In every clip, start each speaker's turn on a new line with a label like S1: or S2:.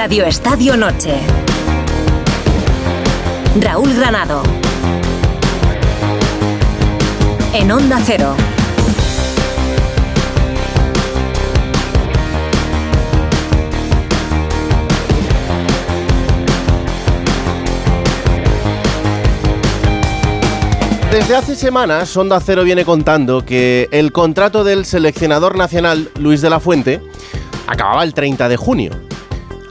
S1: Radio Estadio Noche. Raúl Granado. En Onda Cero.
S2: Desde hace semanas, Onda Cero viene contando que el contrato del seleccionador nacional, Luis de la Fuente, acababa el 30 de junio.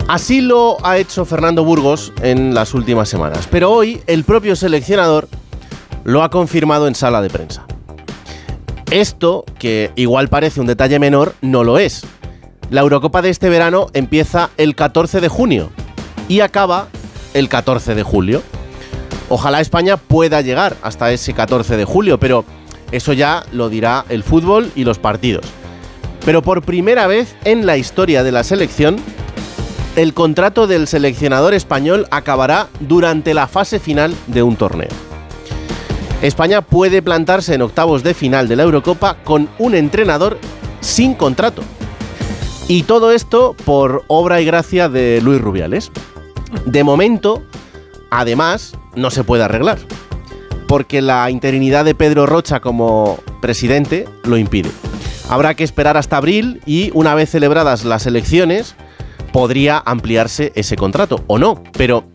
S2: Así lo ha hecho Fernando Burgos en las últimas semanas. Pero hoy el propio seleccionador lo ha confirmado en sala de prensa. Esto, que igual parece un detalle menor, no lo es. La Eurocopa de este verano empieza el 14 de junio y acaba el 14 de julio. Ojalá España pueda llegar hasta ese 14 de julio, pero eso ya lo dirá el fútbol y los partidos. Pero por primera vez en la historia de la selección, el contrato del seleccionador español acabará durante la fase final de un torneo. España puede plantarse en octavos de final de la Eurocopa con un entrenador sin contrato. Y todo esto por obra y gracia de Luis Rubiales. De momento, además, no se puede arreglar, porque la interinidad de Pedro Rocha como presidente lo impide. Habrá que esperar hasta abril y una vez celebradas las elecciones podría ampliarse ese contrato o no, pero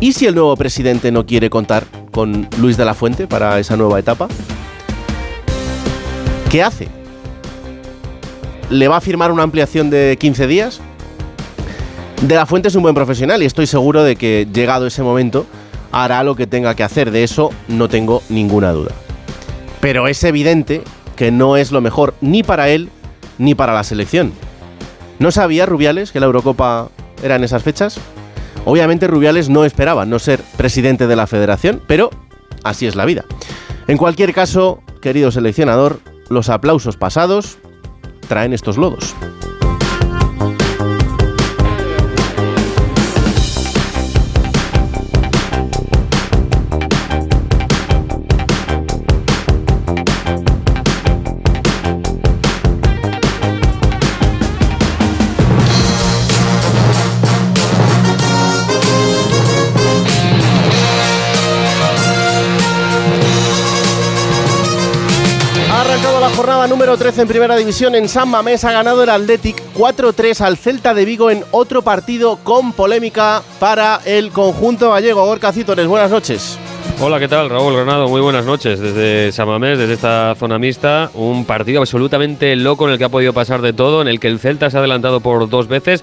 S2: ¿y si el nuevo presidente no quiere contar con Luis de la Fuente para esa nueva etapa? ¿Qué hace? ¿Le va a firmar una ampliación de 15 días? De la Fuente es un buen profesional y estoy seguro de que llegado ese momento hará lo que tenga que hacer, de eso no tengo ninguna duda. Pero es evidente que no es lo mejor ni para él ni para la selección. ¿No sabía Rubiales que la Eurocopa era en esas fechas? Obviamente Rubiales no esperaba no ser presidente de la federación, pero así es la vida. En cualquier caso, querido seleccionador, los aplausos pasados traen estos lodos. Número 13 en Primera División en San Mamés ha ganado el Athletic 4-3 al Celta de Vigo en otro partido con polémica para el conjunto gallego. Gorka Cítores, buenas noches.
S3: Hola, ¿qué tal? Raúl Granado, muy buenas noches desde San Mamés, desde esta zona mixta. Un partido absolutamente loco en el que ha podido pasar de todo, en el que el Celta se ha adelantado por dos veces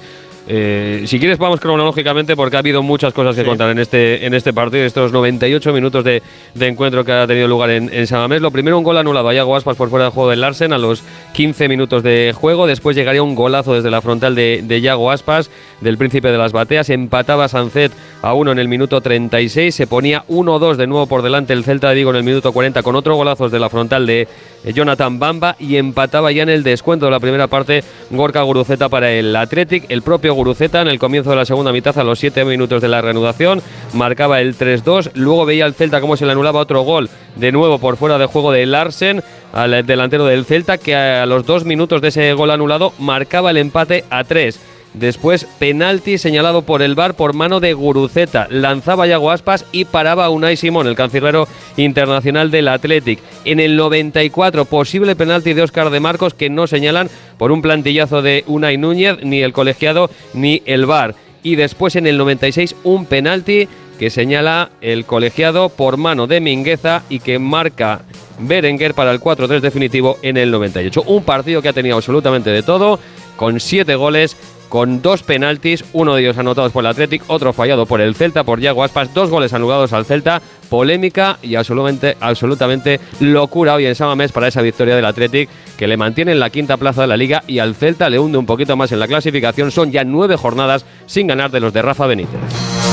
S3: eh, si quieres, vamos cronológicamente porque ha habido muchas cosas que contar en este, en este partido, estos 98 minutos de, encuentro que ha tenido lugar en, en Samamés. Lo primero, un gol anulado a Iago Aspas por fuera del juego del Larsen a los 15 minutos de juego. Después llegaría un golazo desde la frontal de, de Iago Aspas, del príncipe de las bateas. Empataba Sancet a uno en el minuto 36. Se ponía 1-2 de nuevo por delante el Celta de Vigo en el minuto 40 con otro golazo desde la frontal de Jonathan Bamba y empataba ya en el descuento de la primera parte Gorka Guruceta para el Athletic. El propio Guruceta en el comienzo de la segunda mitad a los 7 minutos de la reanudación marcaba el 3-2, luego veía al Celta cómo se le anulaba otro gol de nuevo por fuera de juego de Larsen al delantero del Celta que a los dos minutos de ese gol anulado marcaba el empate a 3. Después, penalti señalado por el VAR por mano de Guruceta. Lanzaba Yago Aspas y paraba a Unai Simón, el canciller internacional del Athletic. En el 94, posible penalti de Óscar de Marcos que no señalan por un plantillazo de Unai Núñez, ni el colegiado ni el VAR. Y después en el 96, un penalti que señala el colegiado por mano de Mingueza y que marca Berenguer para el 4-3 definitivo en el 98. Un partido que ha tenido absolutamente de todo, con siete goles con dos penaltis, uno de ellos anotados por el Athletic, otro fallado por el Celta, por Yago Aspas, dos goles anulados al Celta, polémica y absolutamente, absolutamente locura hoy en Samamés para esa victoria del Athletic que le mantiene en la quinta plaza de la liga y al Celta le hunde un poquito más en la clasificación. Son ya nueve jornadas sin ganar de los de Rafa Benítez.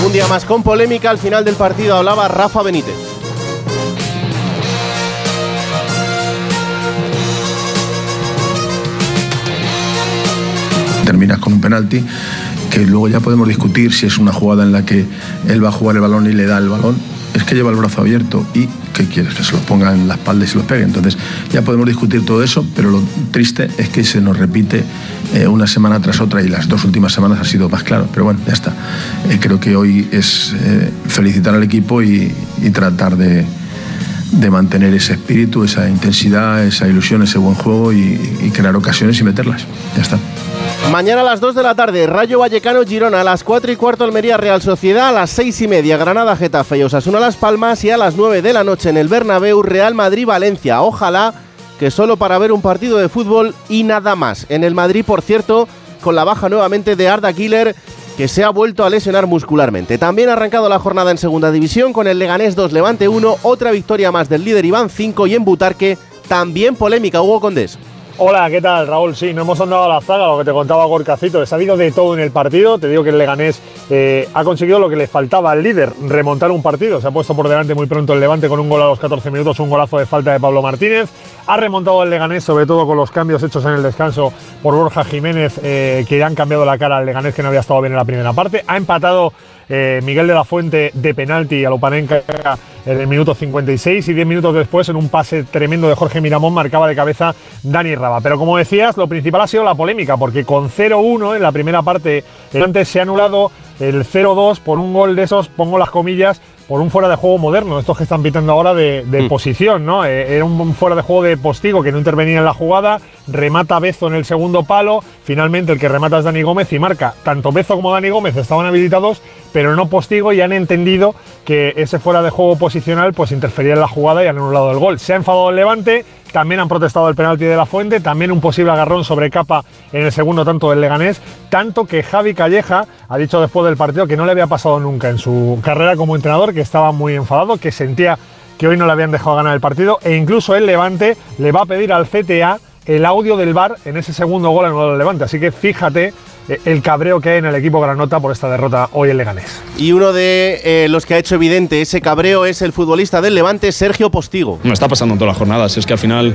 S2: Un día más con polémica, al final del partido hablaba Rafa Benítez.
S4: Terminas con un penalti que luego ya podemos discutir si es una jugada en la que él va a jugar el balón y le da el balón. Es que lleva el brazo abierto y ¿qué quieres? Que se los ponga en la espalda y se los pegue. Entonces ya podemos discutir todo eso, pero lo triste es que se nos repite eh, una semana tras otra y las dos últimas semanas ha sido más claro. Pero bueno, ya está. Eh, creo que hoy es eh, felicitar al equipo y, tratar de, mantener ese espíritu, esa intensidad, esa ilusión, ese buen juego y, y crear ocasiones y meterlas. Ya está.
S2: Mañana a las 2 de la tarde, Rayo Vallecano Girona, a las 4 y cuarto Almería Real Sociedad, a las 6 y media Granada Getafe y Osasuna Las Palmas y a las 9 de la noche en el Bernabéu Real Madrid Valencia. Ojalá que solo para ver un partido de fútbol y nada más. En el Madrid, por cierto, con la baja nuevamente de Arda Killer que se ha vuelto a lesionar muscularmente. También ha arrancado la jornada en segunda división con el Leganés 2 Levante 1, otra victoria más del líder Iván 5 y en Butarque también polémica Hugo Condés.
S5: Hola, ¿qué tal, Raúl? Sí, no hemos andado a la zaga, lo que te contaba Gorcacito. Les ha habido de todo en el partido. Te digo que el Leganés eh, ha conseguido lo que le faltaba al líder, remontar un partido. Se ha puesto por delante muy pronto el Levante con un gol a los 14 minutos, un golazo de falta de Pablo Martínez. Ha remontado el Leganés, sobre todo con los cambios hechos en el descanso por Borja Jiménez, eh, que han cambiado la cara al Leganés, que no había estado bien en la primera parte. Ha empatado eh, Miguel de la Fuente de penalti a Lopanenka en el minuto 56 y 10 minutos después en un pase tremendo de Jorge Miramón marcaba de cabeza Dani Raba. Pero como decías, lo principal ha sido la polémica porque con 0-1 en la primera parte antes se ha anulado el 0-2 por un gol de esos, pongo las comillas, por un fuera de juego moderno, estos que están pitando ahora de, mm. posición, ¿no? Eh, era un fuera de juego de postigo que no intervenía en la jugada, remata Bezo en el segundo palo, finalmente el que remata es Dani Gómez y marca. Tanto Bezo como Dani Gómez estaban habilitados, pero no postigo y han entendido que ese fuera de juego posicional pues interfería en la jugada y han anulado el gol. Se ha enfadado el Levante, también han protestado el penalti de la Fuente, también un posible agarrón sobre capa en el segundo tanto del Leganés, tanto que Javi Calleja ha dicho después del partido que no le había pasado nunca en su carrera como entrenador, que estaba muy enfadado, que sentía que hoy no le habían dejado ganar el partido e incluso el Levante le va a pedir al CTA el audio del VAR en ese segundo gol anulado del Levante. Así que fíjate el cabreo que hay en el equipo Granota por esta derrota hoy en Leganés.
S2: Y uno de eh, los que ha hecho evidente ese cabreo es el futbolista del Levante, Sergio Postigo.
S6: No está pasando en todas las jornadas, es que al final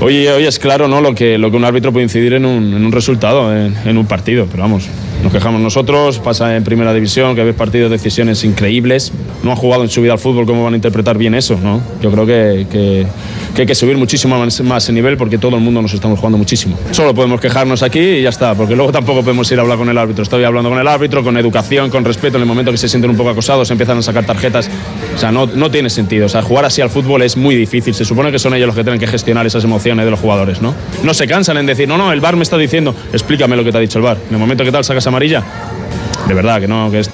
S6: hoy, hoy es claro ¿no? lo, que, lo que un árbitro puede incidir en un, en un resultado, en, en, un partido, pero vamos, nos quejamos nosotros, pasa en primera división, que ves partidos, decisiones increíbles, no ha jugado en su vida al fútbol, ¿cómo van a interpretar bien eso? ¿no? Yo creo que, que, que hay que subir muchísimo más, más el nivel porque todo el mundo nos estamos jugando muchísimo. Solo podemos quejarnos aquí y ya está, porque luego tampoco podemos ir a hablar con el árbitro. Estoy hablando con el árbitro, con educación, con respeto. En el momento que se sienten un poco acosados, empiezan a sacar tarjetas. O sea, no, no tiene sentido. O sea, jugar así al fútbol es muy difícil. Se supone que son ellos los que tienen que gestionar esas emociones de los jugadores, ¿no? No se cansan en decir, no, no, el bar me está diciendo, explícame lo que te ha dicho el bar. En el momento que tal sacas amarilla, de verdad que no, que es.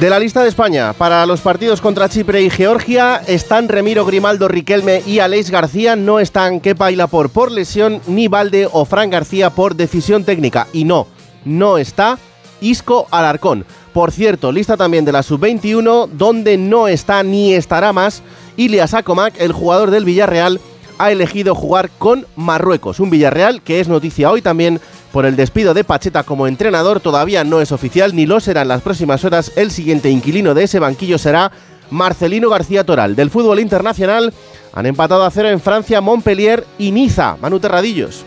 S2: De la lista de España, para los partidos contra Chipre y Georgia, están Remiro Grimaldo, Riquelme y Aleix García. No están Kepa y por por lesión, ni Valde o Fran García por decisión técnica. Y no, no está Isco Alarcón. Por cierto, lista también de la sub-21, donde no está ni estará más Ilias Akomak, el jugador del Villarreal, ha elegido jugar con Marruecos. Un Villarreal que es noticia hoy también por el despido de Pacheta como entrenador. Todavía no es oficial ni lo será en las próximas horas. El siguiente inquilino de ese banquillo será Marcelino García Toral. Del fútbol internacional han empatado a cero en Francia, Montpellier y Niza. Manu Terradillos.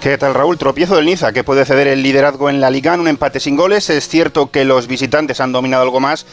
S7: ¿Qué tal Raúl? Tropiezo del Niza, que puede ceder el liderazgo en la Liga en un empate sin goles. Es cierto que los visitantes han dominado algo más,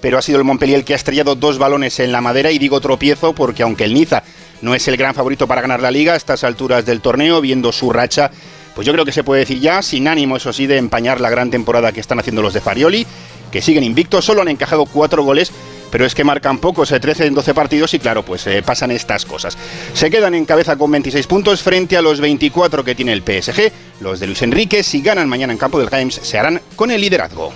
S7: pero ha sido el Montpellier el que ha estrellado dos balones en la madera y digo tropiezo porque aunque el Niza no es el gran favorito para ganar la Liga a estas alturas del torneo, viendo su racha, pues yo creo que se puede decir ya, sin ánimo eso sí de empañar la gran temporada que están haciendo los de Farioli, que siguen invictos, solo han encajado cuatro goles pero es que marcan pocos, 13 en 12 partidos y claro, pues eh, pasan estas cosas. Se quedan en cabeza con 26 puntos frente a los 24 que tiene el PSG. Los de Luis Enrique, si ganan mañana en campo del Reims, se harán con el liderazgo.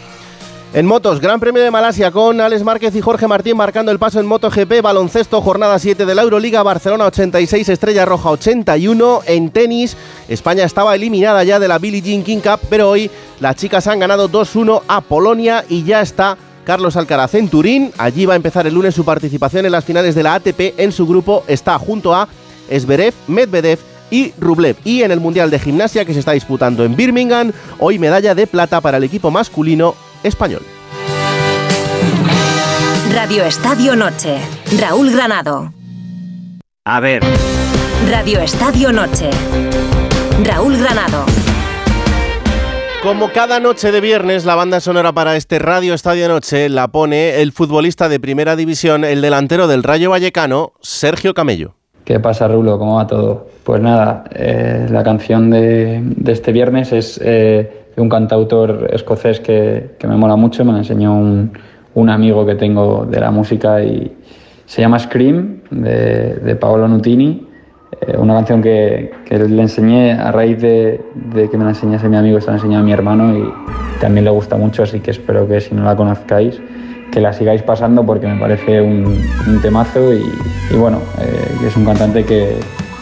S2: En motos, Gran Premio de Malasia con Alex Márquez y Jorge Martín marcando el paso en MotoGP, baloncesto, jornada 7 de la Euroliga, Barcelona 86, Estrella Roja 81. En tenis, España estaba eliminada ya de la Billie Jean King Cup, pero hoy las chicas han ganado 2-1 a Polonia y ya está Carlos Alcaraz en Turín. Allí va a empezar el lunes su participación en las finales de la ATP. En su grupo está junto a Esberev, Medvedev y Rublev. Y en el Mundial de Gimnasia que se está disputando en Birmingham, hoy medalla de plata para el equipo masculino español.
S1: Radio Estadio Noche. Raúl Granado.
S8: A ver.
S1: Radio Estadio Noche. Raúl Granado.
S2: Como cada noche de viernes, la banda sonora para este Radio Estadio Noche la pone el futbolista de primera división, el delantero del Rayo Vallecano, Sergio Camello.
S9: ¿Qué pasa, Rulo? ¿Cómo va todo? Pues nada, eh, la canción de, de, este viernes es eh, de un cantautor escocés que, que, me mola mucho, me la enseñó un, un, amigo que tengo de la música y se llama Scream, de, de Paolo Nutini. Eh, una canción que, que, le enseñé a raíz de, de, que me la enseñase mi amigo, se la enseñó a mi hermano y también le gusta mucho, así que espero que si no la conozcáis, que la sigáis pasando porque me parece un, un temazo y, y bueno, eh, es un cantante que,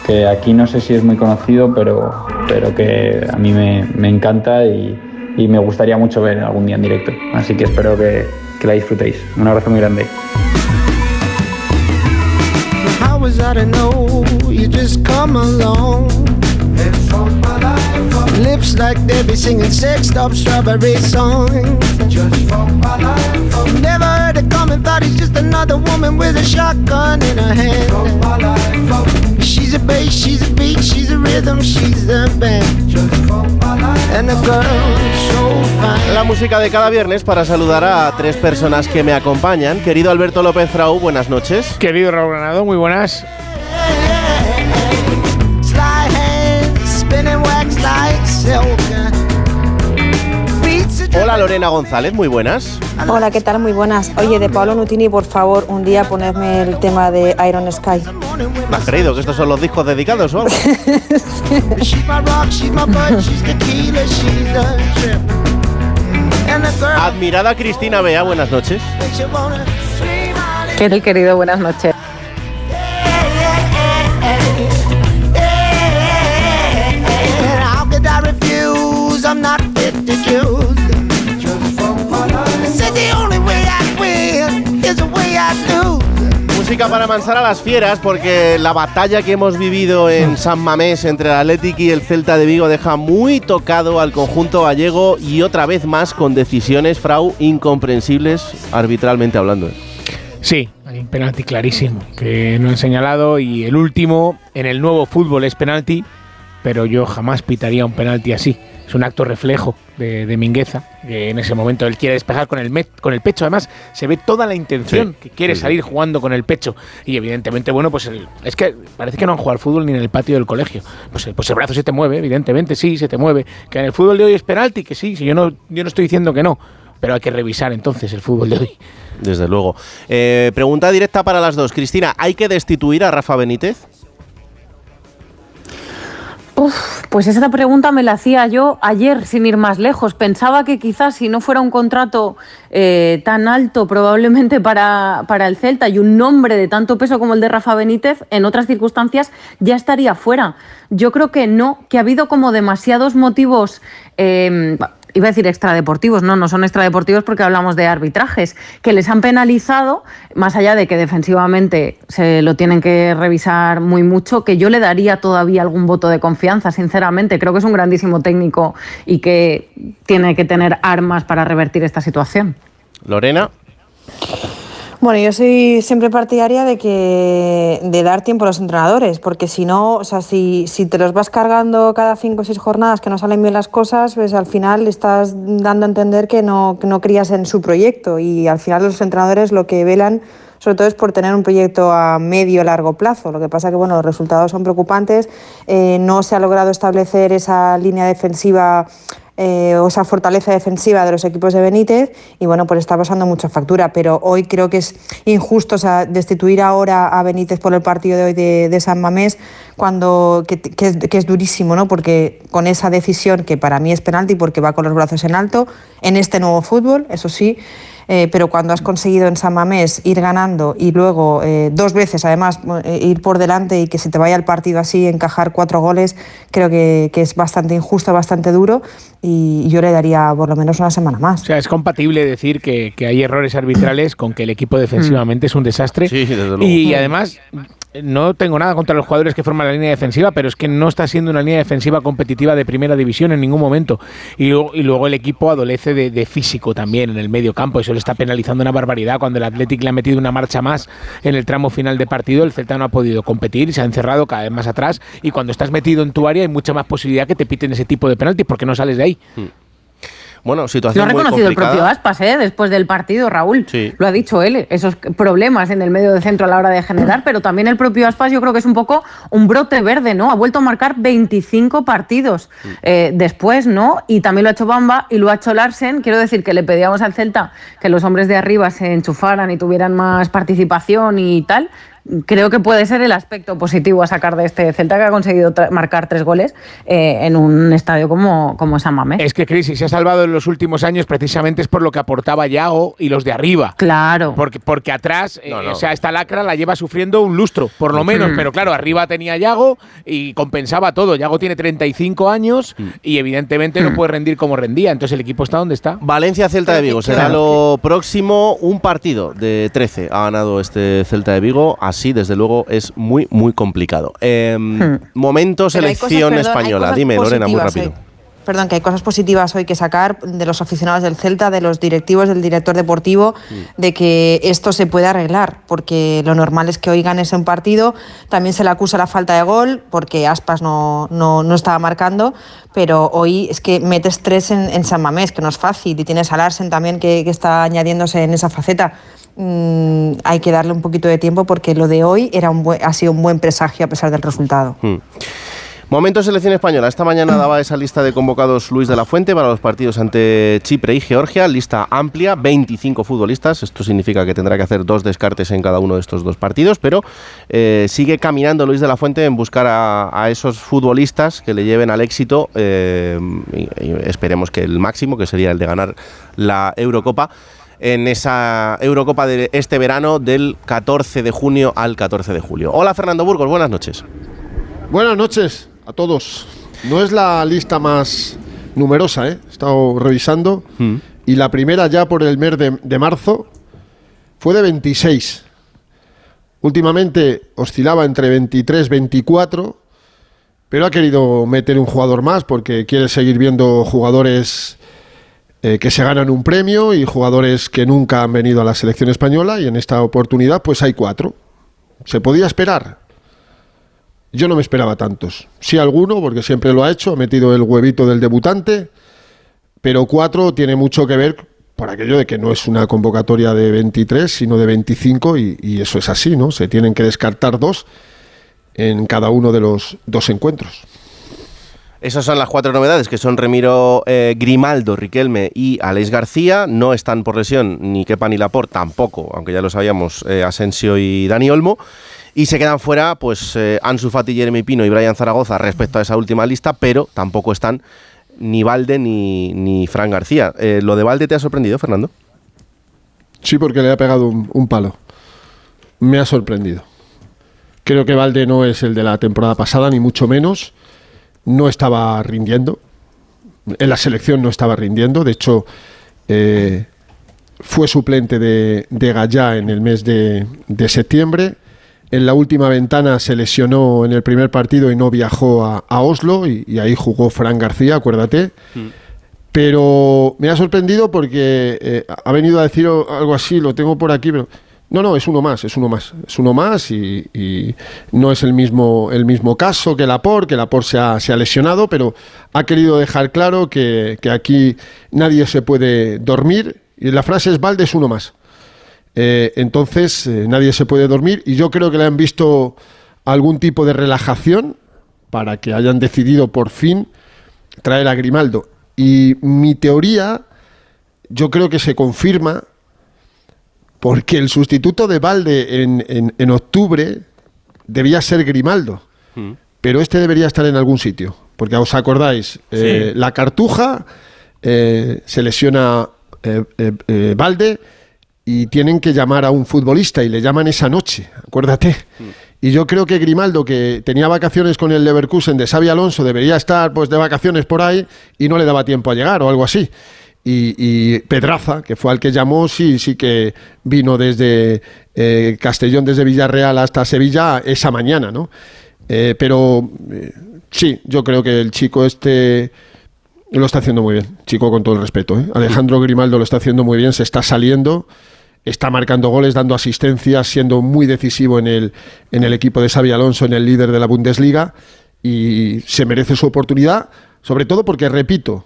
S9: que, aquí no sé si es muy conocido, pero, pero que a mí me, me encanta y, y, me gustaría mucho ver algún día en directo. Así que espero que, que la disfrutéis. Un abrazo muy grande. Lips like they be singing sex up strawberry songs. Just for my life. Never heard it coming, thought he's just another woman with a shotgun in her hand. She's a bass, she's a beat, she's a rhythm, she's the band. Just for my life. And the girl so fine.
S2: La música de cada viernes para saludar a tres personas que me acompañan. Querido Alberto López Raúl, buenas noches.
S10: Querido Raúl Granado, muy buenas.
S2: Hola Lorena González, muy buenas.
S11: Hola, ¿qué tal? Muy buenas. Oye, de Pablo Nutini, por favor, un día ponerme el tema de Iron Sky.
S2: ¿Me has creído que estos son los discos dedicados o? Admirada Cristina Bea, buenas noches.
S12: ¿Qué tal, querido? Buenas noches. I'm not fit to
S2: Música para amansar a las fieras porque la batalla que hemos vivido en San Mamés entre el Athletic y el Celta de Vigo deja muy tocado al conjunto gallego y otra vez más con decisiones, Frau, incomprensibles arbitralmente hablando.
S10: Sí, hay un penalti clarísimo que no han señalado y el último en el nuevo fútbol es penalti, pero yo jamás pitaría un penalti así es un acto reflejo de, de, Mingueza, que en ese momento él quiere despejar con el, met, con el pecho. Además, se ve toda la intención sí, que quiere sí, salir jugando con el pecho. Y evidentemente, bueno, pues el, es que parece que no han jugado al fútbol ni en el patio del colegio. Pues, pues el brazo se te mueve, evidentemente, sí, se te mueve. Que en el fútbol de hoy es penalti, que sí, si yo no, yo no estoy diciendo que no. Pero hay que revisar entonces el fútbol de hoy.
S2: Desde luego. Eh, pregunta directa para las dos. Cristina, ¿hay que destituir a Rafa Benítez?
S12: Pues esa pregunta me la hacía yo ayer, sin ir más lejos. Pensaba que quizás si no fuera un contrato eh, tan alto probablemente para, para, el Celta y un nombre de tanto peso como el de Rafa Benítez, en otras circunstancias ya estaría fuera. Yo creo que no, que ha habido como demasiados motivos... Eh, iba decir extradeportivos, no, no son extradeportivos porque hablamos de arbitrajes, que les han penalizado, más allá de que defensivamente se lo tienen que revisar muy mucho, que yo le daría todavía algún voto de confianza, sinceramente. Creo que es un grandísimo técnico y que tiene que tener armas para revertir esta situación.
S2: Lorena.
S11: Bueno, yo soy siempre partidaria de que de dar tiempo a los entrenadores, porque si no, o sea, si, si te los vas cargando cada cinco o seis jornadas que no salen bien las cosas, pues al final estás dando a entender que no, que no crías en su proyecto y al final los entrenadores lo que velan sobre todo es por tener un proyecto a medio largo plazo. Lo que pasa que bueno, los resultados son preocupantes, eh, no se ha logrado establecer esa línea defensiva eh, o esa fortaleza defensiva de los equipos de Benítez y bueno, pues está pasando mucha factura, pero hoy creo que es injusto destituir ahora a Benítez por el partido de hoy de, San Mamés cuando que, que, es, que, es, durísimo, ¿no? Porque con esa decisión que para mí es penalti porque va con los brazos en alto en este nuevo fútbol, eso sí, eh, pero cuando has conseguido en San Mamés ir ganando y luego eh, dos veces además eh, ir por delante y que se te vaya el partido así, encajar cuatro goles, creo que, que, es bastante injusto, bastante duro y yo le daría por lo menos una semana más.
S10: O sea, es compatible decir que, que hay errores arbitrales con que el equipo defensivamente mm. es un desastre
S2: sí, desde luego.
S10: y además no tengo nada contra los jugadores que forman la línea defensiva, pero es que no está siendo una línea defensiva competitiva de primera división en ningún momento. Y luego, y luego el equipo adolece de, físico también en el medio campo. Eso le está penalizando una barbaridad. Cuando el Athletic le ha metido una marcha más en el tramo final de partido, el Celta no ha podido competir, se ha encerrado cada vez más atrás. Y cuando estás metido en tu área, hay mucha más posibilidad que te piten ese tipo de penaltis porque no sales de ahí.
S2: Hmm. Bueno,
S12: Lo
S2: situación
S12: ha
S2: muy
S12: reconocido el propio Aspas, ¿eh? después del partido, Raúl.
S2: Sí.
S12: Lo ha dicho él, esos problemas en el medio de centro a la hora de generar, pero también el propio Aspas yo creo que es un poco un brote verde, ¿no? Ha vuelto a marcar 25 partidos eh, después, ¿no? Y también lo ha hecho Bamba y lo ha hecho Larsen. Quiero decir que le pedíamos al Celta que los hombres de arriba se enchufaran y tuvieran más participación y tal. Creo que puede ser el aspecto positivo a sacar de este Celta que ha conseguido marcar tres goles eh, en un estadio como, como San Mamés.
S10: Es que Cris, si se ha salvado en los últimos años precisamente es por lo que aportaba Yago y los de arriba.
S12: Claro.
S10: Porque, porque atrás, eh,
S2: No, no.
S10: o sea, esta lacra la lleva sufriendo un lustro, por lo menos.
S12: Mm.
S10: Pero claro, arriba tenía Yago y compensaba todo. Yago tiene 35 años y evidentemente no puede rendir como rendía. Entonces el equipo está donde está.
S2: Valencia Celta de Vigo será lo próximo. Un partido de 13 ha ganado este Celta de Vigo. Así, desde luego, es muy, muy complicado. Em, Momento
S11: hay cosas,
S2: selección
S11: perdón,
S2: española. Dime, Lorena, muy rápido.
S11: hoy. Perdón, que hay cosas positivas hoy que sacar de los aficionados del Celta, de los directivos, del director deportivo, de que esto se puede arreglar, porque lo normal es que hoy ganes un partido. También se le acusa la falta de gol, porque Aspas no, no, no estaba marcando, pero hoy es que metes tres en, en San Mamés, que no es fácil, y tienes a Larsen también que, que está añadiéndose en esa faceta. Mm, hay que darle un poquito de tiempo porque lo de hoy era un buen- ha sido un buen presagio a pesar del resultado.
S2: Hmm. Momento selección española. Esta mañana daba esa lista de convocados Luis de la Fuente para los partidos ante Chipre y Georgia. Lista amplia, 25 futbolistas. Esto significa que tendrá que hacer dos descartes en cada uno de estos dos partidos, pero eh, sigue caminando Luis de la Fuente en buscar a, esos futbolistas que le lleven al éxito. eh, y esperemos que el máximo, que sería el de ganar la Eurocopa en esa Eurocopa de este verano del 14 de junio al 14 de julio. Hola Fernando Burgos, buenas noches.
S13: Buenas noches a todos. No es la lista más numerosa, ¿eh? He estado revisando. Y la primera ya por el mes de, de marzo fue de 26. Últimamente oscilaba entre 23 y 24, pero ha querido meter un jugador más porque quiere seguir viendo jugadores eh, que se ganan un premio y jugadores que nunca han venido a la selección española y en esta oportunidad pues hay cuatro. ¿Se podía esperar? Yo no me esperaba tantos. Sí alguno, porque siempre lo ha hecho, ha metido el huevito del debutante, pero cuatro tiene mucho que ver por aquello de que no es una convocatoria de 23, sino de 25, y, eso es así, ¿no? Se tienen que descartar dos en cada uno de los dos encuentros.
S2: Esas son las cuatro novedades, que son Remiro eh, Grimaldo, Riquelme y Alex García. No están por lesión ni Kepa ni Laporte, tampoco, aunque ya lo sabíamos, eh, Asensio y Dani Olmo. Y se quedan fuera pues eh, Ansu Fati, Jeremy Pino y Brian Zaragoza respecto a esa última lista, pero tampoco están ni Valde ni, ni Fran García. Eh, ¿Lo de Valde te ha sorprendido, Fernando?
S13: Sí, porque le ha pegado un, palo. Me ha sorprendido. Creo que Valde no es el de la temporada pasada, ni mucho menos. No estaba rindiendo. En la selección no estaba rindiendo. De hecho, eh, fue suplente de, de Gallá en el mes de, de septiembre. En la última ventana se lesionó en el primer partido y no viajó a, a Oslo y, y ahí jugó Fran García, acuérdate. Pero me ha sorprendido porque eh, ha venido a decir algo así, lo tengo por aquí, pero no, no, es uno más, es uno más, es uno más y, y no es el mismo, el mismo caso que Laporte, que Laporte se ha, se ha lesionado, pero ha querido dejar claro que, que aquí nadie se puede dormir y la frase es Valde es uno más. Eh, entonces eh, nadie se puede dormir y yo creo que le han visto algún tipo de relajación para que hayan decidido por fin traer a Grimaldo. Y mi teoría, yo creo que se confirma porque el sustituto de Valde en, en- en octubre debía ser Grimaldo, pero este debería estar en algún sitio, porque os acordáis, eh, la cartuja se lesiona Valde y tienen que llamar a un futbolista y le llaman esa noche, acuérdate. Y yo creo que Grimaldo, que tenía vacaciones con el Leverkusen de Xavi Alonso, debería estar pues de vacaciones por ahí y no le daba tiempo a llegar o algo así. Y, y Pedraza, que fue al que llamó, sí, sí que vino desde eh, Castellón, desde Villarreal hasta Sevilla esa mañana, ¿no? Eh, pero eh, sí, yo creo que el chico este lo está haciendo muy bien, chico con todo el respeto. ¿eh? Alejandro Grimaldo lo está haciendo muy bien, se está saliendo, está marcando goles, dando asistencias, siendo muy decisivo en el, en el equipo de Xavi Alonso, en el líder de la Bundesliga, y se merece su oportunidad, sobre todo porque, repito,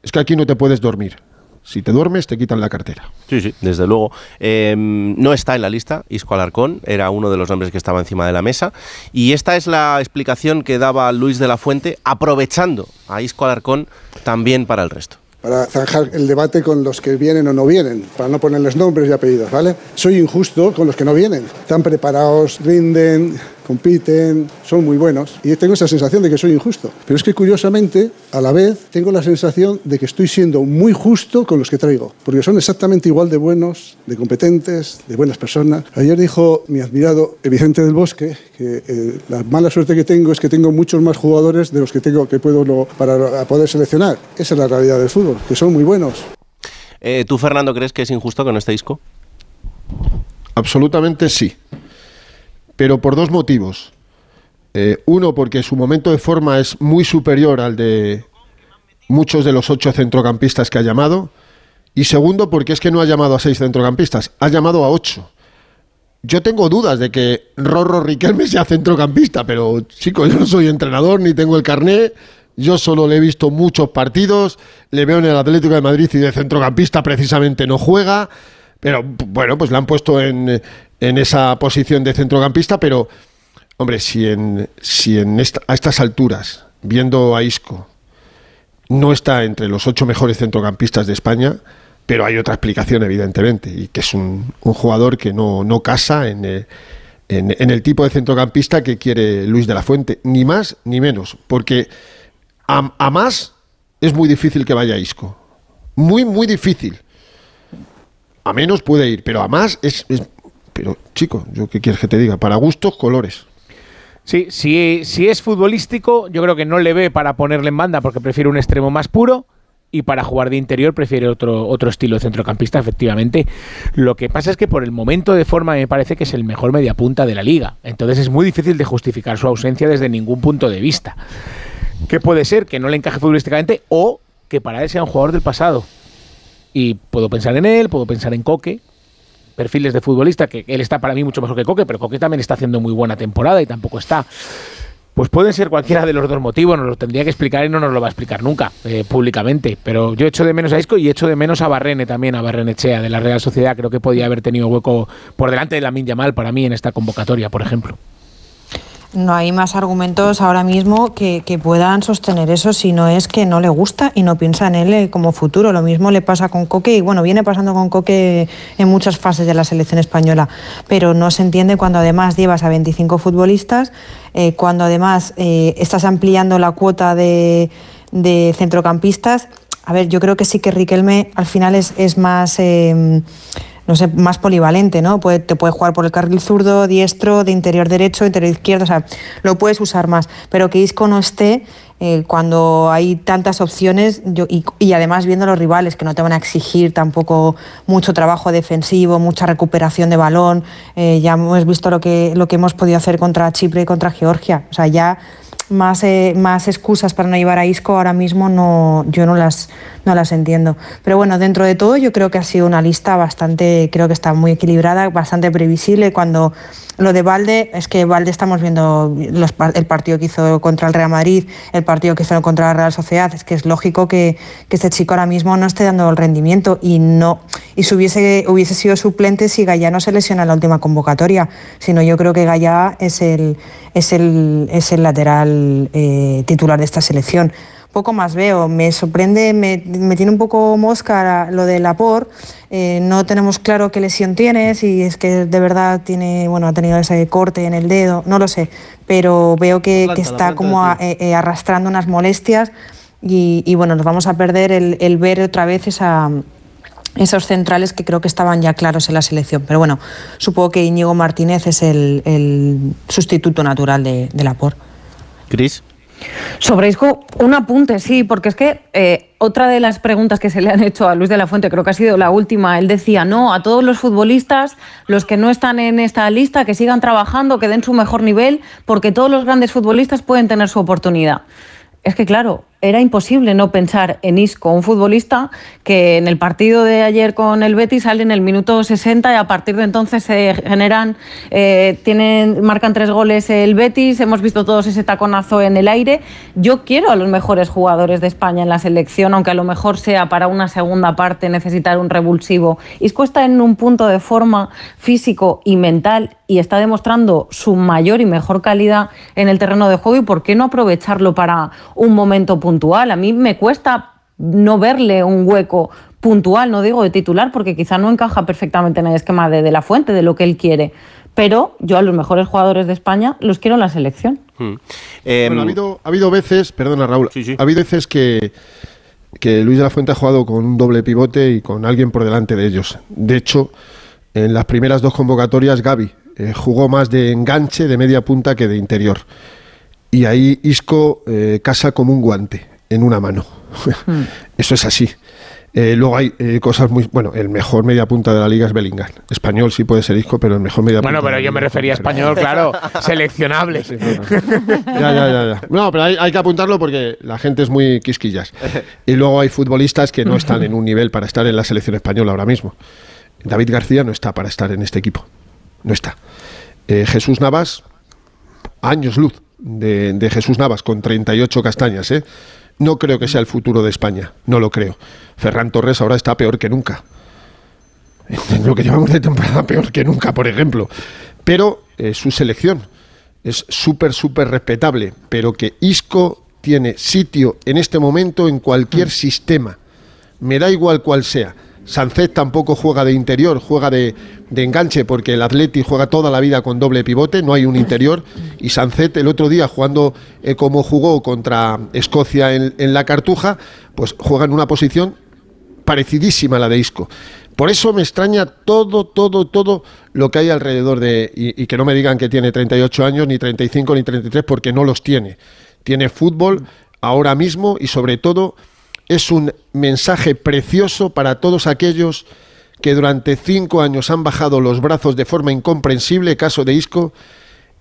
S13: Es que aquí no te puedes dormir. Si te duermes, te quitan la cartera.
S2: Sí, sí, desde luego. Eh, no está en la lista Isco Alarcón, era uno de los nombres que estaba encima de la mesa. Y esta es la explicación que daba Luis de la Fuente, aprovechando a Isco Alarcón también para el resto
S14: para zanjar el debate con los que vienen o no vienen, para no ponerles nombres y apellidos, ¿vale? Soy injusto con los que no vienen. Están preparados, rinden, compiten, son muy buenos y tengo esa sensación de que soy injusto. Pero es que curiosamente, a la vez, tengo la sensación de que estoy siendo muy justo con los que traigo, porque son exactamente igual de buenos, de competentes, de buenas personas. Ayer dijo mi admirado Vicente del Bosque que eh, la mala suerte que tengo es que tengo muchos más jugadores de los que tengo que puedo para poder seleccionar. Esa es la realidad del fútbol, que son muy buenos.
S2: Eh, ¿Tú, Fernando, crees que es injusto con este disco?
S13: Absolutamente sí pero por dos motivos. Eh, uno, porque su momento de forma es muy superior al de muchos de los ocho centrocampistas que ha llamado. Y segundo, porque es que no ha llamado a seis centrocampistas, ha llamado a ocho. Yo tengo dudas de que Rorro Riquelme sea centrocampista, pero chicos, yo no soy entrenador ni tengo el carné. Yo solo le he visto muchos partidos, le veo en el Atlético de Madrid y de centrocampista precisamente no juega. Pero bueno, pues le han puesto en, en esa posición de centrocampista, pero hombre, si en, si en a estas alturas, viendo a Isco, no está entre los ocho mejores centrocampistas de España, pero hay otra explicación, evidentemente, y que es un, jugador que no, no casa en, eh, en, en, el tipo de centrocampista que quiere Luis de la Fuente, ni más ni menos, porque a, a más es muy difícil que vaya Isco. Muy, muy difícil. A menos puede ir, pero a más es, pero, chico, ¿yo qué quieres que te diga? Para gustos, colores.
S10: Sí, si, es futbolístico, yo creo que no le ve para ponerle en banda porque prefiere un extremo más puro y para jugar de interior prefiere otro, otro estilo de centrocampista, efectivamente. Lo que pasa es que por el momento de forma me parece que es el mejor mediapunta de la liga. Entonces es muy difícil de justificar su ausencia desde ningún punto de vista. Que puede ser que no le encaje futbolísticamente o que para él sea un jugador del pasado. Y puedo pensar en él, puedo pensar en Coque, perfiles de futbolista, que él está para mí mucho mejor que Coque, pero Coque también está haciendo muy buena temporada y tampoco está. Pues pueden ser cualquiera de los dos motivos, nos lo tendría que explicar y no nos lo va a explicar nunca eh, públicamente. Pero yo echo de menos a Isco y echo de menos a Barrene también, a Barrenechea de la Real Sociedad. Creo que podía haber tenido hueco por delante de la Yamal para mí en esta convocatoria, por ejemplo
S11: no hay más argumentos ahora mismo que, puedan sostener eso si no es que no le gusta y no piensa en él eh, como futuro. Lo mismo le pasa con Coque y bueno, viene pasando con Coque en muchas fases de la selección española, pero no se entiende cuando además llevas a 25 futbolistas, eh, cuando además eh, estás ampliando la cuota de, centrocampistas. A ver, yo creo que sí que Riquelme al final es, es más no sé, más polivalente, ¿no? Puede, te puede jugar por el carril zurdo, diestro, de interior derecho, interior izquierdo, o sea, lo puedes usar más. Pero que Isco no esté eh, cuando hay tantas opciones yo, y, además viendo los rivales que no te van a exigir tampoco mucho trabajo defensivo, mucha recuperación de balón. Eh, ya hemos visto lo que, lo que hemos podido hacer contra Chipre y contra Georgia. O sea, ya más, eh, más excusas para no llevar a Isco ahora mismo no, yo no las, no las entiendo. Pero bueno, dentro de todo yo creo que ha sido una lista bastante, creo que está muy equilibrada, bastante previsible. Cuando lo de Valde, es que Valde estamos viendo el partido que hizo contra el Real Madrid, el partido que hizo contra la Real Sociedad, es que es lógico que, que este chico ahora mismo no esté dando el rendimiento y no y si hubiese, hubiese sido suplente si Gaya no se lesiona en la última convocatoria, sino yo creo que Gaya es el, es el, es el lateral eh, titular de esta selección poco más veo. Me sorprende, me, tiene un poco mosca lo de Lapor. Eh, no tenemos claro qué lesión tiene, si es que de verdad tiene, bueno, ha tenido ese corte en el dedo, no lo sé, pero veo que, está como eh, eh, arrastrando unas molestias y, bueno, nos vamos a perder el, ver otra vez esa esos centrales que creo que estaban ya claros en la selección. Pero bueno, supongo que Íñigo Martínez es el, sustituto natural de, de Lapor.
S2: Cris.
S12: Sobre Isco, un apunte, sí, porque es que eh, otra de las preguntas que se le han hecho a Luis de la Fuente, creo que ha sido la última, él decía, no, a todos los futbolistas, los que no están en esta lista, que sigan trabajando, que den su mejor nivel, porque todos los grandes futbolistas pueden tener su oportunidad. Es que claro, era imposible no pensar en Isco, un futbolista que en el partido de ayer con el Betis sale en el minuto 60 y a partir de entonces se generan, eh, tienen, marcan tres goles el Betis, hemos visto todos ese taconazo en el aire. Yo quiero a los mejores jugadores de España en la selección, aunque a lo mejor sea para una segunda parte necesitar un revulsivo. Isco está en un punto de forma físico y mental y está demostrando su mayor y mejor calidad en el terreno de juego y por qué no aprovecharlo para un momento puntual. A mí me cuesta no verle un hueco puntual, no digo de titular, porque quizá no encaja perfectamente en el esquema de, de la fuente, de lo que él quiere. Pero yo a los mejores jugadores de España los quiero en la selección.
S2: Hmm.
S13: Bueno, ha, habido, ha habido veces, perdona Raúl, ha habido veces que, que Luis de la Fuente ha jugado con un doble pivote y con alguien por delante de ellos. De hecho, en las primeras dos convocatorias, Gaby eh, jugó más de enganche, de media punta que de interior. Y ahí Isco eh, casa como un guante en una mano.
S12: Hmm.
S13: Eso es así. Eh, luego hay eh, cosas muy. Bueno, el mejor media punta de la liga es Bellingham. Español sí puede ser Isco, pero el mejor media
S10: Bueno,
S13: punta.
S10: pero yo me refería a español, claro, seleccionable.
S13: Ya, ya, ya, ya. No, pero hay, hay que apuntarlo porque la gente es muy quisquillas. Y luego hay futbolistas que no están en un nivel para estar en la selección española ahora mismo. David García no está para estar en este equipo. No está. Eh, Jesús Navas, años luz de, de Jesús Navas con 38 castañas, ¿eh? No creo que sea el futuro de España, no lo creo. Ferran Torres ahora está peor que nunca. Lo que llevamos de temporada peor que nunca, por ejemplo. Pero eh, su selección es súper, súper respetable. Pero que Isco tiene sitio en este momento en cualquier sistema. Me da igual cuál sea. Sancet tampoco juega de interior, juega de, enganche porque el Atleti juega toda la vida con doble pivote, no hay un interior. Y Sancet el otro día jugando eh, como jugó contra Escocia en, en la Cartuja, pues juega en una posición parecidísima a la de Isco. Por eso me extraña todo, todo, todo lo que hay alrededor de... Y, y que no me digan que tiene 38 años, ni 35, ni 33, porque no los tiene. Tiene fútbol ahora mismo y sobre todo es un mensaje precioso para todos aquellos que durante cinco años han bajado los brazos de forma incomprensible, caso de Isco,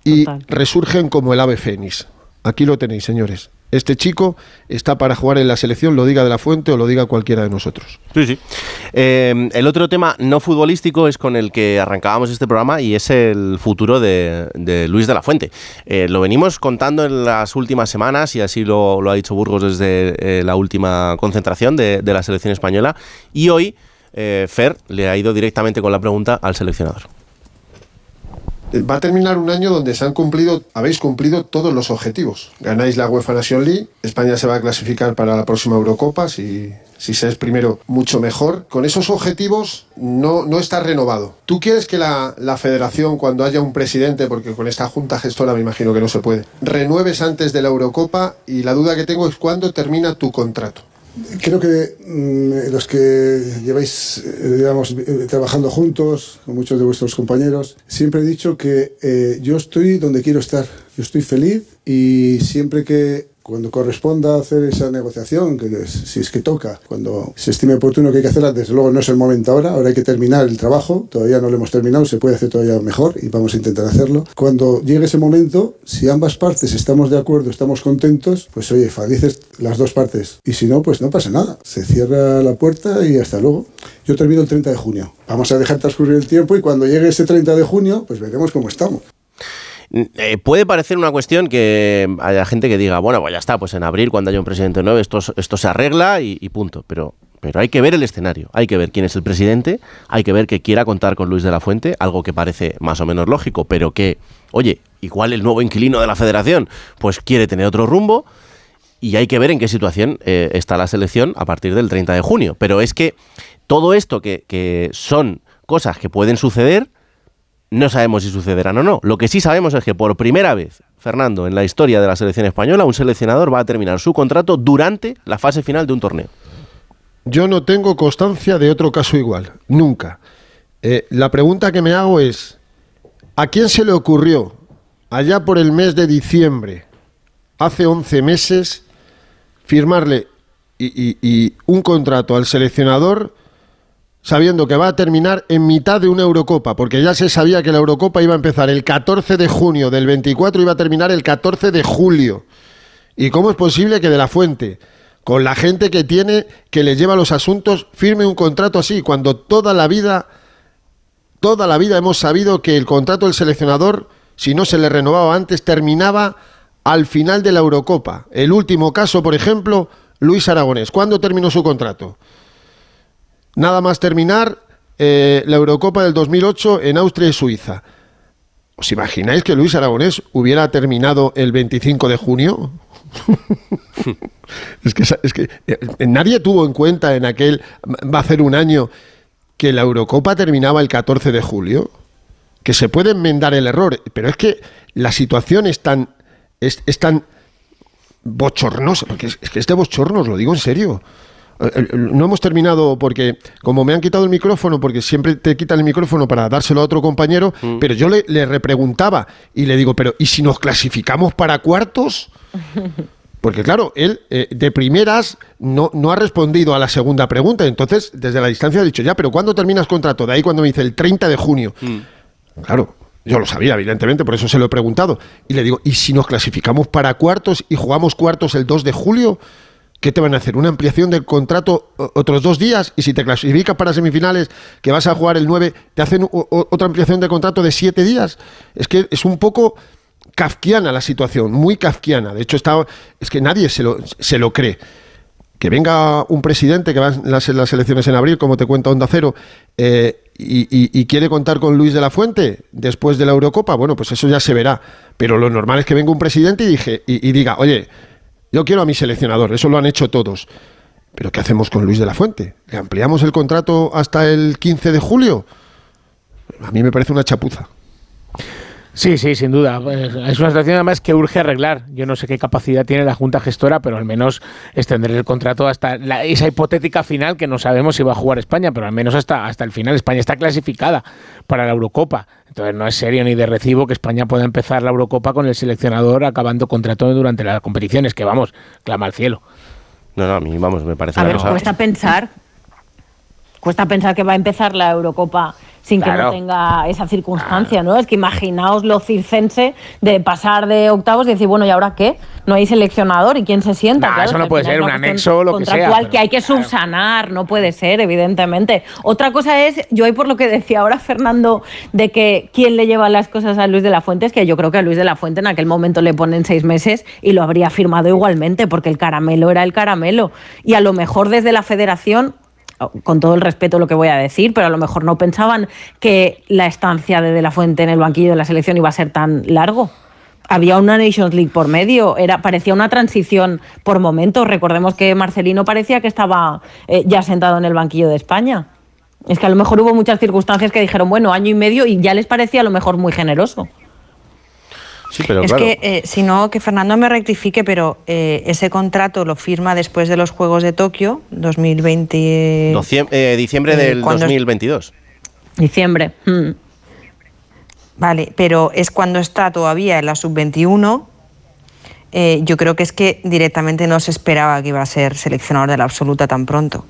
S13: y resurgen como el ave fénix. Aquí lo tenéis, señores. Este chico está para jugar en la selección, lo diga de la fuente o lo diga cualquiera de nosotros.
S2: Sí, sí. Eh, el otro tema no futbolístico es con el que arrancábamos este programa y es el futuro de, Luis de la Fuente. Eh, lo venimos contando en las últimas semanas y así lo, lo ha dicho Burgos desde eh, la última concentración de, de, la selección española. Y hoy eh, Fer le ha ido directamente con la pregunta al seleccionador.
S13: Va a terminar un año donde se han cumplido, habéis cumplido todos los objetivos. Ganáis la UEFA Nation League, España se va a clasificar para la próxima Eurocopa, si, si se es primero, mucho mejor. Con esos objetivos no, no está renovado. ¿Tú quieres que la, la federación, cuando haya un presidente, porque con esta junta gestora me imagino que no se puede, renueves antes de la Eurocopa? Y la duda que tengo es cuándo termina tu contrato.
S14: Creo que mmm, los que lleváis, eh, digamos, eh, trabajando juntos, con muchos de vuestros compañeros, siempre he dicho que eh, yo estoy donde quiero estar. Yo estoy feliz y siempre que cuando corresponda hacer esa negociación, que si es que toca, cuando se estime oportuno que hay que hacerla, desde luego no es el momento ahora, ahora hay que terminar el trabajo, todavía no lo hemos terminado, se puede hacer todavía mejor y vamos a intentar hacerlo. Cuando llegue ese momento, si ambas partes estamos de acuerdo, estamos contentos, pues oye, felices las dos partes. Y si no, pues no pasa nada. Se cierra la puerta y hasta luego. Yo termino el 30 de junio. Vamos a dejar transcurrir el tiempo y cuando llegue ese 30 de junio, pues veremos cómo estamos.
S2: Eh, puede parecer una cuestión que haya gente que diga, bueno, pues ya está, pues en abril cuando haya un presidente nuevo esto, esto se arregla y, y, punto. Pero, pero hay que ver el escenario, hay que ver quién es el presidente, hay que ver que quiera contar con Luis de la Fuente, algo que parece más o menos lógico, pero que, oye, igual el nuevo inquilino de la federación pues quiere tener otro rumbo y hay que ver en qué situación eh, está la selección a partir del 30 de junio. Pero es que todo esto que, que son cosas que pueden suceder, no sabemos si sucederán o no. Lo que sí sabemos es que por primera vez, Fernando, en la historia de la selección española, un seleccionador va a terminar su contrato durante la fase final de un torneo.
S13: Yo no tengo constancia de otro caso igual, nunca. Eh, la pregunta que me hago es, ¿a quién se le ocurrió allá por el mes de diciembre, hace 11 meses, firmarle y, un contrato al seleccionador sabiendo que va a terminar en mitad de una Eurocopa, porque ya se sabía que la Eurocopa iba a empezar el 14 de junio del 24 y iba a terminar el 14 de julio. ¿Y cómo es posible que de la fuente, con la gente que tiene, que le lleva los asuntos, firme un contrato así, cuando toda la vida, toda la vida hemos sabido que el contrato del seleccionador, si no se le renovaba antes, terminaba al final de la Eurocopa. El último caso, por ejemplo, Luis Aragonés. ¿Cuándo terminó su contrato? Nada más terminar eh, la Eurocopa del 2008 en Austria y Suiza. ¿Os imagináis que Luis Aragonés hubiera terminado el 25 de junio? es que, es eh, nadie tuvo en cuenta en aquel, va a ser un año, que la Eurocopa terminaba el 14 de julio. Que se puede enmendar el error, pero es que la situación es tan, es, es tan bochornosa, porque es, es que este bochorno, os lo digo en serio. Eh, eh, No hemos terminado porque, como me han quitado el micrófono, porque siempre te quitan el micrófono para dárselo a otro compañero, pero yo le, le repreguntaba y le digo, pero ¿y si nos clasificamos para cuartos? Porque claro, él eh, de primeras no, no ha respondido a la segunda pregunta, entonces desde la distancia ha dicho, ya, pero ¿cuándo terminas contrato? De ahí cuando me dice el 30 de junio. Claro, yo lo sabía, evidentemente, por eso se lo he preguntado. Y le digo, ¿y si nos clasificamos para cuartos y jugamos cuartos el 2 de julio? ¿Qué te van a hacer? ¿Una ampliación del contrato otros dos días? Y si te clasificas para semifinales, que vas a jugar el 9, ¿te hacen otra ampliación de contrato de siete días? Es que es un poco kafkiana la situación, muy kafkiana. De hecho, está, es que nadie se lo, se lo cree. Que venga un presidente que va a las, las elecciones en abril, como te cuenta Onda Cero, eh, y, quiere contar con Luis de la Fuente después de la Eurocopa, bueno, pues eso ya se verá. Pero lo normal es que venga un presidente y, dije, y diga, oye, yo quiero a mi seleccionador, eso lo han hecho todos. Pero ¿qué hacemos con Luis de la Fuente? ¿Le ampliamos el contrato hasta el 15 de julio? A mí me parece una chapuza.
S10: Sí, sí, sin duda. Pues, Es una situación además que urge arreglar. Yo no sé qué capacidad tiene la Junta Gestora, pero al menos extender el contrato hasta la- esa hipotética final que no sabemos si va a jugar España, pero al menos hasta, hasta el final. España está clasificada para la Eurocopa. Entonces no es serio ni de recibo que España pueda empezar la Eurocopa con el seleccionador acabando contrato durante las competiciones, que vamos, clama al cielo.
S2: No, no, a mí, vamos, me parece
S12: A
S2: una
S12: ver,
S2: cosa-
S12: cuesta pensar. Cuesta pensar que va a empezar la Eurocopa sin que no tenga esa circunstancia, ¿no? Es que imaginaos lo circense de pasar de octavos y decir, bueno, ¿y ahora qué? No hay seleccionador y quién se sienta.
S10: Nah,
S12: Claro,
S10: eso
S12: es
S10: no puede ser, un anexo o lo que sea,
S12: contractual
S10: pero-
S12: que hay que subsanar, no puede ser, evidentemente. Otra cosa es, yo ahí por lo que decía ahora Fernando, de que quién le lleva las cosas a Luis de la Fuente, es que yo creo que a Luis de la Fuente en aquel momento le ponen seis meses y lo habría firmado igualmente, porque el caramelo era el caramelo. Y a lo mejor desde la federación con todo el respeto lo que voy a decir, pero a lo mejor no pensaban que la estancia de De La Fuente en el banquillo de la selección iba a ser tan largo. Había una Nations League por medio, era, parecía una transición por momentos. Recordemos que Marcelino parecía que estaba eh, ya sentado en el banquillo de España. Es que a lo mejor hubo muchas circunstancias que dijeron, bueno, año y medio y ya les parecía a lo mejor muy generoso.
S2: Sí, pero
S11: es
S2: claro.
S11: que, eh, si no, que Fernando me rectifique, pero eh, ese contrato lo firma después de los Juegos de Tokio, 2020.
S2: Dociem- eh, diciembre
S11: eh,
S2: del
S11: cuando-
S2: 2022.
S12: Diciembre. Mm.
S11: Vale, pero es cuando está todavía en la sub-21. eh, yo creo que es que directamente no se esperaba que iba a ser seleccionador de la absoluta tan pronto.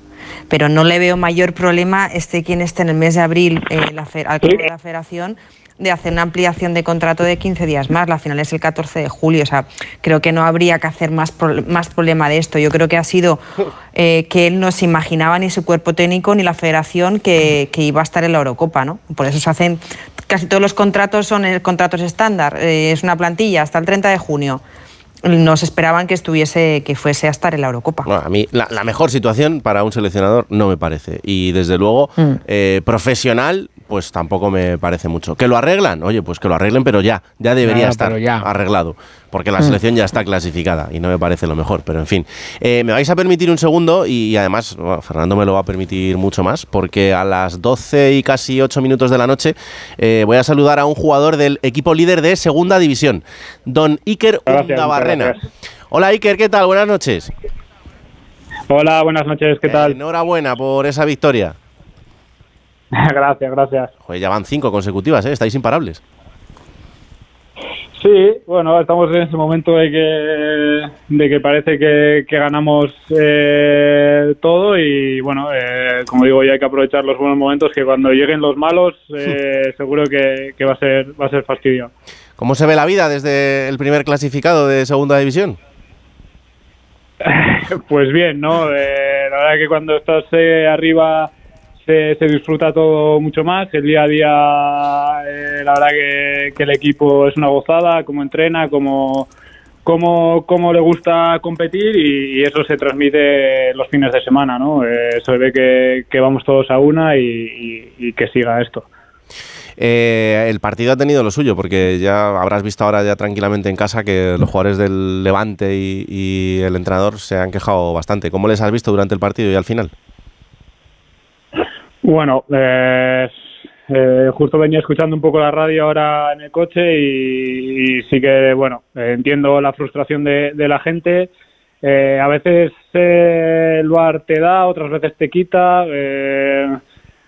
S11: Pero no le veo mayor problema este quien esté en el mes de abril eh, la al de la federación de hacer una ampliación de contrato de 15 días más. La final es el 14 de julio. O sea, creo que no habría que hacer más, pro- más problema de esto. Yo creo que ha sido eh, que él no se imaginaba ni su cuerpo técnico ni la federación que, que iba a estar en la Eurocopa. ¿no? Por eso se hacen casi todos los contratos son eh, contratos estándar. Eh, es una plantilla hasta el 30 de junio. Nos esperaban que estuviese, que fuese a estar en la Eurocopa.
S2: Bueno, a mí la, la mejor situación para un seleccionador no me parece. Y desde luego,
S11: Mm.
S2: eh, profesional, pues tampoco me parece mucho. ¿Que lo arreglan? Oye, pues que lo arreglen, pero ya, ya debería
S10: Claro,
S2: estar
S10: ya.
S2: arreglado. Porque la selección ya está clasificada y no me parece lo mejor. Pero en fin, Eh, me vais a permitir un segundo y además bueno, Fernando me lo va a permitir mucho más porque a las 12 y casi 8 minutos de la noche eh, voy a saludar a un jugador del equipo líder de Segunda División, don Iker Undabarrena. Hola Iker, ¿qué tal? Buenas noches.
S15: Hola, buenas noches, ¿qué tal?
S2: Enhorabuena por esa victoria.
S15: gracias, gracias.
S2: Joder, ya van cinco consecutivas, ¿eh? Estáis imparables.
S15: Sí, bueno, estamos en ese momento de que, de que parece que, que ganamos eh, todo y bueno, eh, como digo, ya hay que aprovechar los buenos momentos que cuando lleguen los malos eh, seguro que, que va a ser va a ser fastidio.
S2: ¿Cómo se ve la vida desde el primer clasificado de Segunda División?
S15: pues bien, ¿no? Eh, la verdad que cuando estás eh, arriba se, disfruta todo mucho más. El día a día, eh, la verdad que, el equipo es una gozada, cómo entrena, cómo, cómo, cómo le gusta competir y, eso se transmite los fines de semana, ¿no? Eh, se ve que, vamos todos a una y que siga esto.
S2: Eh, el partido ha tenido lo suyo, porque ya habrás visto ahora ya tranquilamente en casa que los jugadores del Levante y, y el entrenador se han quejado bastante. ¿Cómo les has visto durante el partido y al final?
S15: Bueno, eh, eh, justo venía escuchando un poco la radio ahora en el coche y, sí que, bueno, entiendo la frustración de, de la gente. Eh, a veces el bar te da, otras veces te quita. eh,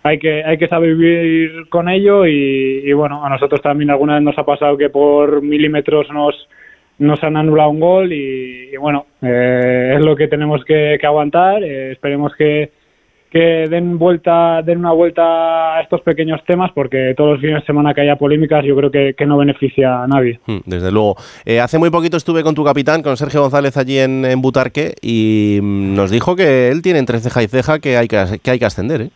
S15: hay que hay que saber vivir con ello y, y, bueno, a nosotros también alguna vez nos ha pasado que por milímetros nos nos han anulado un gol y, y bueno, eh, es lo que tenemos que, aguantar. Esperemos que, que den vuelta, den una vuelta a estos pequeños temas, porque todos los fines de semana que haya polémicas, yo creo que, que no beneficia a nadie.
S2: Mm, Desde luego. Eh, hace muy poquito estuve con tu capitán, con Sergio González, allí en, en Butarque, y mm, nos dijo que él tiene entre ceja y ceja que hay que, que, hay que ascender. ¿eh?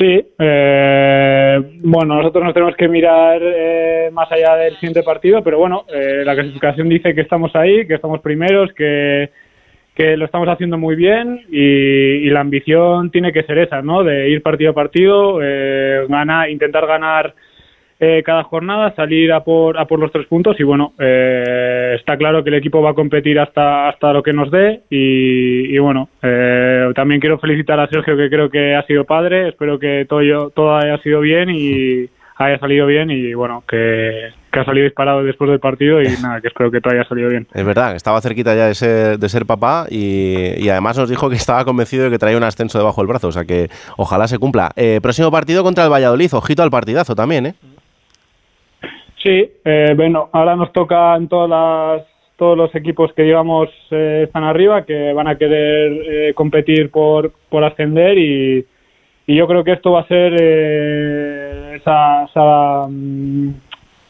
S15: Sí, eh, bueno, nosotros nos tenemos que mirar eh, más allá del siguiente partido, pero bueno, eh, la clasificación dice que estamos ahí, que estamos primeros, que, que lo estamos haciendo muy bien y, la ambición tiene que ser esa, ¿no? De ir partido a partido, eh, ganar, intentar ganar eh, cada jornada, salir a por, a por los tres puntos y bueno, eh, está claro que el equipo va a competir hasta, hasta lo que nos dé y, y bueno, eh, también quiero felicitar a Sergio que creo que ha sido padre, espero que todo, yo- todo haya sido bien y haya salido bien y bueno, que, que ha salido disparado después del partido y nada, que espero que todo haya salido bien.
S2: Es verdad, estaba cerquita ya de ser, de ser papá y, y además nos dijo que estaba convencido de que traía un ascenso debajo del brazo, o sea que ojalá se cumpla. Eh, próximo partido contra el Valladolid, ojito al partidazo también, ¿eh?
S15: Sí, eh, bueno, ahora nos tocan todas las, todos los equipos que digamos eh, están arriba, que van a querer eh, competir por, por ascender y, y yo creo que esto va a ser eh, esa, esa, mm,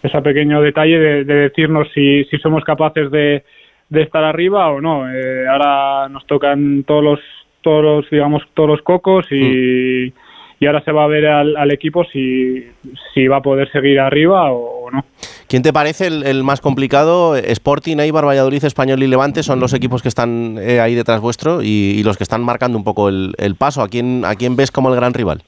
S15: ese pequeño detalle de, de decirnos si, si somos capaces de, de estar arriba o no. Eh, ahora nos tocan todos los, todos los, digamos, todos los cocos y, y ahora se va a ver al, al equipo si, si va a poder seguir arriba o, o no.
S2: ¿Quién te parece el, el más complicado? Sporting, Eibar, Valladolid, Español y Levante son los equipos que están eh, ahí detrás vuestro y, y los que están marcando un poco el, el paso. ¿A quién, ¿A quién ves como el gran rival?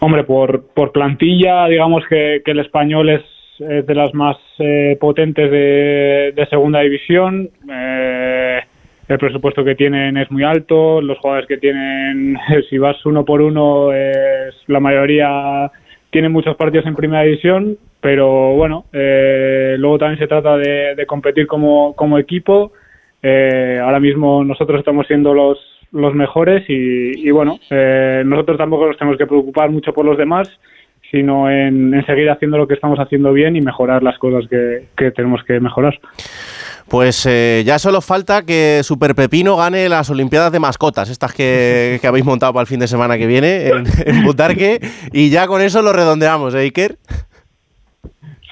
S15: Hombre, por, por plantilla, digamos que, que el español es, es de las más eh, potentes de, de segunda división. Eh, el presupuesto que tienen es muy alto. Los jugadores que tienen, si vas uno por uno, es, la mayoría tienen muchos partidos en primera división. Pero bueno, eh, luego también se trata de, de competir como, como equipo. Eh, ahora mismo nosotros estamos siendo los, los mejores y, bueno, eh, nosotros tampoco nos tenemos que preocupar mucho por los demás, sino en, seguir haciendo lo que estamos haciendo bien y mejorar las cosas que, tenemos que mejorar.
S2: Pues eh, ya solo falta que Super Pepino gane las Olimpiadas de mascotas, estas que, que habéis montado para el fin de semana que viene en, en Butarque, y ya con eso lo redondeamos, ¿eh?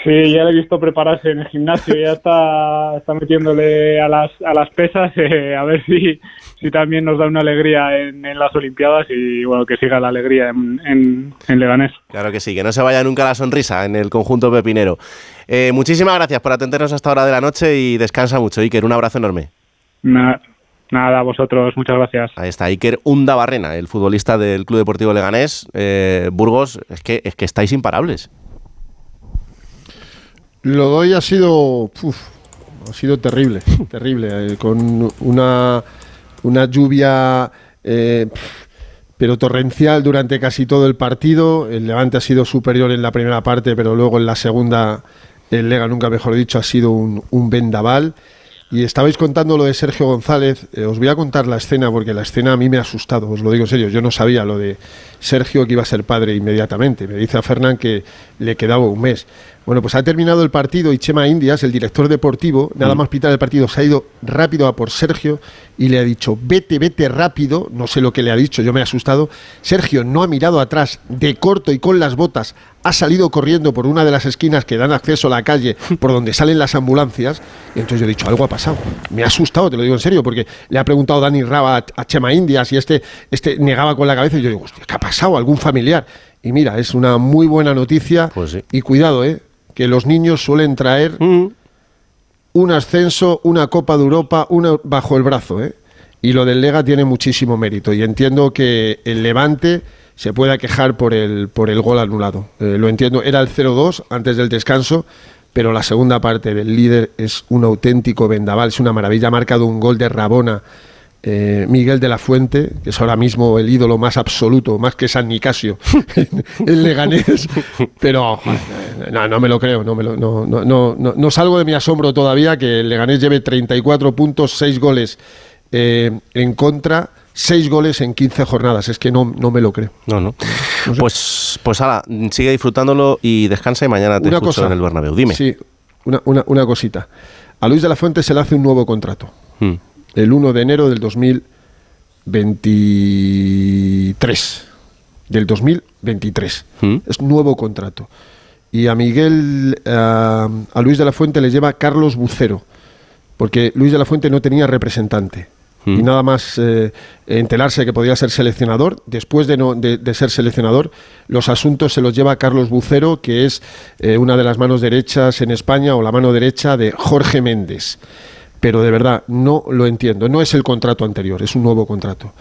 S15: Sí, ya le he visto prepararse en el gimnasio, ya está, está metiéndole a las, a las pesas, eh, a ver si, si también nos da una alegría en, en las Olimpiadas y bueno, que siga la alegría en, en, en Leganés.
S2: Claro que sí, que no se vaya nunca la sonrisa en el conjunto pepinero. Eh, muchísimas gracias por atendernos hasta hora de la noche y descansa mucho, Iker. Un abrazo enorme.
S15: Na- nada, a vosotros, muchas gracias.
S2: Ahí está Iker Unda Barrena, el futbolista del Club Deportivo Leganés. Eh, Burgos, es que, es que estáis imparables.
S13: Lo doy ha sido. uf, ha sido terrible, terrible. eh, con una, una lluvia. eh, pero torrencial durante casi todo el partido. El Levante ha sido superior en la primera parte, pero luego en la segunda, el Lega, nunca mejor dicho, ha sido un, un vendaval. Y estabais contando lo de Sergio González. eh, os voy a contar la escena porque la escena a mí me ha asustado, os lo digo en serio. Yo no sabía lo de Sergio que iba a ser padre inmediatamente. Me dice a Fernán que le quedaba un mes. Bueno, pues ha terminado el partido y Chema Indias, el director deportivo, nada
S2: Mm.
S13: más pitar el partido, se ha ido rápido a por Sergio y le ha dicho, vete, vete rápido, no sé lo que le ha dicho, yo me he asustado. Sergio no ha mirado atrás, de corto y con las botas, ha salido corriendo por una de las esquinas que dan acceso a la calle, por donde salen las ambulancias, y entonces yo he dicho, algo ha pasado. Me ha asustado, te lo digo en serio, porque le ha preguntado Dani Raba a, Chema Indias y este, este negaba con la cabeza y yo digo, hostia, ¿qué ha pasado? ¿Algún familiar? Y mira, es una muy buena noticia. Y cuidado, ¿eh? Que los niños suelen traer un ascenso, una Copa de Europa, una bajo el brazo, ¿eh? Y lo del Lega tiene muchísimo mérito. Y entiendo que el Levante se pueda quejar por el, por el gol anulado. Eh, lo entiendo, era el 0-2 antes del descanso, pero la segunda parte del líder es un auténtico vendaval, es una maravilla. Ha marcado un gol de Rabona. Eh, Miguel de la Fuente, que es ahora mismo el ídolo más absoluto, más que San Nicasio, en Leganés, pero no, no me lo creo, no, me lo- no, no, no, salgo de mi asombro todavía que el Leganés lleve 34 puntos, 6 goles eh, en contra, 6 goles en 15 jornadas, es que no, no me lo creo.
S2: No, no. Pues, pues ala, sigue disfrutándolo y descansa y mañana te
S13: Una
S2: escucho
S13: cosa.
S2: en el Bernabéu. Dime.
S13: Sí, una, una, una cosita. A Luis de la Fuente se le hace un nuevo contrato.
S2: Mm.
S13: El 1 de enero del 2023. Del 2023.
S2: Mm.
S13: Es nuevo contrato. Y a Miguel, eh, a Luis de la Fuente le lleva Carlos Bucero. Porque Luis de la Fuente no tenía representante.
S2: Mm.
S13: Y nada más eh, enterarse que podía ser seleccionador, después de, no, de, de ser seleccionador, los asuntos se los lleva Carlos Bucero, que es eh, una de las manos derechas en España o la mano derecha de Jorge Méndez. Pero de verdad, no lo entiendo. No es el contrato anterior, es un nuevo contrato.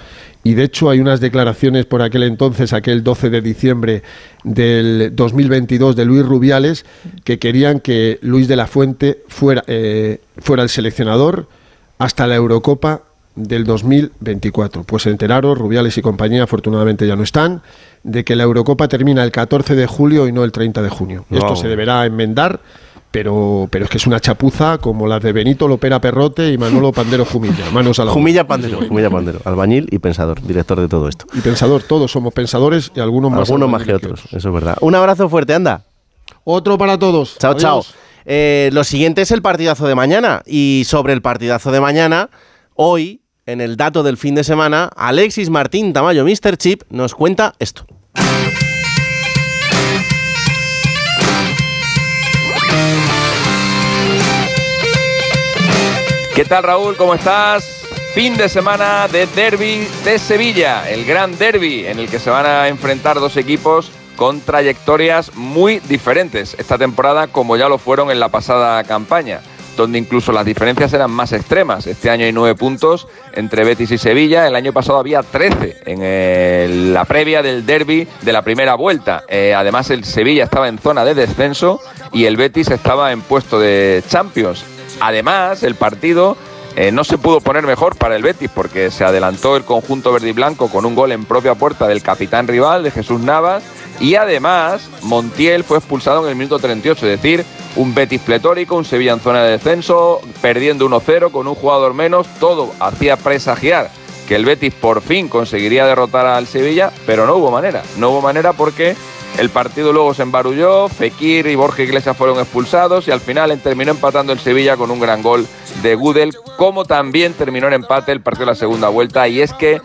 S13: Y de hecho hay unas declaraciones por aquel entonces, aquel 12 de diciembre del 2022 de Luis Rubiales, que querían que Luis de la Fuente fuera, eh, fuera el seleccionador hasta la Eurocopa del 2024. Pues se enteraron, Rubiales y compañía afortunadamente ya no están, de que la Eurocopa termina el 14 de julio y no el 30 de junio. Esto
S2: Wow.
S13: se deberá enmendar, pero, pero es que es una chapuza como las de Benito Lopera Perrote y Manolo Pandero Jumilla. Manos a la.
S2: Jumilla Pandero, Jumilla Pandero, albañil y pensador, director de todo esto.
S13: Y pensador, todos somos pensadores y algunos más.
S2: Algunos más que
S13: albañiles
S2: otros, eso es verdad. Un abrazo fuerte, anda.
S13: Otro para todos.
S2: Chao,
S13: Adiós.
S2: chao. Eh, lo siguiente es el partidazo de mañana. Y sobre el partidazo de mañana, hoy, en el dato del fin de semana, Alexis Martín Tamayo, Mr. Chip, nos cuenta esto.
S16: ¿Qué tal Raúl? ¿Cómo estás? Fin de semana de derby de Sevilla, el gran derby en el que se van a enfrentar dos equipos con trayectorias muy diferentes esta temporada como ya lo fueron en la pasada campaña, donde incluso las diferencias eran más extremas. Este año hay nueve puntos entre Betis y Sevilla, el año pasado había 13 en eh, la previa del derby de la primera vuelta. Eh, además el Sevilla estaba en zona de descenso y el Betis estaba en puesto de Champions. Además, el partido eh, no se pudo poner mejor para el Betis porque se adelantó el conjunto verde y blanco con un gol en propia puerta del capitán rival, de Jesús Navas. Y además, Montiel fue expulsado en el minuto 38, es decir, un Betis pletórico, un Sevilla en zona de descenso, perdiendo 1-0 con un jugador menos. Todo hacía presagiar que el Betis por fin conseguiría derrotar al Sevilla, pero no hubo manera. No hubo manera porque el partido luego se embarulló, Fekir y Borja Iglesias fueron expulsados y al final terminó empatando el Sevilla con un gran gol de Gudel, como también terminó en empate el partido de la segunda vuelta. Y es que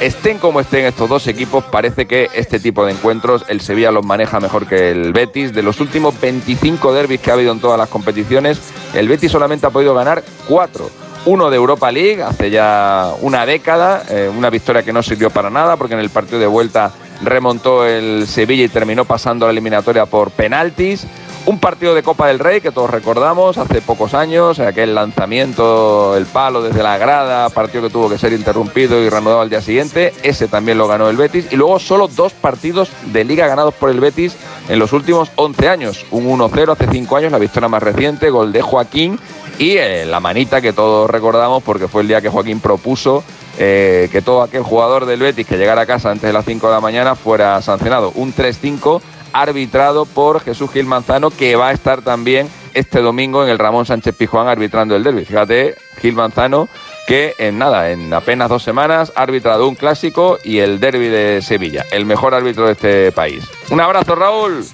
S16: estén como estén estos dos equipos, parece que este tipo de encuentros el Sevilla los maneja mejor que el Betis. De los últimos 25 derbis que ha habido en todas las competiciones, el Betis solamente ha podido ganar cuatro uno de Europa League hace ya una década, eh, una victoria que no sirvió para nada porque en el partido de vuelta remontó el Sevilla y terminó pasando la eliminatoria por penaltis. Un partido de Copa del Rey que todos recordamos hace pocos años, aquel lanzamiento, el palo desde la grada, partido que tuvo que ser interrumpido y reanudado al día siguiente, ese también lo ganó el Betis. Y luego solo dos partidos de liga ganados por el Betis en los últimos 11 años. Un 1-0 hace 5 años, la victoria más reciente, gol de Joaquín y eh, la manita que todos recordamos porque fue el día que Joaquín propuso eh, que todo aquel jugador del Betis que llegara a casa antes de las 5 de la mañana fuera sancionado. Un 3-5 arbitrado por Jesús Gil Manzano que va a estar también este domingo en el Ramón Sánchez Pijuán arbitrando el derby. Fíjate, Gil Manzano que en nada, en apenas dos semanas ha arbitrado un clásico y el derby de Sevilla, el mejor árbitro de este país. Un abrazo Raúl.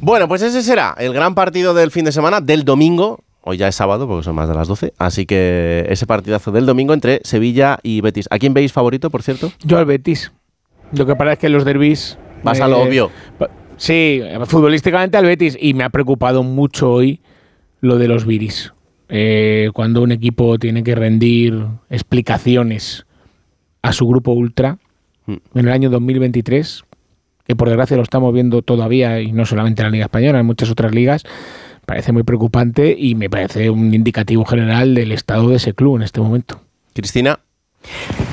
S2: Bueno, pues ese será el gran partido del fin de semana, del domingo. Hoy ya es sábado porque son más de las 12. Así que ese partidazo del domingo entre Sevilla y Betis. ¿A quién veis favorito, por cierto?
S10: Yo al Betis. Lo que pasa es que los derbis.
S2: Vas a lo obvio.
S10: Sí, futbolísticamente al Betis. Y me ha preocupado mucho hoy lo de los Viris. Eh, cuando un equipo tiene que rendir explicaciones a su grupo ultra
S2: Hmm.
S10: en el año 2023, que por desgracia lo estamos viendo todavía y no solamente en la Liga Española, en muchas otras ligas, parece muy preocupante y me parece un indicativo general del estado de ese club en este momento.
S2: Cristina.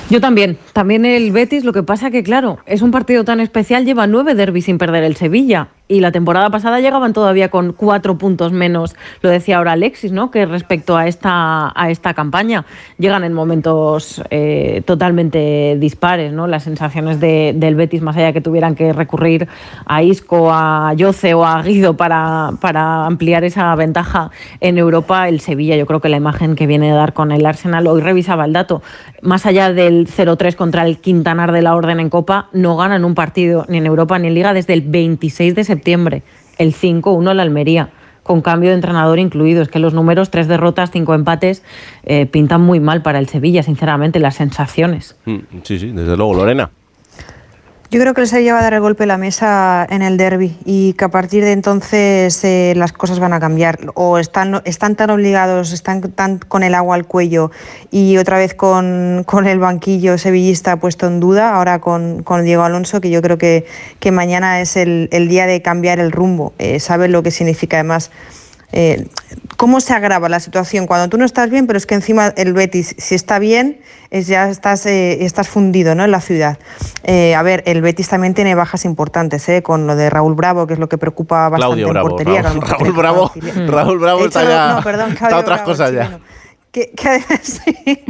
S12: Yo también, también el Betis, lo que pasa que claro, es un partido tan especial, lleva nueve derbis sin perder el Sevilla y la temporada pasada llegaban todavía con cuatro puntos menos, lo decía ahora Alexis, ¿no? Que respecto a esta, a esta campaña llegan en momentos eh, totalmente dispares, ¿no? Las sensaciones de- del Betis, más allá de que tuvieran que recurrir a Isco, a Yoce o a Guido para, para ampliar esa ventaja en Europa, el Sevilla, yo creo que la imagen que viene a dar con el Arsenal, hoy revisaba el dato, más allá del 0-3 contra el Quintanar de la Orden en Copa, no ganan un partido ni en Europa ni en Liga desde el 26 de septiembre, el 5-1 la Almería con cambio de entrenador incluido. Es que los números, tres derrotas, cinco empates, eh, pintan muy mal para el Sevilla, sinceramente, las sensaciones.
S2: Mm, Sí, sí, desde luego, Lorena.
S11: Yo creo que el Sevilla va a dar el golpe a la mesa en el derby y que a partir de entonces eh, las cosas van a cambiar. O están, están tan obligados, están tan con el agua al cuello y otra vez con, con el banquillo sevillista puesto en duda, ahora con, con Diego Alonso, que yo creo que, mañana es el, el día de cambiar el rumbo. Eh, saben lo que significa además eh, cómo se agrava la situación cuando tú no estás bien, pero es que encima el Betis, si está bien, es ya estás, eh, estás fundido ¿no? en la ciudad. Eh, a ver, el Betis también tiene bajas importantes, ¿eh? con lo de Raúl Bravo, que es lo que preocupa bastante
S2: Claudio
S11: en
S2: Bravo.
S11: portería.
S2: Raúl,
S11: mejor
S2: Raúl Bravo, Raúl Bravo está ya.
S11: no, perdón,
S2: está otras
S11: Bravo,
S2: cosas ya.
S11: Que, que sí,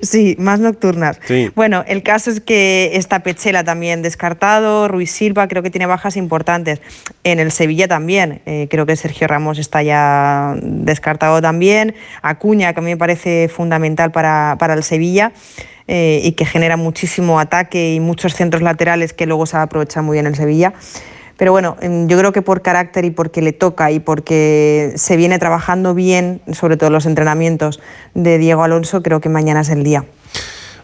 S11: sí, más nocturnas.
S2: Sí.
S11: Bueno, el caso es que está Pechela también descartado, Ruiz Silva creo que tiene bajas importantes. En el Sevilla también, eh, creo que Sergio Ramos está ya descartado también. Acuña, que a mí me parece fundamental para, para el Sevilla. eh, y que genera muchísimo ataque y muchos centros laterales que luego se aprovecha muy bien el Sevilla. Pero bueno, em, yo creo que por carácter y porque le toca y porque se viene trabajando bien, sobre todo los entrenamientos de Diego Alonso, creo que mañana es el día.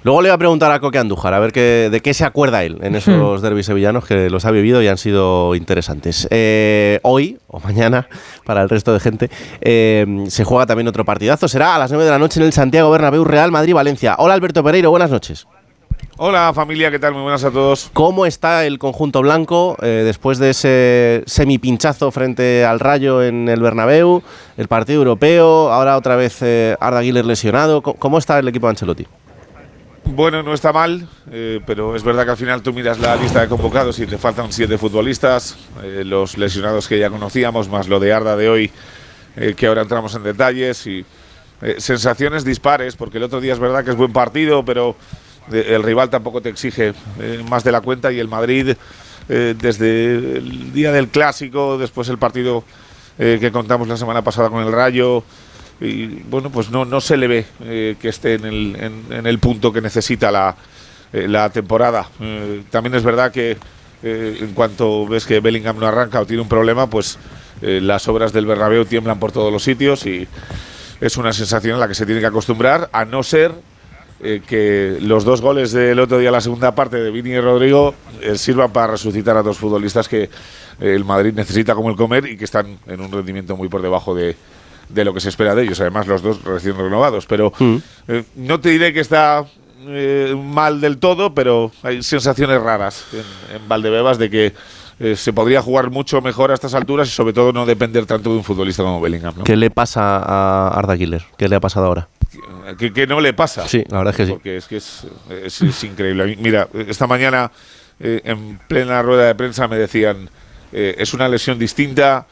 S2: Luego le voy a preguntar a Coque Andújar a ver qué, de qué se acuerda él en esos derbis sevillanos que los ha vivido y han sido interesantes. Eh, hoy o mañana, para el resto de gente, eh, se juega también otro partidazo. Será a las 9 de la noche en el Santiago Bernabéu Real Madrid-Valencia. Hola Alberto Pereiro, buenas noches.
S17: Hola familia, ¿qué tal? Muy buenas a todos.
S2: ¿Cómo está el conjunto blanco eh, después de ese semipinchazo frente al Rayo en el Bernabéu, el partido europeo, ahora otra vez eh, Arda Güler lesionado? ¿Cómo, está el equipo de Ancelotti?
S17: Bueno, no está mal, eh, pero es verdad que al final tú miras la lista de convocados y te faltan siete futbolistas, eh, los lesionados que ya conocíamos, más lo de Arda de hoy, que ahora entramos en detalles y sensaciones dispares, porque el otro día es verdad que es buen partido, pero el rival tampoco te exige eh, más de la cuenta y el Madrid eh, desde el día del clásico, después el partido eh, que contamos la semana pasada con el Rayo, y bueno, pues no, no se le ve que esté en el, en, el punto que necesita la, la temporada. También es verdad que en cuanto ves que Bellingham no arranca o tiene un problema, pues las obras del Bernabéu tiemblan por todos los sitios y es una sensación a la que se tiene que acostumbrar, a no ser eh, que los dos goles del otro día, la segunda parte de Vini y Rodrigo, eh, sirvan para resucitar a dos futbolistas que eh, el Madrid necesita como el comer y que están en un rendimiento muy por debajo de, de lo que se espera de ellos. Además, los dos recién renovados. Pero eh, no te diré que está mal del todo, pero hay sensaciones raras en, en Valdebebas de que eh, se podría jugar mucho mejor a estas alturas y sobre todo no depender tanto de un futbolista como Bellingham. ¿no?
S2: ¿Qué le pasa a Arda? ¿Qué le ha pasado ahora?
S17: Que, que no le pasa.
S2: Sí, la verdad es que sí.
S17: Porque es que es, es- es increíble. Mira, esta mañana eh, en plena rueda de prensa me decían, eh, es una lesión distinta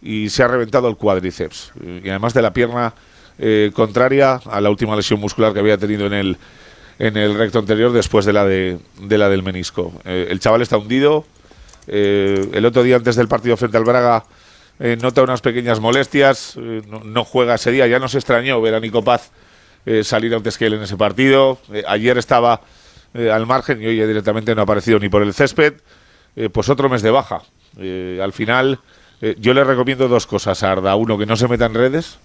S17: y se ha reventado el cuádriceps. Y además de la pierna eh, contraria a la última lesión muscular que había tenido en el, en el recto anterior después de la, de, de la del menisco. Eh, el chaval está hundido. El otro día antes del partido frente al Braga eh, nota unas pequeñas molestias, eh, no, no juega ese día, ya nos extrañó ver a Nico Paz eh, salir antes que él en ese partido. Eh, ayer estaba eh, al margen y hoy ya directamente no ha aparecido ni por el césped. Pues otro mes de baja. Al final, yo le recomiendo dos cosas a Arda. Uno, que no se meta en redes,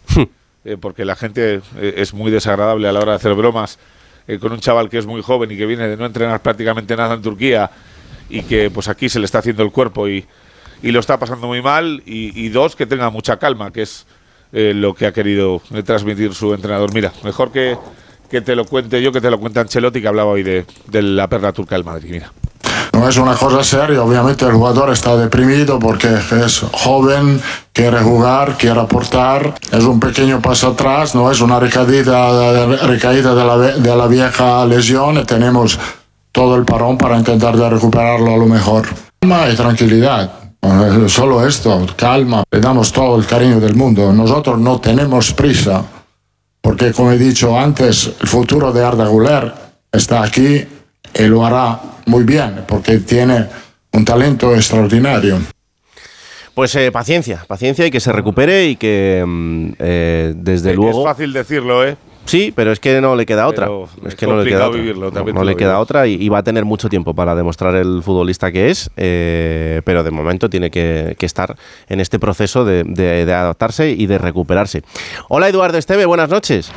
S17: eh, porque la gente es muy desagradable a la hora de hacer bromas con un chaval que es muy joven y que viene de no entrenar prácticamente nada en Turquía y que pues aquí se le está haciendo el cuerpo y, y lo está pasando muy mal. Y, y dos, que tenga mucha calma, que es eh, lo que ha querido eh, transmitir su entrenador. Mira, mejor que, que te lo cuente yo, que te lo cuente Ancelotti, que hablaba hoy de, de la perla turca del Madrid. Mira.
S18: No es una cosa seria, obviamente el jugador está deprimido porque es joven, quiere jugar, quiere aportar, es un pequeño paso atrás, no es una recaída, recaída de, la, de la vieja lesión, tenemos todo el parón para intentar de recuperarlo a lo mejor. Calma y tranquilidad, solo esto, calma, le damos todo el cariño del mundo, nosotros no tenemos prisa, porque como he dicho antes, el futuro de Arda Güler está aquí y lo hará muy bien, porque tiene un talento extraordinario.
S2: Pues eh, paciencia, paciencia y que se recupere y que mm, eh, desde
S17: Eh,
S2: luego...
S17: Es fácil decirlo, ¿eh?
S2: Sí, pero es que no le queda otra.
S17: Pero
S2: Es
S17: es
S2: que no le queda otra.
S17: vivirlo,
S2: No, no le queda otra y, y va a tener mucho tiempo para demostrar el futbolista que es, eh, pero de momento tiene que, que estar en este proceso de, de- de adaptarse y de recuperarse. Hola Eduardo Esteve, buenas noches.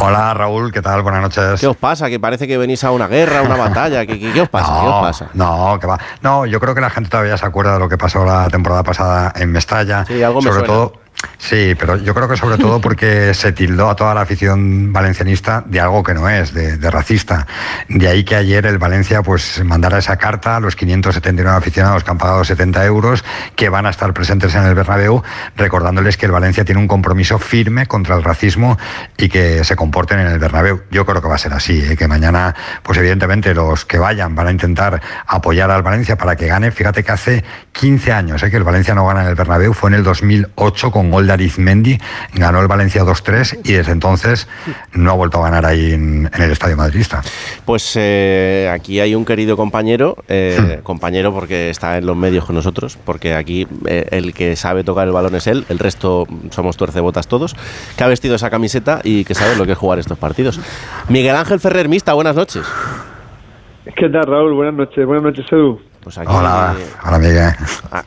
S19: Hola Raúl, ¿qué tal? Buenas noches.
S2: ¿Qué os pasa? Que parece que venís a una guerra, a una batalla. ¿Qué, qué- qué os pasa? ¿Qué os
S19: No,
S2: pasa?
S19: No, que va. No, yo creo que la gente todavía se acuerda de lo que pasó la temporada pasada en Mestalla.
S2: Sí, algo me
S19: sobre
S2: suena.
S19: todo. Sí, pero yo creo que sobre todo porque se tildó a toda la afición valencianista de algo que no es, de, de racista. De ahí que ayer el Valencia pues mandara esa carta a los 579 aficionados que han pagado 70 euros que van a estar presentes en el Bernabéu, recordándoles que el Valencia tiene un compromiso firme contra el racismo y que se comporten en el Bernabéu. Yo creo que va a ser así, ¿eh? que mañana, pues evidentemente los que vayan van a intentar apoyar al Valencia para que gane. Fíjate que hace 15 años ¿eh? que el Valencia no gana en el Bernabéu, fue en el 2008 con gol de Arizmendi, ganó el Valencia 2-3 y desde entonces no ha vuelto a ganar ahí en, en el Estadio Madridista.
S2: Pues eh, aquí hay un querido compañero, eh, compañero porque está en los medios con nosotros, porque aquí eh, el que sabe tocar el balón es él, el resto somos tuercebotas todos, que ha vestido esa camiseta y que sabe lo que es jugar estos partidos. Miguel Ángel Ferrer Mista, buenas noches.
S20: ¿Qué tal, Raúl? Buenas noches. Buenas noches, Edu.
S2: Pues aquí,
S19: Hola, hola Miguel.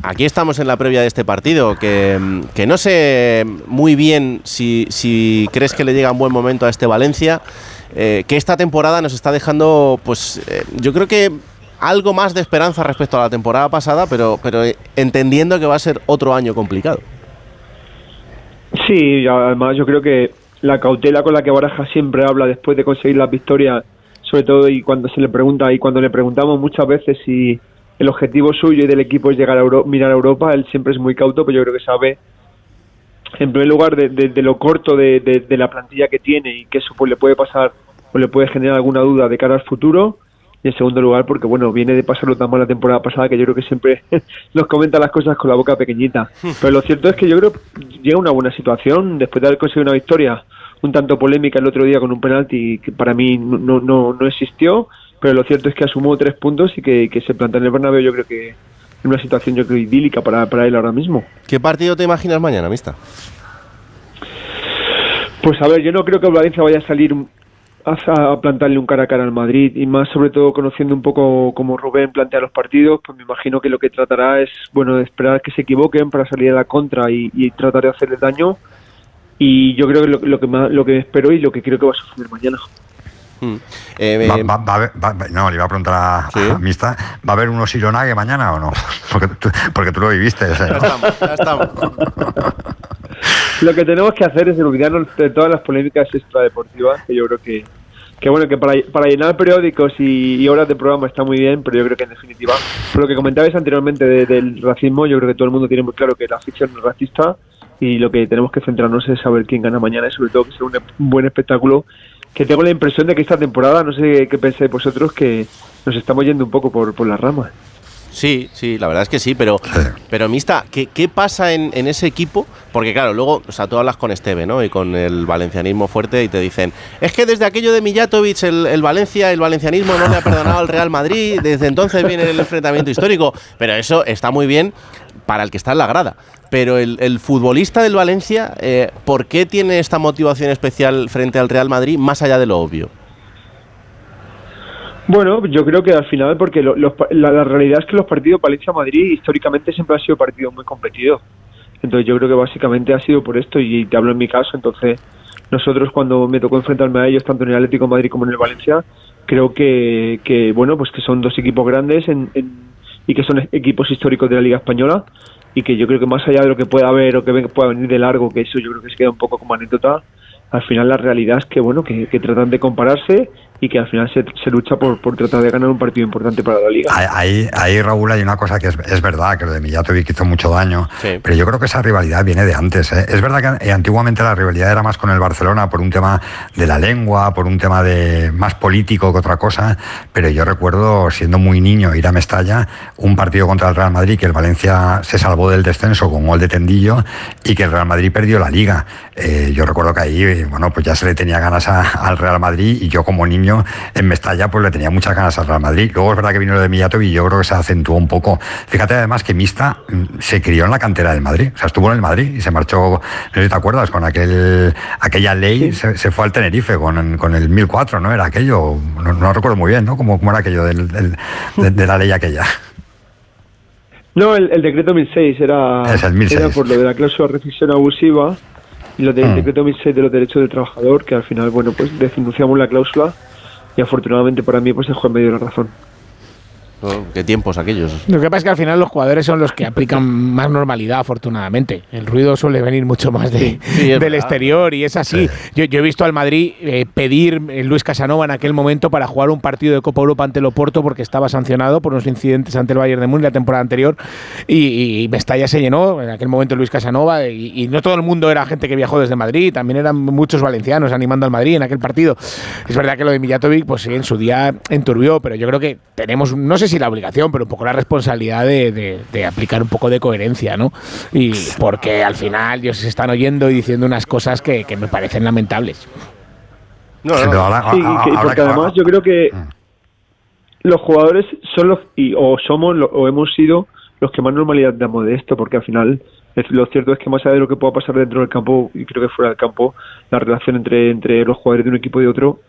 S2: aquí estamos en la previa de este partido, que, que no sé muy bien si, si crees que le llega un buen momento a este Valencia, eh, que esta temporada nos está dejando, pues eh, yo creo que algo más de esperanza respecto a la temporada pasada, pero, pero entendiendo que va a ser otro año complicado.
S20: Sí, además yo creo que la cautela con la que Baraja siempre habla después de conseguir las victorias, sobre todo y cuando se le pregunta y cuando le preguntamos muchas veces si el objetivo suyo y del equipo es llegar a Euro- mirar a Europa, él siempre es muy cauto, pero yo creo que sabe, en primer lugar, de, de- de lo corto de, de- la plantilla que tiene y que eso pues le puede pasar o le puede generar alguna duda de cara al futuro. Y en segundo lugar, porque bueno, viene de pasarlo tan mal la temporada pasada que yo creo que siempre nos comenta las cosas con la boca pequeñita. Pero lo cierto es que yo creo que llega una buena situación después de haber conseguido una victoria un tanto polémica el otro día con un penalti que para mí no, no, no existió, pero lo cierto es que asumó tres puntos y que, que se plantea en el Bernabéu yo creo que en una situación yo creo idílica para, para él ahora mismo.
S2: ¿Qué partido te imaginas mañana, Mista?
S20: Pues a ver, yo no creo que Valencia vaya a salir a, plantarle un cara a cara al Madrid y más sobre todo conociendo un poco cómo Rubén plantea los partidos, pues me imagino que lo que tratará es, bueno, de esperar que se equivoquen para salir a la contra y, y tratar de hacerles daño y yo creo que lo, lo que más, lo que espero y lo que creo que va a suceder mañana.
S2: Eh,
S19: Va- va- va va- no, le iba a preguntar a, a Mista, ¿va a haber unos Ironague mañana o no? Porque tú, porque tú lo viviste. ¿eh?
S2: Ya estamos.
S20: Lo que tenemos que hacer es olvidarnos de todas las polémicas extradeportivas, que yo creo que, que bueno, que para, para llenar periódicos y, y horas de programa está muy bien, pero yo creo que en definitiva, por lo que comentabais anteriormente de- del racismo, yo creo que todo el mundo tiene muy claro que la afición es racista y lo que tenemos que centrarnos es saber quién gana mañana y sobre todo que sea un, un buen espectáculo que tengo la impresión de que esta temporada, no sé qué pensáis vosotros, que nos estamos yendo un poco por, por las ramas.
S2: Sí, sí, la verdad es que sí, pero, pero Mista, ¿qué, qué pasa en, en ese equipo? Porque claro, luego, o sea, tú hablas con Esteve, ¿no? Y con el valencianismo fuerte y te dicen, es que desde aquello de Mijatovic, el, el Valencia, el valencianismo no le ha perdonado al Real Madrid, desde entonces viene el enfrentamiento histórico, pero eso está muy bien para el que está en la grada. Pero el, futbolista del Valencia, eh, ¿por qué tiene esta motivación especial frente al Real Madrid más allá de lo obvio?
S20: Bueno, yo creo que al final, porque lo- los la, la realidad es que los partidos Valencia-Madrid históricamente siempre han sido partidos muy competidos. Entonces yo creo que básicamente ha sido por esto y te hablo en mi caso. Entonces nosotros cuando me tocó enfrentarme a ellos, tanto en el Atlético Madrid como en el Valencia, creo que, que bueno, pues que son dos equipos grandes en- y que son equipos históricos de la Liga Española y que yo creo que más allá de lo que pueda haber o que pueda venir de largo, que eso yo creo que se queda un poco como anécdota, al final la realidad es que bueno que, que tratan de compararse y que al final se, se lucha por, por tratar de ganar un partido importante para la liga.
S19: Ahí, ahí, Raúl, hay una cosa que es, es verdad, que lo de Mijatovic hizo mucho daño, pero yo creo que esa rivalidad viene de antes. ¿eh? Es verdad que antiguamente la rivalidad era más con el Barcelona por un tema de la lengua, por un tema de más político que otra cosa, pero yo recuerdo, siendo muy niño, ir a Mestalla, un partido contra el Real Madrid, que el Valencia se salvó del descenso con gol de Tendillo y que el Real Madrid perdió la liga. Eh, yo recuerdo que ahí, bueno, pues ya se le tenía ganas a- al Real Madrid y yo como niño en Mestalla pues le tenía muchas ganas al Real Madrid. Luego es verdad que vino lo de Mijatovic y yo creo que se acentuó un poco. Fíjate además que Mista mm, se crió en la cantera del Madrid, o sea, estuvo en el Madrid y se marchó, no sé si te acuerdas, con aquel aquella ley, se, se fue al Tenerife con, con el 1004, ¿no? Era aquello, no, no recuerdo muy bien, ¿no? ¿Cómo, cómo era aquello del- del- de, de la ley aquella?
S20: No, el, el decreto 1006 era,
S19: Es el 1006.
S20: era por lo de la cláusula de rescisión abusiva y lo del
S19: Mm.
S20: decreto 1006 de los derechos del trabajador, que al final, bueno, pues denunciamos la cláusula y afortunadamente para mí, pues el juez me dio la razón.
S2: Oh, qué tiempos aquellos.
S10: Lo que pasa es que al final los jugadores son los que aplican más normalidad, afortunadamente. El ruido suele venir mucho más de,
S2: Sí,
S10: del
S2: verdad.
S10: exterior y es así. Yo, yo he visto al Madrid eh, pedir eh, Luis Casanova en aquel momento para jugar un partido de Copa Europa ante el Oporto porque estaba sancionado por unos incidentes ante el Bayern de Múnich la temporada anterior y, y Mestalla se llenó en aquel momento Luis Casanova y, y no todo el mundo era gente que viajó desde Madrid, también eran muchos valencianos animando al Madrid en aquel partido. Es verdad que lo de Mijatovic, pues sí, en su día enturbió, pero yo creo que tenemos, no sé si la obligación, pero un poco la responsabilidad de, de- de aplicar un poco de coherencia, ¿no? Y porque al final ellos se están oyendo y diciendo unas cosas que, que me parecen lamentables.
S2: No,
S19: Sí, pero ahora-
S20: Sí, y
S19: ahora-
S20: que-
S19: ahora
S20: porque
S19: que-
S20: además yo creo que los jugadores son los, y, o somos o hemos sido los que más normalidad damos de esto, porque al final lo cierto es que más allá de lo que pueda pasar dentro del campo y creo que fuera del campo, la relación entre, entre los jugadores de un equipo y de otro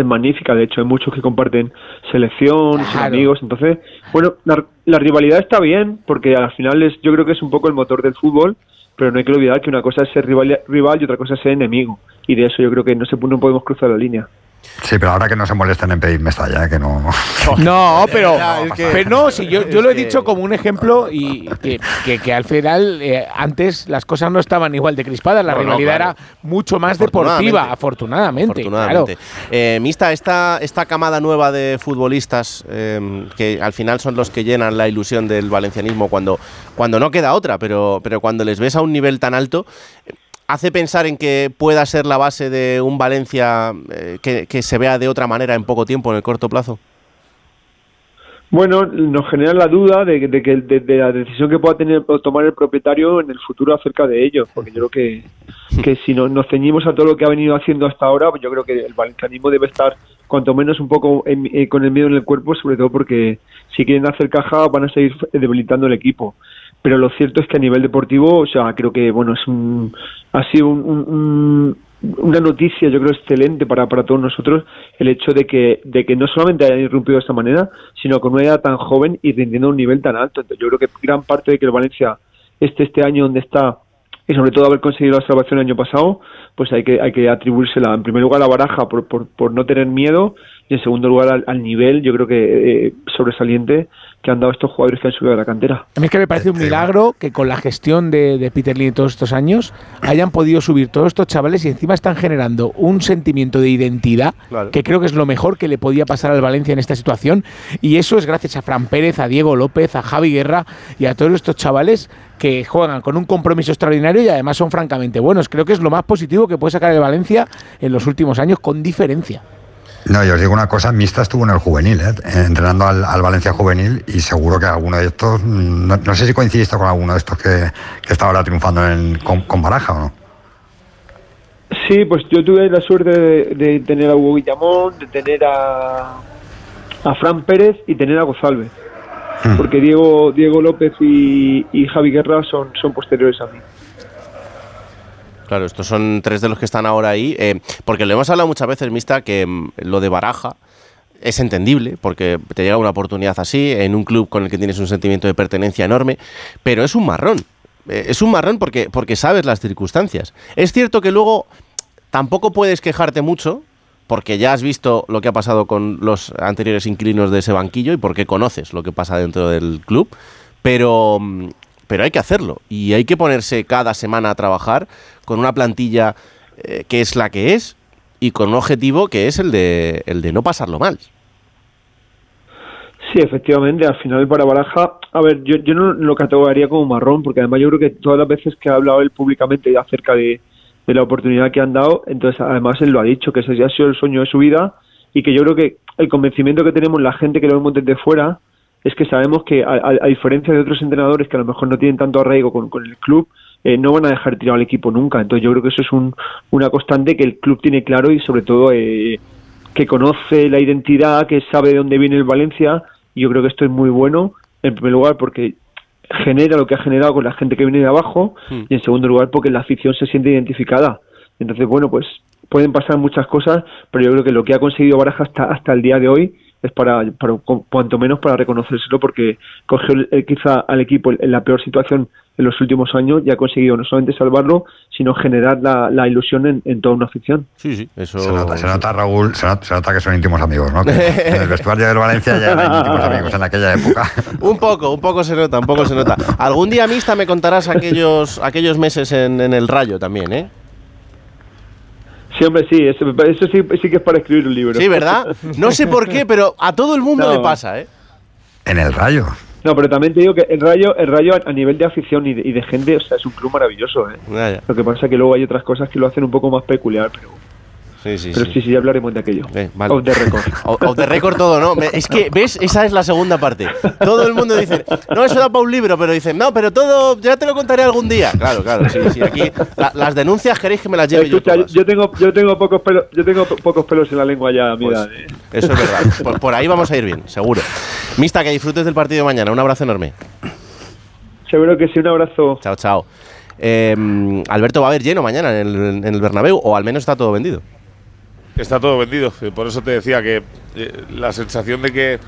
S20: es magnífica. De hecho, hay muchos que comparten selección,
S10: Claro.
S20: amigos. Entonces, bueno, la, la rivalidad está bien, porque al final es, yo creo que es un poco el motor del fútbol, pero no hay que olvidar que una cosa es ser rival, rival y otra cosa es ser enemigo. Y de eso yo creo que no, se, no podemos cruzar la línea.
S19: Sí, pero ahora que no se molesten en pedir Mestalla, ¿eh? que no...
S10: No, pero,
S19: es que-
S10: pero no, si yo, yo lo he
S19: que-
S10: dicho como un ejemplo y que, que- que al final eh, antes las cosas no estaban igual de crispadas, la
S2: No, no,
S10: rivalidad
S2: claro.
S10: era mucho más deportiva, afortunadamente.
S2: Afortunadamente. Eh, Mista, esta, esta camada nueva de futbolistas eh, que al final son los que llenan la ilusión del valencianismo cuando, cuando no queda otra, pero, pero cuando les ves a un nivel tan alto, eh, hace pensar en que pueda ser la base de un Valencia eh, que, se vea de otra manera en poco tiempo, en el corto plazo.
S20: Bueno, nos genera la duda de, de que de, la decisión que pueda tener tomar el propietario en el futuro acerca de ellos, porque yo creo que, que si no- nos ceñimos a todo lo que ha venido haciendo hasta ahora, pues yo creo que el valencianismo debe estar cuanto menos un poco en- eh, con el miedo en el cuerpo, sobre todo porque si quieren hacer caja van a seguir debilitando el equipo. Pero lo cierto es que a nivel deportivo, o sea, creo que bueno es un ha sido un- un- un- una noticia, yo creo, excelente para, para todos nosotros el hecho de que, de que no solamente hayan irrumpido de esta manera, sino con una edad tan joven y rindiendo un nivel tan alto. Entonces, yo creo que gran parte de que el Valencia esté este año donde está y sobre todo haber conseguido la salvación el año pasado, pues hay que, hay que atribuírsela en primer lugar a la baraja por, por, por no tener miedo y en segundo lugar al, al nivel, yo creo que eh, sobresaliente que han dado estos jugadores que han subido de la cantera.
S10: A mí es que me parece un milagro que con la gestión de, de Peter Lee todos estos años hayan podido subir todos estos chavales y encima están generando un sentimiento de identidad que creo que es lo mejor que le podía pasar al Valencia en esta situación y eso es gracias a Fran Pérez, a Diego López, a Javi Guerra y a todos estos chavales que juegan con un compromiso extraordinario y además son francamente buenos. Creo que es lo más positivo que puede sacar el Valencia en los últimos años con diferencia.
S19: No, yo os digo una cosa, Mista estuvo en el juvenil, ¿eh? entrenando al, al Valencia juvenil y seguro que alguno de estos, no, no sé si coincidiste con alguno de estos que, que está ahora triunfando en- con, con Baraja o no.
S20: Sí, pues yo tuve la suerte de, de tener a Hugo Guillamón, de tener a, a Fran Pérez y tener a Gozalve. Porque Diego, Diego López y, y Javi Guerra son, son posteriores a mí.
S2: Claro, estos son tres de los que están ahora ahí, eh, porque lo hemos hablado muchas veces, Mista, que mm, lo de Baraja es entendible porque te llega una oportunidad así en un club con el que tienes un sentimiento de pertenencia enorme, pero es un marrón. Eh, Es un marrón porque, porque sabes las circunstancias. Es cierto que luego tampoco puedes quejarte mucho porque ya has visto lo que ha pasado con los anteriores inquilinos de ese banquillo y porque conoces lo que pasa dentro del club, pero, mm, pero hay que hacerlo y hay que ponerse cada semana a trabajar con una plantilla eh, que es la que es y con un objetivo que es el de, el de no pasarlo mal.
S20: Sí, efectivamente, al final para Baraja, a ver, yo, yo no lo categorizaría como marrón, porque además yo creo que todas las veces que ha hablado él públicamente acerca de, de la oportunidad que han dado, entonces además él lo ha dicho, que ese ya ha sido el sueño de su vida y que yo creo que el convencimiento que tenemos la gente que lo vemos desde fuera es que sabemos que a, a- a diferencia de otros entrenadores que a lo mejor no tienen tanto arraigo con, con el club, eh, no van a dejar tirado al equipo nunca. Entonces yo creo que eso es un, una constante que el club tiene claro y sobre todo eh, que conoce la identidad, que sabe de dónde viene el Valencia y yo creo que esto es muy bueno en primer lugar porque genera lo que ha generado con la gente que viene de abajo y en segundo lugar porque la afición se siente identificada. Entonces, bueno, pues pueden pasar muchas cosas, pero yo creo que lo que ha conseguido Baraja hasta, hasta el día de hoy es para, para cu- cuanto menos para reconocérselo porque cogió el- quizá al equipo en la peor situación en los últimos años y ha conseguido no solamente salvarlo, sino generar la, la ilusión en, en toda una afición.
S2: Sí, sí, eso...
S19: Se nota, se nota, Raúl, se nota, se nota que son íntimos amigos, ¿no? Que en el vestuario del Valencia ya eran íntimos amigos en aquella época.
S2: Un poco, un poco se nota, un poco se nota. Algún día, Mista, me contarás aquellos, aquellos meses en, en el Rayo también, ¿eh?
S20: Sí, hombre, sí, eso, eso sí, sí que es para escribir un libro.
S2: Sí, ¿verdad? No sé por qué, pero a todo el mundo
S20: No.
S2: le pasa, ¿eh?
S19: En el Rayo.
S20: No, pero también te digo que el Rayo, el Rayo a, nivel de afición y de, y de gente, o sea, es un club maravilloso, ¿eh?
S2: Ya, ya.
S20: Lo que pasa es que luego hay otras cosas que lo hacen un poco más peculiar, pero,
S2: Sí, sí,
S20: pero
S2: sí.
S20: sí, sí, ya hablaremos de aquello.
S2: vale.
S20: Off the record.
S2: Off the record todo, ¿no? Es que, ¿ves? Esa es la segunda parte. Todo el mundo dice, no, eso da para un libro, pero dicen, no, pero todo, ya te lo contaré algún día. Claro, claro, sí, sí. Aquí la- las denuncias queréis que me las lleve yo todas.
S20: yo tengo, yo tengo pocos pelos, yo tengo po- pocos pelos en la lengua ya a mi
S2: Pues,
S20: ¿eh?
S2: Eso es verdad. Por, por ahí vamos a ir bien, seguro. Mista, que disfrutes del partido de mañana. Un abrazo enorme.
S20: Seguro que sí, un abrazo.
S2: Chao, chao. Eh, Alberto, ¿va a haber lleno mañana en el, en el Bernabéu? ¿O al menos está todo vendido?
S17: Está todo vendido. eh, Por eso te decía que eh, la sensación de que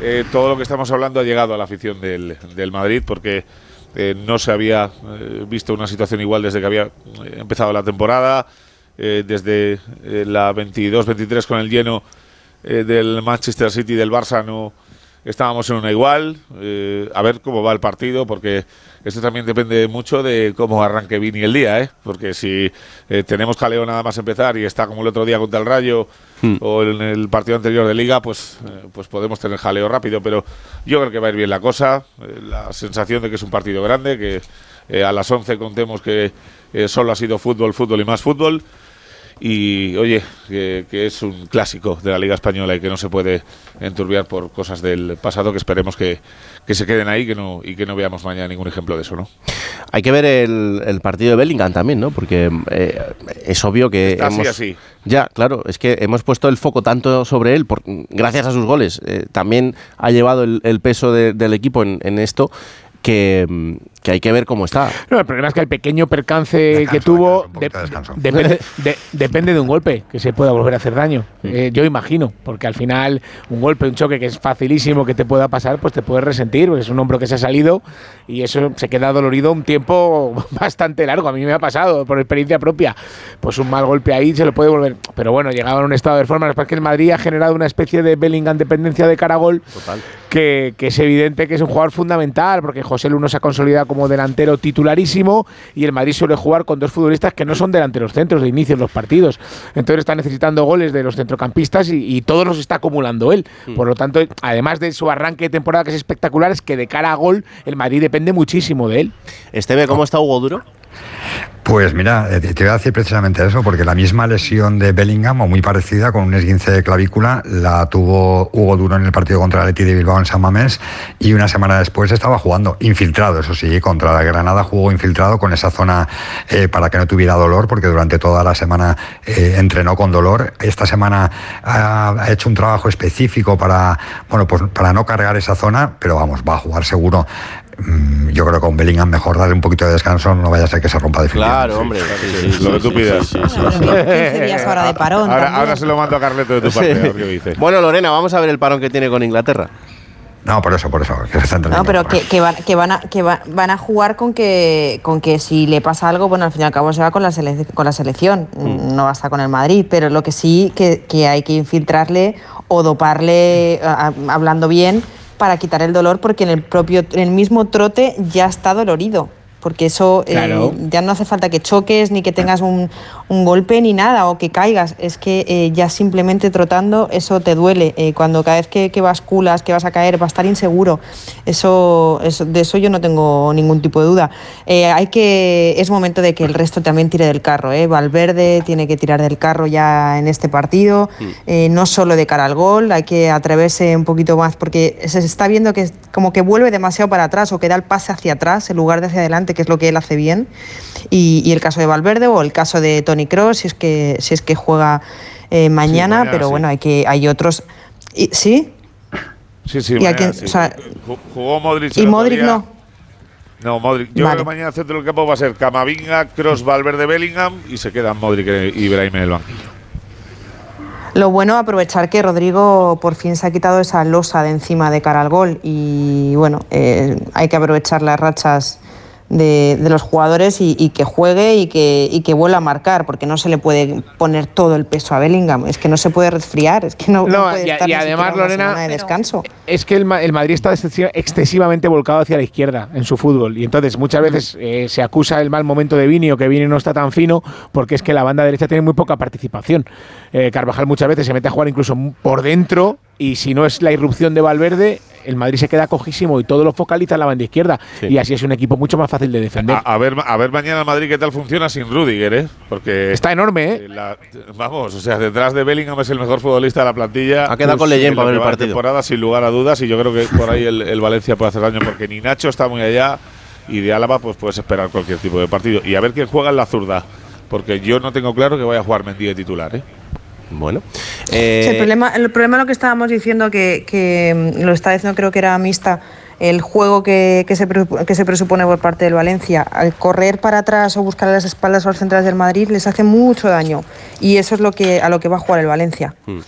S17: eh, todo lo que estamos hablando ha llegado a la afición del, del Madrid, porque no se había visto una situación igual desde que había empezado la temporada, desde la 22-23 con el lleno del Manchester City y del Barça no estábamos en una igual. eh, a ver cómo va el partido, porque esto también depende mucho de cómo arranque Vini el día, ¿eh? Porque si eh, tenemos jaleo nada más empezar y está como el otro día contra el Rayo o en el partido anterior de Liga, pues, eh, pues podemos tener jaleo rápido. Pero yo creo que va a ir bien la cosa. eh, la sensación de que es un partido grande, que eh, a las 11 contemos que eh, solo ha sido fútbol, fútbol y más fútbol. Y oye, que, que es un clásico de la Liga Española y que no se puede enturbiar por cosas del pasado, que esperemos que, que se queden ahí que no, y que no veamos mañana ningún ejemplo de eso, ¿no?
S2: Hay que ver el, el partido de Bellingham también, ¿no? Porque eh, es obvio que
S17: Está así,
S2: hemos...
S17: así.
S2: Ya, claro, es que hemos puesto el foco tanto sobre él, por, gracias a sus goles. eh, también ha llevado el, el peso de- del equipo en, en esto, que, mm, que hay que ver cómo está.
S10: No, el problema es que el pequeño percance que tuvo de- depende, de, depende de un golpe que se pueda volver a hacer daño. Eh, yo imagino, porque al final un golpe, un choque que es facilísimo que te pueda pasar, pues te puedes resentir, porque es un hombro que se ha salido y eso se queda dolorido un tiempo bastante largo. A mí me ha pasado por experiencia propia. Pues un mal golpe ahí se lo puede volver. Pero bueno, llegaba en un estado de forma. Es que el Madrid ha generado una especie de Bellingham dependencia de cara a gol que, que es evidente que es un jugador fundamental, porque José Luno se ha consolidado como delantero titularísimo y el Madrid suele jugar con dos futbolistas que no son delanteros centros de inicio en los partidos. Entonces está necesitando goles de los centrocampistas y, y todos los está acumulando él. Por lo tanto, además de su arranque de temporada que es espectacular, es que de cara a gol el Madrid depende muchísimo de él.
S2: Esteve, ¿cómo está Hugo Duro?
S19: Pues mira, eh, te voy a decir precisamente eso, porque la misma lesión de Bellingham, o muy parecida, con un esguince de clavícula, la tuvo Hugo Duro en el partido contra Leti de Bilbao en San Mamés, y una semana después estaba jugando infiltrado, eso sí, contra la Granada jugó infiltrado con esa zona eh, para que no tuviera dolor, porque durante toda la semana eh, entrenó con dolor. Esta semana ha, ha hecho un trabajo específico para, bueno, pues para no cargar esa zona, pero vamos, va a jugar seguro. Mm, yo creo que con Bellingham mejor darle un poquito de descanso, no vaya a ser que se rompa definitivamente.
S2: Claro, hombre. sí, sí,
S17: Lo que tú
S2: sí,
S17: pidas.
S2: sí, sí, sí.
S11: 15 días ahora de parón.
S17: Ahora,
S11: también.
S17: ahora se lo mando a Carleto de tu parte, a ver qué dice.
S2: Bueno, Lorena, vamos a ver el parón que tiene con Inglaterra.
S19: No, por eso, por eso, que se
S11: No, pero que, que van, que, van, a, que va- van a jugar con que, con que si le pasa algo, bueno, al fin y al cabo se va con la, sele- con la selección, no va a estar con el Madrid, pero lo que sí que, que hay que infiltrarle o doparle, a- a- hablando bien, para quitar el dolor, porque en el, propio, en el mismo trote ya está dolorido. Porque eso eh, ya no hace falta que choques, ni que tengas un, un golpe, ni nada, o que caigas. Es que eh, ya simplemente trotando eso te duele. Eh, cuando cada vez que, que basculas, que vas a caer, va a estar inseguro. Eso, eso- de eso yo no tengo ningún tipo de duda. Eh, hay que, es momento de que el resto también tire del carro. ¿eh? Valverde tiene que tirar del carro ya en este partido, eh, no solo de cara al gol, hay que atreverse un poquito más porque se está viendo que como que vuelve demasiado para atrás o que da el pase hacia atrás en lugar de hacia adelante, que es lo que él hace bien. Y, y el caso de Valverde o el caso de Tony Cross, si es que, si es que juega eh, mañana,
S17: mañana
S11: pero
S17: sí.
S11: bueno, hay que hay otros. Y- ¿Sí?
S17: Sí, sí,
S11: Y
S17: mañana
S11: quién-
S17: sí.
S11: o sea,
S17: Ju- Jugó Modric.
S11: y Modric
S17: día.
S11: no.
S17: No, Modric. Yo
S11: Vale.
S17: creo que mañana el centro del campo va a ser Camavinga, Cross, Valverde, Bellingham y se quedan Modric y Ibrahim en el banquillo.
S11: Lo bueno, aprovechar que Rodrigo por fin se ha quitado esa losa de encima de cara al gol y bueno, eh, hay que aprovechar las rachas de, de los jugadores y, y que juegue y que, y que vuelva a marcar, porque no se le puede poner todo el peso a Bellingham, es que no se puede resfriar, es que no, no
S10: No,
S11: puede
S10: y,
S11: estar
S10: y además, Lorena,
S11: de descanso.
S10: es que el, el Madrid está excesi- excesivamente volcado hacia la izquierda en su fútbol. Y entonces muchas veces eh, se acusa el mal momento de Vini o que Vini no está tan fino porque es que la banda derecha tiene muy poca participación. Eh, Carvajal muchas veces se mete a jugar incluso por dentro y si no es la irrupción de Valverde, el Madrid se queda cojísimo y todo lo focaliza en la banda izquierda. Y así es un equipo mucho más fácil de defender.
S17: A, a ver, a ver mañana el Madrid qué tal funciona sin Rudiger, ¿eh? Porque
S10: Está enorme, ¿eh?
S17: la- vamos, o sea, detrás de Bellingham es el mejor futbolista de la plantilla.
S2: Ha quedado
S17: Pues,
S2: con Leyen
S17: en lo
S2: para ver el partido.
S17: temporada, sin lugar a dudas, y yo creo que por ahí el, el Valencia puede hacer daño porque ni Nacho está muy allá y de Álava pues puedes esperar cualquier tipo de partido. Y a ver quién juega en la zurda, porque yo no tengo claro que vaya a jugar Mendy de titular, ¿eh?
S2: Bueno.
S11: Sí, el, problema, el problema lo que estábamos diciendo, que, que mm, lo está diciendo creo que era Mista, el juego que, que se, que se presupone por parte del Valencia, al correr para atrás o buscar a las espaldas a los centrales del Madrid, les hace mucho daño. Y eso es lo que a lo que va a jugar el Valencia.
S2: Hmm.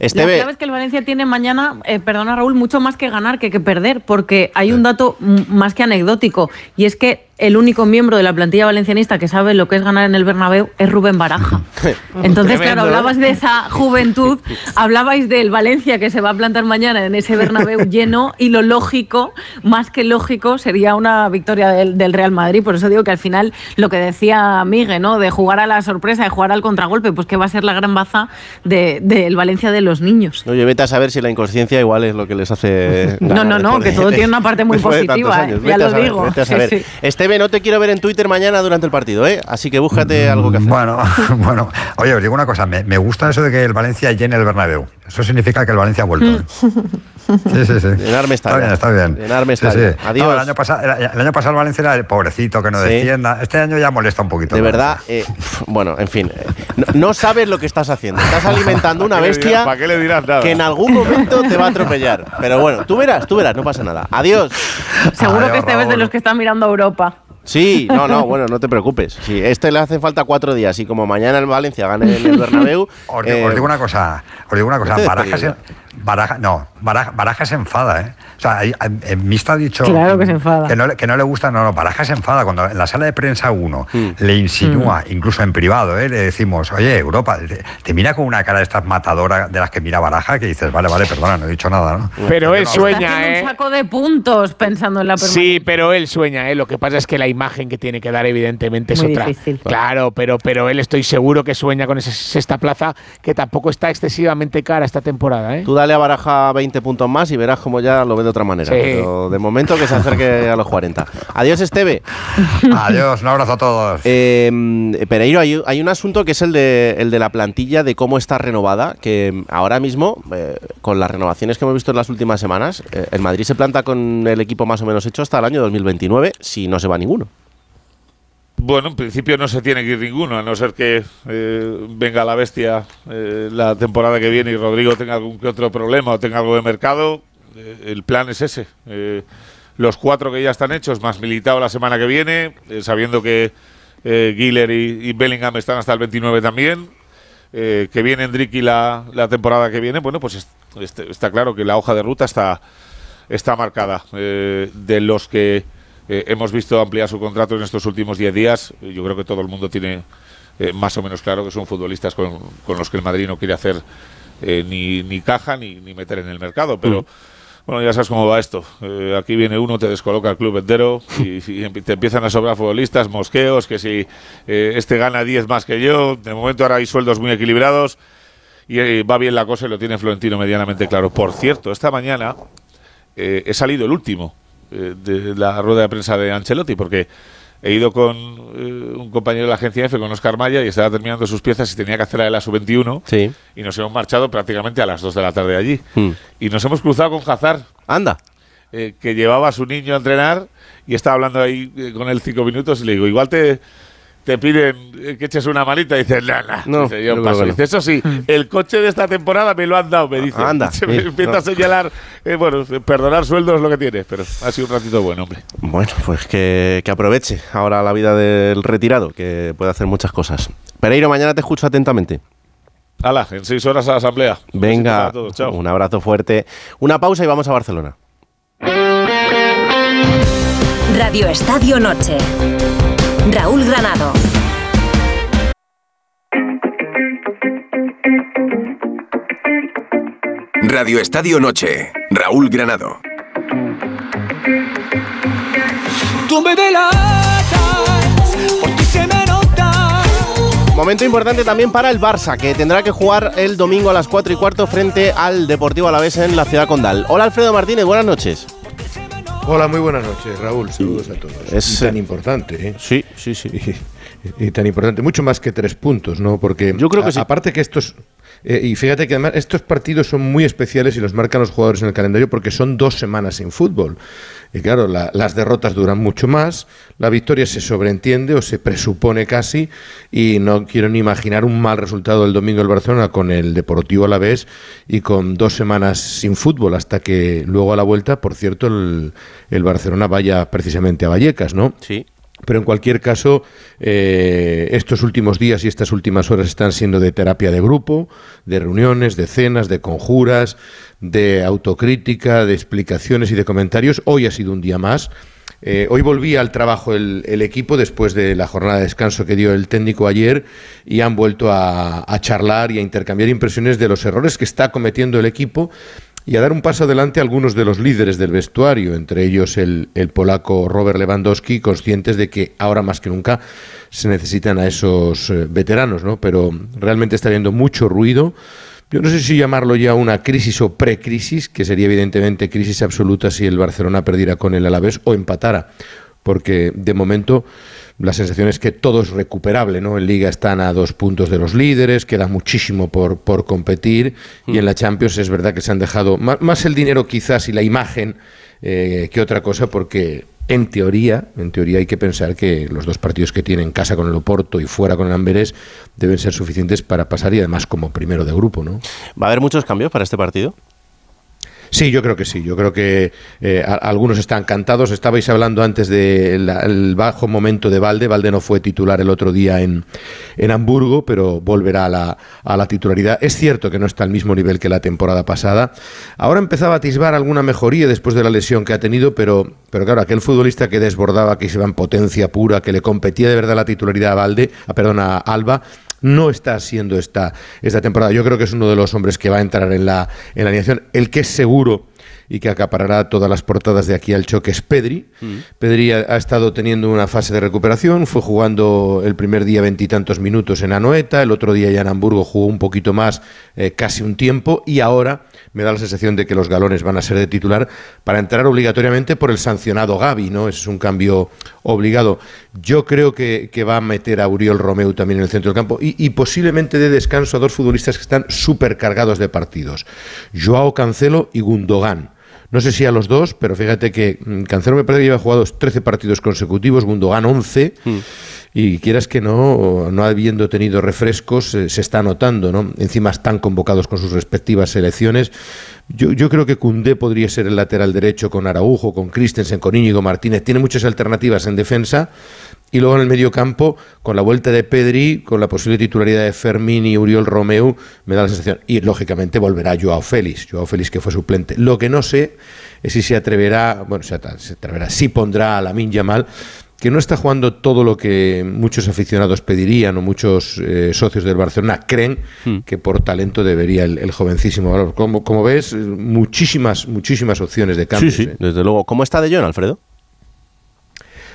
S12: La clave es que el Valencia tiene mañana, eh, perdona Raúl, mucho más que ganar que que perder, porque hay un dato m- más que anecdótico, y es que el único miembro de la plantilla valencianista que sabe lo que es ganar en el Bernabéu es Rubén Baraja. Entonces, claro,
S2: Tremendo.
S12: hablabas de esa juventud, hablabais del Valencia que se va a plantar mañana en ese Bernabéu lleno, y lo lógico, más que lógico, sería una victoria del, del Real Madrid. Por eso digo que al final, lo que decía Miguel, ¿no? De jugar a la sorpresa, de jugar al contragolpe, pues que va a ser la gran baza de- del Valencia de los niños.
S2: Oye, vete a saber si la inconsciencia igual es lo que les hace.
S12: No, no, no, que
S2: de-
S12: todo tiene una parte muy
S2: de
S12: positiva,
S2: años.
S12: eh, ya lo
S2: saber,
S12: digo.
S2: vete a
S12: Sí,
S2: saber.
S12: sí.
S2: Esteve, no te quiero ver en Twitter mañana durante el partido, ¿eh? Así que búscate algo que hacer.
S19: Bueno, bueno. Oye, os digo una cosa. Me, me gusta eso de que el Valencia llene el Bernabéu. Eso significa que el Valencia ha vuelto. ¿eh? Sí, sí, sí.
S2: Enorme
S19: Está bien, está bien.
S2: Enorme
S19: Sí,
S2: estadio.
S19: sí.
S2: Adiós.
S19: No, el, año pasado, el, año pasado el Valencia era el pobrecito que no
S2: Sí.
S19: descienda. Este año ya molesta un poquito.
S2: De verdad, eh, bueno, en fin, eh, no, no sabes lo que estás haciendo. Estás alimentando una
S17: ¿Para qué le
S2: bestia
S17: dirás- ¿Para qué le dirás nada?
S2: que en algún momento te va a atropellar. Pero bueno, tú verás, tú verás, no pasa nada. Adiós.
S12: Seguro que este es de los que están mirando a Europa.
S2: Sí, no, no, bueno, no te preocupes. Si este le hace falta cuatro días y como mañana el Valencia gane en el Bernabéu,
S19: Os digo,
S2: eh,
S19: os digo una cosa, os digo una cosa,
S2: vete
S19: Baraja se,
S2: despedido
S19: Baraja, no, Baraja, Baraja se enfada, ¿eh? Sea, Mista ha dicho
S12: Claro que se enfada.
S19: Que no, le- que no le gusta, no, no, Baraja se enfada cuando en la sala de prensa uno
S2: Hmm.
S19: le insinúa, incluso en privado, ¿eh? le decimos, oye, Europa, te, te mira con una cara de estas matadoras de las que mira Baraja, que dices, vale, vale, perdona, no he dicho nada, ¿no?
S10: Pero él sueña, ¿eh?
S12: un saco de puntos pensando en la.
S10: Sí, pero él sueña, ¿eh? Lo que pasa es que la imagen que tiene que dar, evidentemente, es
S12: Muy
S10: otra.
S12: difícil.
S10: Claro, pero, pero él estoy seguro que sueña con esa sexta plaza, que tampoco está excesivamente cara esta temporada, ¿eh?
S2: tú dale a Baraja 20 puntos más y verás cómo ya lo ve de otra manera.
S10: Sí.
S2: Pero de momento que se acerque a los 40. Adiós, Esteve.
S19: Adiós, un abrazo a todos.
S2: Eh, Pereiro, hay, hay un asunto que es el de, el de la plantilla, de cómo está renovada, que ahora mismo, eh, con las renovaciones que hemos visto en las últimas semanas, eh, el Madrid se planta con el equipo más o menos hecho hasta el año 2029, si no se va ninguno.
S17: Bueno, en principio no se tiene que ir ninguno, a no ser que eh, venga la bestia eh, la temporada que viene y Rodrigo tenga algún que otro problema o tenga algo de mercado. Eh, el plan es ese. Eh, los cuatro que ya están hechos, más militado la semana que viene, eh, sabiendo que eh, y, Bellingham están hasta el 29 también, que viene Endrick y la, la temporada que viene, bueno, pues es- este- está claro que la hoja de ruta está, está marcada. De los que hemos visto ampliar su contrato en estos últimos 10 días, yo creo que todo el mundo tiene más o menos claro que son futbolistas con, con los que el Madrid no quiere hacer ni, ni caja ni, ni meter en el mercado, pero...
S2: Mm.
S17: Bueno, ya sabes cómo va esto. Eh, aquí viene uno, te descoloca el club entero y, te empiezan a sobrar futbolistas, mosqueos, que si eh, este gana 10 más que yo. De momento ahora hay sueldos muy equilibrados y eh, va bien la cosa y lo tiene Florentino medianamente claro. Por cierto, esta mañana eh, he salido el último de la rueda de prensa de Ancelotti porque he ido con eh, un compañero de la agencia F, con Oscar Maya, y estaba terminando sus piezas y tenía que hacer la de la sub-21 y nos hemos marchado prácticamente a las 2 de la tarde allí.
S2: Hmm.
S17: Y nos hemos cruzado con Hazard.
S2: Anda.
S17: eh, que llevaba a su niño a entrenar y estaba hablando ahí eh, con él cinco minutos y le digo, igual te, te piden eh, que eches una manita y dices, no, Dice, yo paso.
S2: no.
S17: Dice, eso sí, el coche de esta temporada me lo han dado, me dice.
S2: Anda,
S17: Se me empieza
S2: no.
S17: a señalar, eh, bueno, perdonar sueldos lo que tiene, pero ha sido un ratito bueno, hombre.
S2: Bueno, pues que, que aproveche ahora la vida del retirado, que puede hacer muchas cosas. Pereiro, mañana te escucho atentamente.
S17: Hala, en seis horas a la asamblea.
S2: Venga,
S17: todos, chao.
S2: un abrazo fuerte. Una pausa y vamos a Barcelona.
S1: Radio Estadio Noche. Raúl Granado.
S21: Radio Estadio Noche. Raúl Granado.
S22: Tú me delatas, por ti se me nota.
S2: Momento importante también para el Barça, que tendrá que jugar el domingo a las 4 y cuarto frente al Deportivo Alavés en la ciudad condal. Hola Alfredo Martínez, buenas noches.
S23: Hola, muy buenas noches, Raúl. Saludos a todos.
S2: Es,
S23: Y tan importante, ¿eh?
S2: Sí, sí, sí.
S23: Y, y tan importante, mucho más que tres puntos, ¿no? Porque
S2: Yo creo que
S23: a-
S2: sí.
S23: aparte que estos eh, y fíjate que además estos partidos son muy especiales y los marcan los jugadores en el calendario porque son dos semanas sin fútbol. Y claro, la- las derrotas duran mucho más, la victoria se sobreentiende o se presupone casi, y no quiero ni imaginar un mal resultado del domingo del Barcelona con el Deportivo a la vez y con dos semanas sin fútbol hasta que luego a la vuelta, por cierto, el, el Barcelona vaya precisamente a Vallecas, ¿no?
S2: Sí.
S23: Pero en cualquier caso, eh, estos últimos días y estas últimas horas están siendo de terapia de grupo, de reuniones, de cenas, de conjuras, de autocrítica, de explicaciones y de comentarios. Hoy ha sido un día más. Eh, hoy volvía al trabajo el, equipo después de la jornada de descanso que dio el técnico ayer y han vuelto a charlar y a intercambiar impresiones de los errores que está cometiendo el equipo y a dar un paso adelante algunos de los líderes del vestuario, entre ellos el, el polaco Robert Lewandowski, conscientes de que ahora más que nunca se necesitan a esos eh, veteranos, ¿no? Pero realmente está habiendo mucho ruido. Yo no sé si llamarlo ya una crisis o precrisis, que sería evidentemente crisis absoluta si el Barcelona perdiera con el Alavés o empatara, porque de momento la sensación es que todo es recuperable, ¿no? En Liga están a dos puntos de los líderes, queda muchísimo por, por competir y en la Champions es verdad que se han dejado más, más el dinero quizás y la imagen eh, que otra cosa porque en teoría, en teoría hay que pensar que los dos partidos que tienen en casa con el Oporto y fuera con el Amberes deben ser suficientes para pasar y además como primero de grupo, ¿no?
S2: ¿Va a haber muchos cambios para este partido?
S23: Sí, yo creo que sí. Yo creo que eh, algunos están cantados. Estabais hablando antes del bajo momento de Valde. Valde no fue titular el otro día en, en Hamburgo, pero volverá a la, a la titularidad. Es cierto que no está al mismo nivel que la temporada pasada. Ahora empezaba a atisbar alguna mejoría después de la lesión que ha tenido, pero, pero claro, aquel futbolista que desbordaba, que se en potencia pura, que le competía de verdad la titularidad a Valde, a, perdón, a Alba, no está siendo esta, esta temporada. Yo creo que es uno de los hombres que va a entrar en la, en la alineación. El que es seguro y que acaparará todas las portadas de aquí al choque es Pedri. Pedri ha, ha estado teniendo una fase de recuperación, fue jugando el primer día veintitantos minutos en Anoeta, el otro día ya en Hamburgo jugó un poquito más, eh, casi un tiempo, y ahora me da la sensación de que los galones van a ser de titular para entrar obligatoriamente por el sancionado Gaby, ¿no? Es un cambio obligado. Yo creo que, que va a meter a Uriol Romeu también en el centro del campo y, y posiblemente dé descanso a dos futbolistas que están súper cargados de partidos, Joao Cancelo y Gundogan. No sé si a los dos, pero fíjate que mm, Cancelo me parece que lleva jugados 13 partidos consecutivos, Gundogan 11. y quieras que no, no habiendo tenido refrescos, eh, se está notando, ¿no? Encima están convocados con sus respectivas selecciones. Yo, yo creo que Cundé podría ser el lateral derecho con Araujo, con Christensen, con Íñigo Martínez. Tiene muchas alternativas en defensa. Y luego en el medio campo, con la vuelta de Pedri, con la posible titularidad de Fermín y Uriol Romeu, me da la sensación. Y lógicamente volverá Joao Félix, Joao Félix que fue suplente. Lo que no sé es si se atreverá, bueno, se atreverá, si pondrá a Lamin Yamal, que no está jugando todo lo que muchos aficionados pedirían o muchos eh, socios del Barcelona creen que por talento debería el, el jovencísimo. Como, como ves, muchísimas, muchísimas opciones de cambio.
S2: Sí, sí, desde luego. ¿Cómo está De Jong, Alfredo?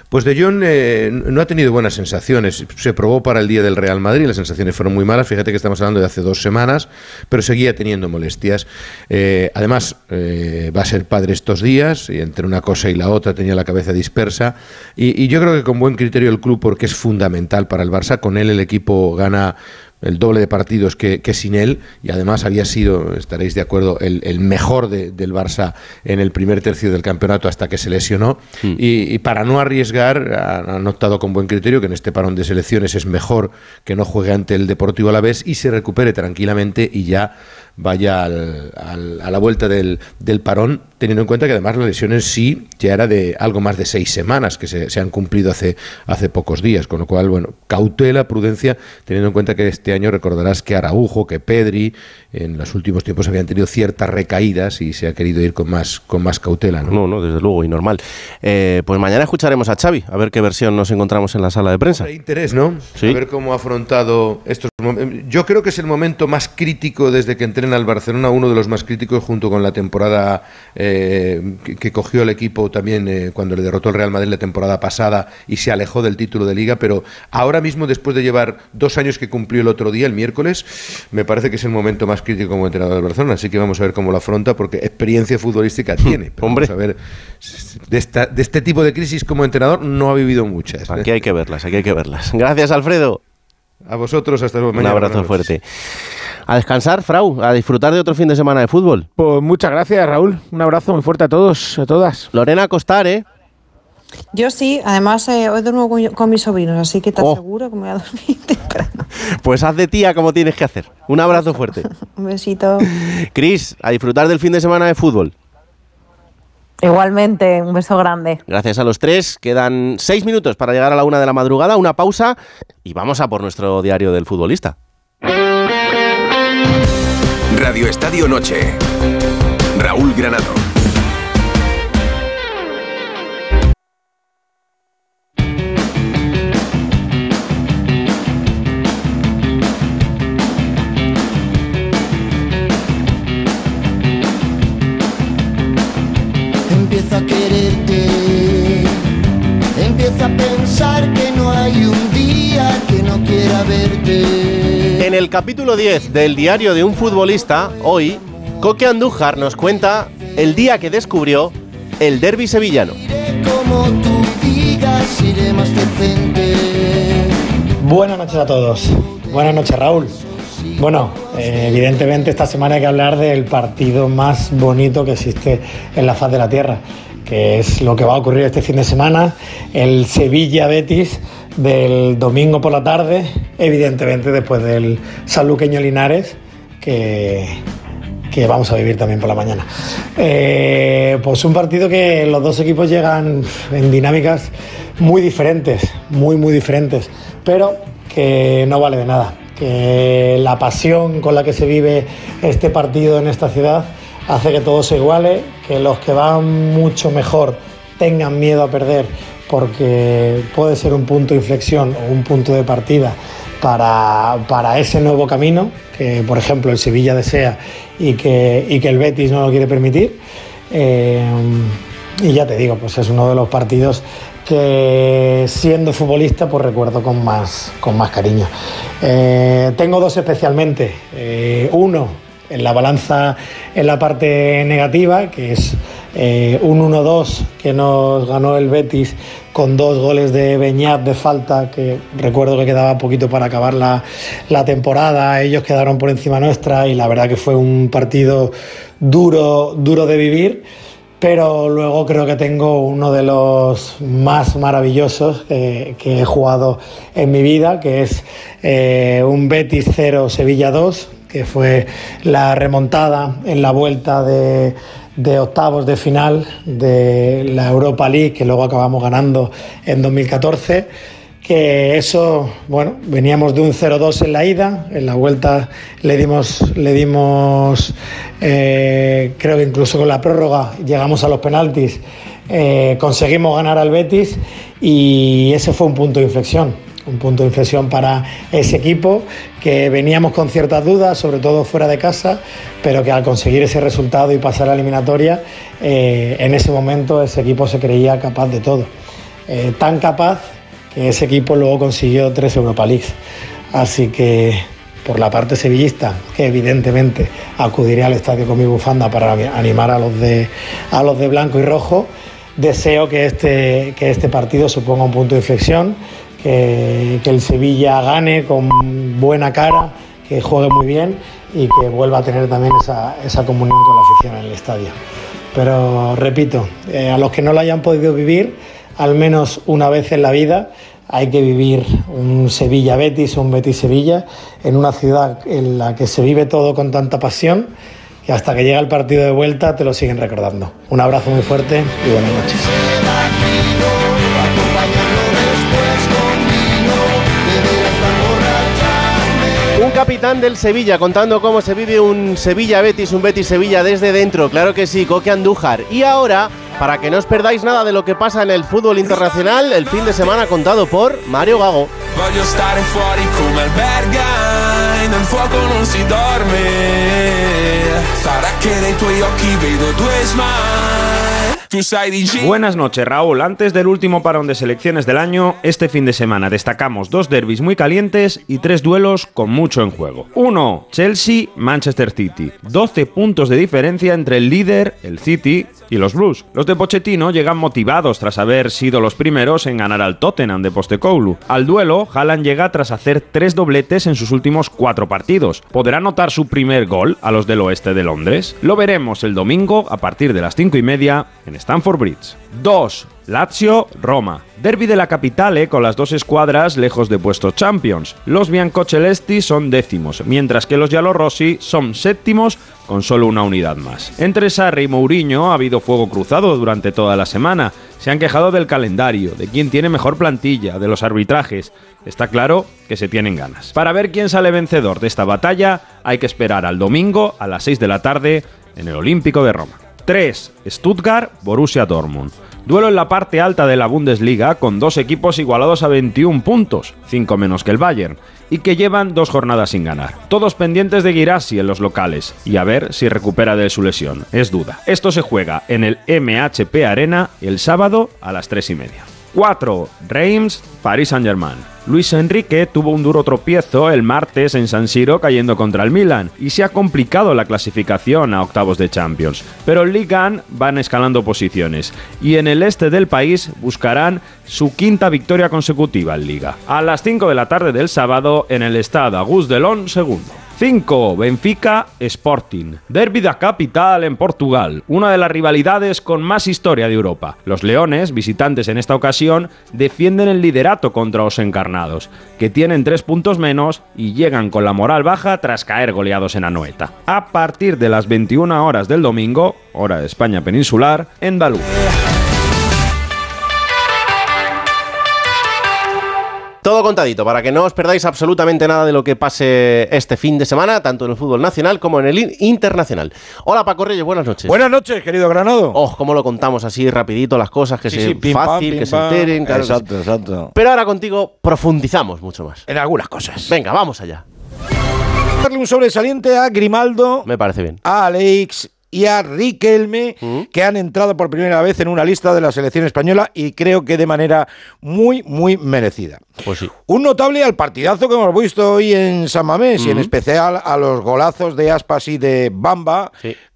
S23: Pues De Jong eh, no ha tenido buenas sensaciones. Se probó para el día del Real Madrid, las sensaciones fueron muy malas. Fíjate que estamos hablando de hace dos semanas, pero seguía teniendo molestias. Eh, además, eh, va a ser padre estos días y entre una cosa y la otra tenía la cabeza dispersa. Y, y yo creo que con buen criterio el club, porque es fundamental para el Barça, con él el equipo gana el doble de partidos que, que, sin él y además había sido, estaréis de acuerdo, el, el mejor de, del Barça en el primer tercio del campeonato hasta que se lesionó
S2: Hmm.
S23: y, y, para no arriesgar ha, ha notado con buen criterio que en este parón de selecciones es mejor que no juegue ante el Deportivo a la vez y se recupere tranquilamente y ya vaya al, al, a la vuelta del, del, parón, teniendo en cuenta que además la lesión en sí ya era de algo más de seis semanas, que se, se, han cumplido hace, hace pocos días, con lo cual, bueno, cautela, prudencia, teniendo en cuenta que este año recordarás que Araujo, que Pedri, en los últimos tiempos habían tenido ciertas recaídas y se ha querido ir con más, con más cautela. No,
S2: no, no desde luego, y normal. Eh, pues mañana escucharemos a Xavi, a ver qué versión nos encontramos en la sala de prensa.
S23: Hay interés, ¿no?
S2: Sí.
S23: A ver cómo ha afrontado estos momentos. Yo creo que es el momento más crítico desde que entré al Barcelona, uno de los más críticos junto con la temporada eh, que, que, cogió el equipo también eh, cuando le derrotó el Real Madrid la temporada pasada y se alejó del título de liga, pero ahora mismo después de llevar dos años que cumplió el otro día, el miércoles, me parece que es el momento más crítico como entrenador del Barcelona, así que vamos a ver cómo lo afronta porque experiencia futbolística tiene. Pero
S2: Hombre,
S23: vamos a ver de, esta, de este tipo de crisis como entrenador no ha vivido muchas.
S2: Aquí hay que verlas, aquí hay que verlas. Gracias, Alfredo.
S23: A vosotros, hasta luego.
S2: Un abrazo fuerte. A descansar, Frau, a disfrutar de otro fin de semana de fútbol.
S10: Pues muchas gracias, Raúl. Un abrazo muy fuerte a todos, a todas.
S2: Lorena Costar, ¿eh?
S11: Yo sí, además eh, hoy duermo con, con, mis sobrinos, así que te oh. aseguro que me voy a dormir temprano.
S2: Pues haz de tía como tienes que hacer. Un abrazo fuerte.
S11: Un besito.
S2: Cris, a disfrutar del fin de semana de fútbol.
S12: Igualmente, un beso grande.
S2: Gracias a los tres. Quedan seis minutos para llegar a la una de la madrugada, una pausa y vamos a por nuestro diario del futbolista.
S21: Radio Estadio Noche. Raúl Granado.
S24: Verte.
S2: En el capítulo 10 del diario de un futbolista, hoy, Coque Andújar nos cuenta el día que descubrió el derby sevillano.
S24: Como tú digas, iré más decente.
S25: Buenas noches a todos. Buenas noches, Raúl. Bueno, eh, evidentemente esta semana hay que hablar del partido más bonito que existe en la faz de la Tierra, que es lo que va a ocurrir este fin de semana, el Sevilla-Betis del domingo por la tarde, evidentemente después del sanluqueño Linares, que, que vamos a vivir también por la mañana. Eh, pues un partido que los dos equipos llegan en dinámicas muy diferentes, muy, muy diferentes, pero que no vale de nada. Que la pasión con la que se vive este partido en esta ciudad hace que todo se iguale, que los que van mucho mejor tengan miedo a perder porque puede ser un punto de inflexión o un punto de partida para, para, ese nuevo camino que, por ejemplo, el Sevilla desea y que, y que el Betis no lo quiere permitir. Eh, y ya te digo, pues es uno de los partidos que siendo futbolista pues recuerdo con más, con más cariño. Eh, tengo dos especialmente. Eh, uno en la balanza en la parte negativa, que es eh, un 1-2 que nos ganó el Betis con dos goles de Beñat de falta, que recuerdo que quedaba poquito para acabar la, la, temporada, ellos quedaron por encima nuestra y la verdad que fue un partido duro, duro de vivir. pero luego creo que tengo uno de los más maravillosos que, que he jugado en mi vida, que es eh, un Betis 0 Sevilla 2, que fue la remontada en la vuelta de, de octavos de final de la Europa League, que luego acabamos ganando en 2014 que eso, bueno, veníamos de un 0-2 en la ida, en la vuelta le dimos, le dimos eh, creo que incluso con la prórroga llegamos a los penaltis, eh, conseguimos ganar al Betis y ese fue un punto de inflexión, un punto de inflexión para ese equipo que veníamos con ciertas dudas, sobre todo fuera de casa, pero que al conseguir ese resultado y pasar a la eliminatoria, eh, en ese momento ese equipo se creía capaz de todo. Eh, tan capaz que ese equipo luego consiguió tres Europa Leagues. Así que por la parte sevillista, que evidentemente acudiré al estadio con mi bufanda para animar a los de, a los de blanco y rojo, deseo que este, que este partido suponga un punto de inflexión, que, el Sevilla gane con buena cara, que juegue muy bien y que vuelva a tener también esa, esa comunión con la afición en el estadio. Pero repito, eh, a los que no lo hayan podido vivir, al menos una vez en la vida hay que vivir un Sevilla Betis o un Betis Sevilla en una ciudad en la que se vive todo con tanta pasión que hasta que llega el partido de vuelta te lo siguen recordando. Un abrazo muy fuerte y buenas noches.
S2: Del Sevilla contando cómo se vive un Sevilla Betis, un Betis Sevilla desde dentro. Claro que sí, Coque Andújar. Y ahora, para que no os perdáis nada de lo que pasa en el fútbol internacional, el fin de semana contado por Mario Gago.
S26: Buenas noches, Raúl. Antes del último parón de selecciones del año, este fin de semana destacamos dos derbis muy calientes y tres duelos con mucho en juego. Uno, Chelsea-Manchester City. 12 puntos de diferencia entre el líder, el City, y los Blues. Los de Pochettino llegan motivados tras haber sido los primeros en ganar al Tottenham de Postecoglou. Al duelo, Haaland llega tras hacer tres dobletes en sus últimos cuatro partidos. ¿Podrá anotar su primer gol a los del oeste de Londres? Lo veremos el domingo a partir de las cinco y media en Stamford Bridge. 2. Lazio-Roma. Derby de la capitale con las dos escuadras lejos de puestos champions. Los biancocelesti son décimos, mientras que los giallorossi son séptimos con solo una unidad más. Entre Sarri y Mourinho ha habido fuego cruzado durante toda la semana. Se han quejado del calendario, de quién tiene mejor plantilla, de los arbitrajes. Está claro que se tienen ganas. Para ver quién sale vencedor de esta batalla, hay que esperar al domingo a las 6 de la tarde en el Olímpico de Roma. 3. Stuttgart-Borussia Dortmund. Duelo en la parte alta de la Bundesliga con dos equipos igualados a 21 puntos, 5 menos que el Bayern, y que llevan dos jornadas sin ganar. Todos pendientes de Girassi en los locales y a ver si recupera de su lesión. Es duda. Esto se juega en el MHP Arena el sábado a las 3 y media. 4. Reims, Paris Saint-Germain. Luis Enrique tuvo un duro tropiezo el martes en San Siro cayendo contra el Milan y se ha complicado la clasificación a octavos de Champions. Pero en Ligue 1 van escalando posiciones y en el este del país buscarán su quinta victoria consecutiva en Liga. A las 5 de la tarde del sábado en el Stade Auguste Delon II. 5. Benfica Sporting. Derby da capital en Portugal, una de las rivalidades con más historia de Europa. Los Leones, visitantes en esta ocasión, defienden el liderato contra los encarnados, que tienen 3 puntos menos y llegan con la moral baja tras caer goleados en Anoeta. A partir de las 21 horas del domingo, hora de España peninsular, en Dalú.
S2: Todo contadito, para que no os perdáis absolutamente nada de lo que pase este fin de semana, tanto en el fútbol nacional como en el in- internacional. Hola Paco Reyes, buenas noches.
S27: Buenas noches, querido Granado.
S2: Oh, cómo lo contamos así rapidito las cosas, que
S27: Sí,
S2: se
S27: sí, pim, pam,
S2: fácil,
S27: pim,
S2: que se enteren. claro que.
S27: Exacto, exacto.
S2: Pero ahora contigo profundizamos mucho más.
S27: En algunas cosas.
S2: Venga, vamos allá.
S27: Darle un sobresaliente a Grimaldo,
S2: Me parece bien.
S27: a Alex y a Riquelme, que han entrado por primera vez en una lista de la selección española y creo que de manera muy, muy merecida.
S2: Pues sí.
S27: Un notable al partidazo que hemos visto hoy en San Mamés y en especial a los golazos de Aspas y de Bamba.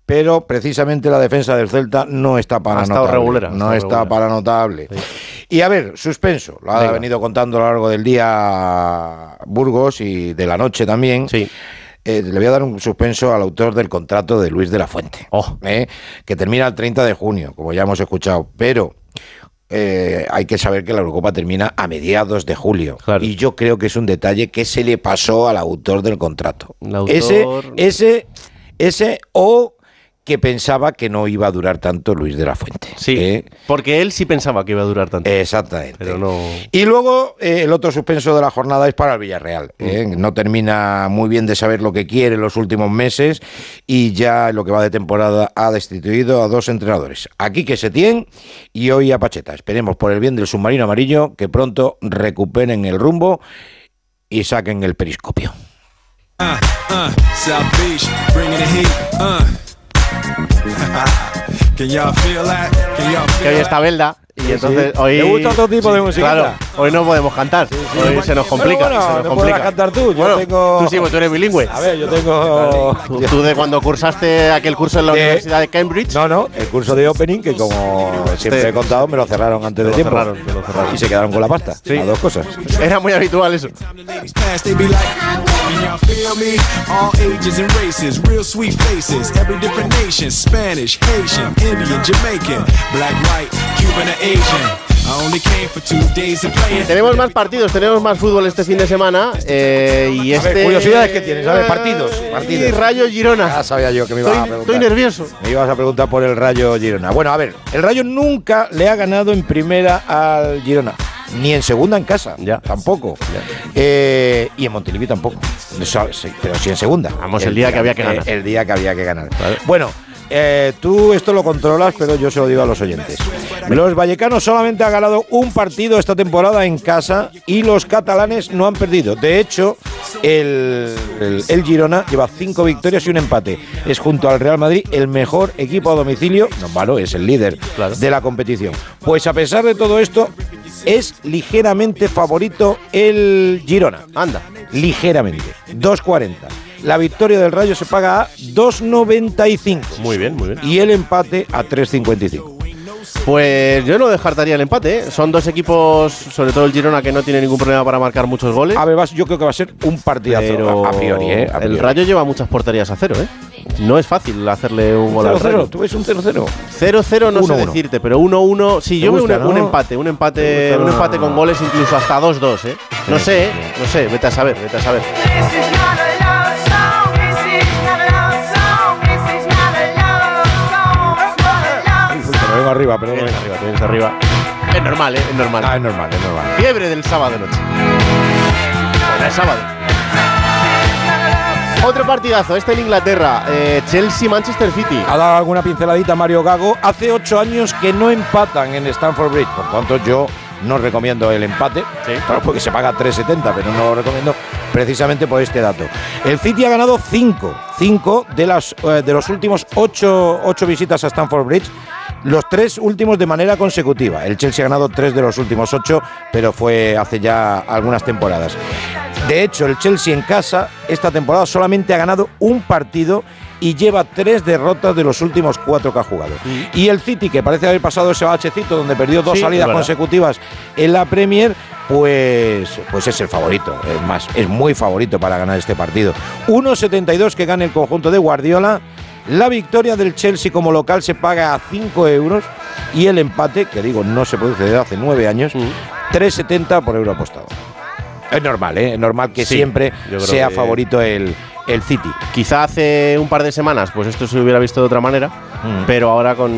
S27: Pero precisamente la defensa del Celta no está para
S2: Ha
S27: notable.
S2: regulera,
S27: no está
S2: regulera.
S27: para notable. Y a ver, suspenso. Lo ha
S2: Venga.
S27: venido contando a lo largo del día Burgos y de la noche también. Eh, le voy a dar un suspenso al autor del contrato de Luis de la Fuente, eh, que termina el 30 de junio, como ya hemos escuchado, pero eh, hay que saber que la Eurocopa termina a mediados de julio. Y yo creo que es un detalle que se le pasó al autor del contrato.
S2: autor-
S27: Ese, ese, ese o que pensaba que no iba a durar tanto Luis de la Fuente.
S2: Sí, porque él sí pensaba que iba a durar tanto.
S27: Exactamente.
S2: Pero no...
S27: Y luego eh, el otro suspenso de la jornada es para el Villarreal. ¿eh? No termina muy bien de saber lo que quiere en los últimos meses y ya en lo que va de temporada ha destituido a dos entrenadores. Aquí que se tiene y hoy a Pacheta. Esperemos por el bien del submarino amarillo que pronto recuperen el rumbo y saquen el periscopio.
S22: Uh, South Beach, bringing the heat. Uh. Can y'all feel that? Can y'all
S2: Que hoy está Belda y entonces hoy...
S27: ¿Te gusta otro tipo de musiquita?
S2: Claro, hoy no podemos cantar. hoy se nos complica.
S27: Bueno,
S2: se nos
S27: no
S2: complica.
S27: cantar tú. Yo
S2: Bueno,
S27: tengo...
S2: Tú sí, pues tú eres bilingüe.
S27: A ver, yo tengo...
S2: Tú, tú de cuando cursaste aquel curso en la
S27: De-
S2: Universidad de Cambridge.
S27: No, no, el curso de opening que como siempre
S2: Te-
S27: he contado me lo cerraron antes de tiempo.
S2: cerraron, te lo cerraron.
S27: Y se quedaron con la pasta.
S2: Sí.
S27: Las dos cosas.
S2: Era muy habitual eso.
S22: Past, they be like, can y'all feel me? All ages and races, real sweet faces, every different nation, Spanish, Haitian, Indian, Jamaican, black, white, Cuban,
S2: Tenemos más partidos, tenemos más fútbol este fin de semana. eh, y
S27: A ver,
S2: este.
S27: curiosidades que tienes, a ver, partidos,
S2: Y
S27: partidos.
S2: Rayo Girona.
S27: Ya sabía yo que me ibas a preguntar.
S2: estoy nervioso.
S27: Me ibas a preguntar por el Rayo Girona. Bueno, a ver, el Rayo nunca le ha ganado en primera al Girona. Ni en segunda en casa,
S2: Ya.
S27: tampoco. Eh, y en Montilivi tampoco. Sí, pero sí en segunda.
S2: Vamos, el día que había que ganar.
S27: El, día que había que ganar. Bueno, eh, tú esto lo controlas, pero yo se lo digo a los oyentes. Los vallecanos solamente han ganado un partido esta temporada en casa y los catalanes no han perdido. De hecho, el, el- el Girona lleva cinco victorias y un empate. Es junto al Real Madrid el mejor equipo a domicilio. No, malo, es el líder de la competición. Pues a pesar de todo esto, es ligeramente favorito el Girona.
S2: Anda.
S27: Ligeramente. 2.40. La victoria del Rayo se paga a 2.95.
S2: Muy bien, muy bien.
S27: Y el empate a 3.55.
S2: Pues yo no descartaría el empate. ¿eh? Son dos equipos, sobre todo el Girona, que no tiene ningún problema para marcar muchos goles.
S27: A ver, yo creo que va a ser un partidazo
S2: Pero
S27: a priori, ¿eh? A priori.
S2: el Rayo lleva muchas porterías a cero, ¿eh? No es fácil hacerle un gol al
S27: 0-0,
S2: Rayo.
S27: ¿tú ves un 0-0?
S2: 0-0 no sé
S27: 1-1.
S2: decirte, pero 1-1. Sí,
S27: ¿Te
S2: yo veo un,
S27: gusta,
S2: un
S27: no?
S2: empate, un empate,
S27: ¿Te gusta?
S2: un empate con goles incluso hasta 2-2, ¿eh? No sé, ¿eh? no sé, vete a saber, vete a saber.
S27: Arriba, perdón.
S2: Vienes arriba, te vienes arriba. Es normal, ¿eh? Es normal.
S27: Ah, es normal, es normal.
S2: Fiebre del sábado noche. Bueno, es sábado. Otro partidazo, este en Inglaterra. eh, Chelsea-Manchester City.
S27: Ha dado alguna pinceladita Mario Gago. Hace ocho años que no empatan en Stamford Bridge. Por tanto, yo no recomiendo el empate. Claro, porque se paga 3.70, pero no lo recomiendo precisamente por este dato. El City ha ganado cinco. Cinco de, las, eh, de los últimos ocho, ocho visitas a Stamford Bridge. Los tres últimos de manera consecutiva. El Chelsea ha ganado tres de los últimos ocho, pero fue hace ya algunas temporadas. De hecho, el Chelsea en casa esta temporada solamente ha ganado un partido y lleva tres derrotas de los últimos cuatro que ha jugado. Y el City, que parece haber pasado ese bachecito donde perdió dos
S2: Sí,
S27: salidas consecutivas en la Premier, pues, pues es el favorito. Es más, es muy favorito para ganar este partido. 1.72 que gana el conjunto de Guardiola. La victoria del Chelsea como local se paga a 5 euros y el empate, que digo no se produce desde hace 9 años, 3,70 por euro apostado. Es normal, ¿eh? Es normal que
S2: Sí,
S27: siempre sea
S2: que-
S27: favorito el, el City.
S2: Quizá hace un par de semanas, pues esto se hubiera visto de otra manera,
S27: Mm.
S2: pero ahora con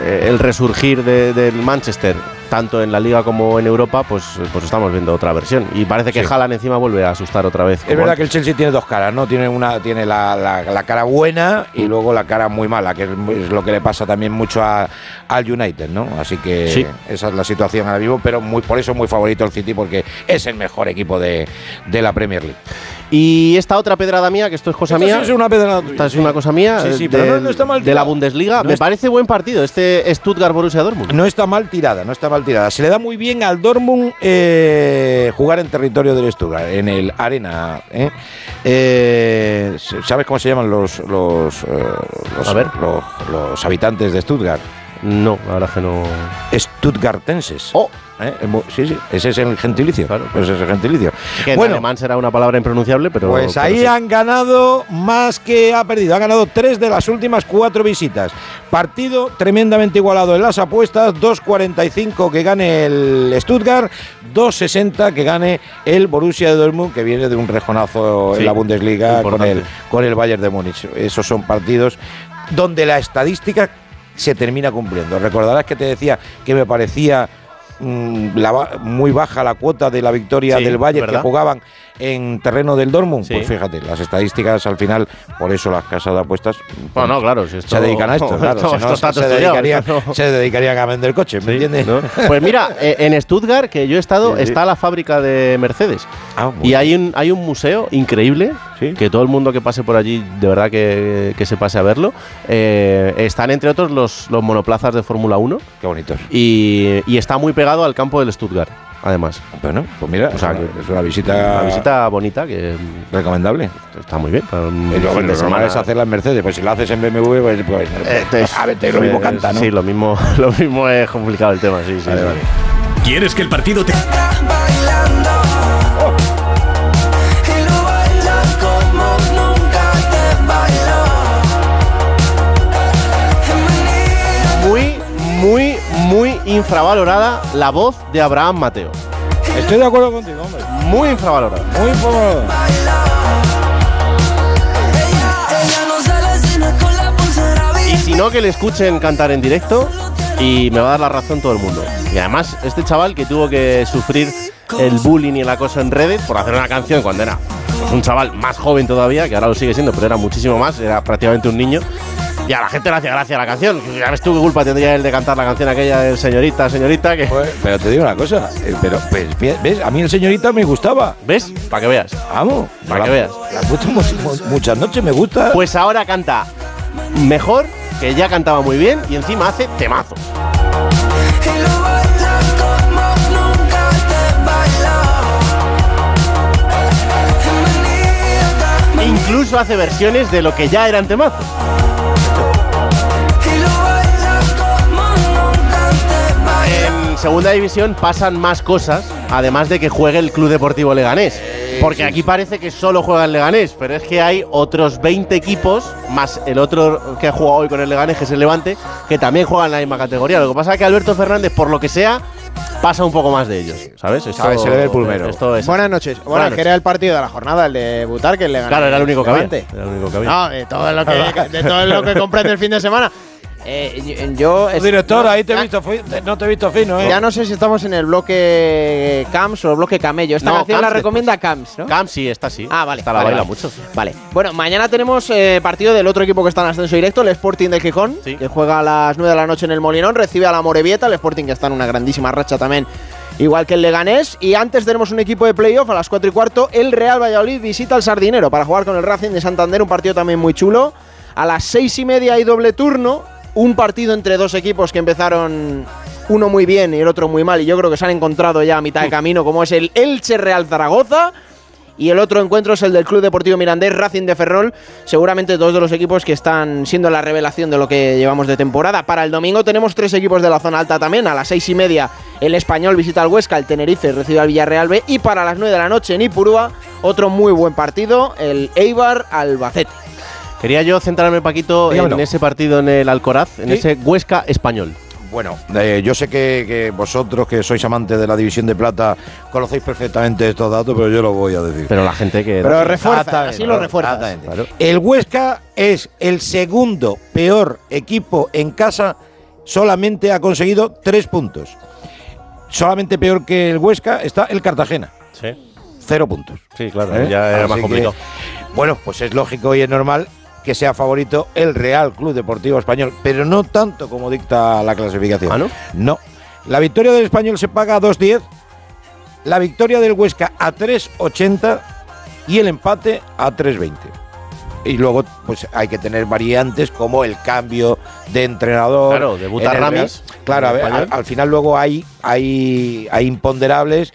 S2: eh, el resurgir de- del Manchester, tanto en la liga como en Europa, pues, pues estamos viendo otra versión. Y parece que
S27: Sí.
S2: Haaland encima vuelve a asustar otra vez.
S27: Es verdad que el Chelsea tiene dos caras, ¿no? Tiene una tiene la, la- la cara buena y luego la cara muy mala, que es, es lo que le pasa también mucho a- al United, ¿no? Así que
S2: Sí.
S27: esa es la situación ahora mismo, pero muy, por eso muy favorito el City, porque es el mejor equipo de, de la Premier League.
S2: Y esta otra pedrada mía, que esto es cosa
S27: Esta
S2: mía.
S27: sí es una pedrada tuya,
S2: Esta es una cosa mía.
S27: Sí, sí, pero no-
S2: del-
S27: no está mal
S2: De la. Bundesliga.
S27: No
S2: Me parece buen partido este Stuttgart-Borussia Dortmund.
S27: No está mal tirada, no está mal tirada. Se le da muy bien al Dortmund eh, jugar en territorio del Stuttgart, en el Arena. ¿eh? Eh, ¿Sabes cómo se llaman los los, eh, los,
S2: A ver.
S27: los- los habitantes de Stuttgart?
S2: No, la verdad que no.
S27: Stuttgartenses.
S2: Oh.
S27: ¿Eh? Sí, sí, ese es el gentilicio. Ese es el gentilicio.
S2: Que en
S27: Bueno,
S2: alemán será una palabra impronunciable, pero.
S27: Pues
S2: pero
S27: ahí
S2: sí.
S27: han ganado más que ha perdido. Ha ganado tres de las últimas cuatro visitas. Partido tremendamente igualado en las apuestas. 2.45 que gane el Stuttgart. 2.60 que gane el Borussia de Dortmund, que viene de un rejonazo
S2: Sí,
S27: en la Bundesliga con el, con el Bayern de Múnich. Esos son partidos donde la estadística se termina cumpliendo. Recordarás que te decía que me parecía mm, la muy baja la cuota de la victoria
S2: Sí,
S27: del Bayern que jugaban en terreno del Dortmund.
S2: Sí.
S27: Pues fíjate, las estadísticas al final, por eso las casas de apuestas
S2: No, no, claro, si esto-
S27: se dedican a esto. Claro,
S2: esto-
S27: si no,
S2: esto está
S27: se, dedicarían,
S2: esto no-
S27: se dedicarían a vender coches, ¿me entiendes?
S2: Pues mira, eh, en Stuttgart, que yo he estado,
S27: Sí,
S2: está la fábrica de Mercedes.
S27: Ah,
S2: y hay un, hay un museo increíble, que todo el mundo que pase por allí, de verdad que, que se pase a verlo. Eh, están entre otros los, los monoplazas de Fórmula 1.
S27: Qué bonitos.
S2: Y, y está muy pegado al campo del Stuttgart, además.
S27: Bueno, pues mira,
S2: O sea,
S27: es una-
S2: que
S27: es una visita-
S2: Una visita bonita que.
S27: Recomendable.
S2: Está muy bien. para un fin de
S27: lo normal
S2: semana.
S27: es hacerla en Mercedes, pues si la haces en BMW, pues, pues, pues, a ver, te- lo mismo
S2: eh,
S27: canta, ¿no?
S2: Sí, lo mismo, lo mismo es complicado el tema, sí, sí. sí.
S21: ¿Quieres que el partido te...
S2: infravalorada la voz de Abraham Mateo.
S27: Estoy de acuerdo contigo, hombre.
S2: Muy infravalorada.
S27: Muy infravalorada.
S2: Y si no, que le escuchen cantar en directo y me va a dar la razón todo el mundo. Y además, este chaval que tuvo que sufrir el bullying y el acoso en redes por hacer una canción cuando era pues, un chaval más joven todavía, que ahora lo sigue siendo, pero era muchísimo más, era prácticamente un niño. Y a la gente le hacía gracia la canción. Ya ves tú qué culpa tendría él de cantar la canción aquella del señorita, señorita, que...
S27: Pero te digo una cosa, eh, pero pues, ¿ves? A mí el señorita me gustaba.
S2: ¿Ves? Para que veas.
S27: Vamos,
S2: Para
S27: la-
S2: que veas.
S27: La muchas noches, me gusta.
S2: Pues ahora canta mejor, que ya cantaba muy bien, y encima hace temazos. Incluso hace versiones de lo que ya eran temazos. Segunda división pasan más cosas, además de que juegue el Club Deportivo Leganés. Porque aquí parece que solo juega el Leganés, pero es que hay otros 20 equipos, más el otro que ha jugado hoy con el Leganés, que es el Levante, que también juegan en la misma categoría. Lo que pasa es que Alberto Fernández, por lo que sea, pasa un poco más de ellos, ¿sabes? Esto-
S27: Sabe, se le ve el pulmero.
S2: Esto es
S28: Buenas noches. Bueno,
S2: Buenas
S28: que era el partido de la jornada, el de Butar, que le ganó.
S2: Claro, era el único que había. Era el único que había.
S28: No, de todo lo que, de todo lo que comprende el fin de semana. Eh, yo,
S27: Director, ahí te he
S28: ya-
S27: visto, no te he visto fino, ¿eh?
S28: Ya no sé si estamos en el bloque Camps o el bloque Camello. Esta
S2: No,
S28: canción la
S2: Camps
S28: recomienda Camps, ¿no?
S2: Cam sí, está sí.
S28: Ah, vale.
S2: Esta la
S28: vale,
S2: baila
S28: vale.
S2: mucho.
S28: Vale. Bueno, mañana tenemos eh, partido del otro equipo que está en ascenso directo, el Sporting de Gijón, que juega a las 9 de la noche en el Molinón, recibe a la Morevieta, el Sporting que está en una grandísima racha también, igual que el Leganés. Y antes tenemos un equipo de playoff a las 4 y cuarto, el Real Valladolid visita al Sardinero para jugar con el Racing de Santander, un partido también muy chulo. A las 6 y media hay doble turno, un partido entre dos equipos que empezaron uno muy bien y el otro muy mal, y yo creo que se han encontrado ya a mitad de camino, como es el Elche Real Zaragoza. Y el otro encuentro es el del Club Deportivo Mirandés, Racing de Ferrol. Seguramente dos de los equipos que están siendo la revelación de lo que llevamos de temporada. Para el domingo tenemos tres equipos de la zona alta también. A las seis y media el Español visita al Huesca, el Tenerife recibe al Villarreal B. Y para las nueve de la noche en Ipurúa, otro muy buen partido, el Eibar Albacete.
S2: Quería yo centrarme, Paquito,
S27: Dígamelo.
S2: en ese partido en el Alcoraz, en
S27: Sí.
S2: ese Huesca español.
S27: Bueno, eh, yo sé que, que vosotros, que sois amantes de la división de plata, conocéis perfectamente estos datos, pero yo lo voy a decir.
S2: Pero la gente que.
S28: Pero refuerza, así lo.
S2: Claro.
S27: El Huesca es el segundo peor equipo en casa, solamente ha conseguido tres puntos. Solamente peor que el Huesca está el Cartagena.
S2: Sí.
S27: Cero puntos.
S2: Sí, claro,
S27: ¿Eh?
S2: ya era
S27: Así
S2: más
S27: que,
S2: complicado.
S27: bueno, pues es lógico y es normal que sea favorito el Real Club Deportivo Español, pero no tanto como dicta la clasificación.
S2: ¿Ah, no?
S27: No. La victoria del Español se paga a 2.10, la victoria del Huesca a 3.80 y el empate a 3.20. Y luego, pues hay que tener variantes como el cambio de entrenador.
S2: Claro, debuta
S27: en
S2: Ramis,
S27: Real. Claro, a ver,
S2: español.
S27: al, al final luego hay, hay, hay imponderables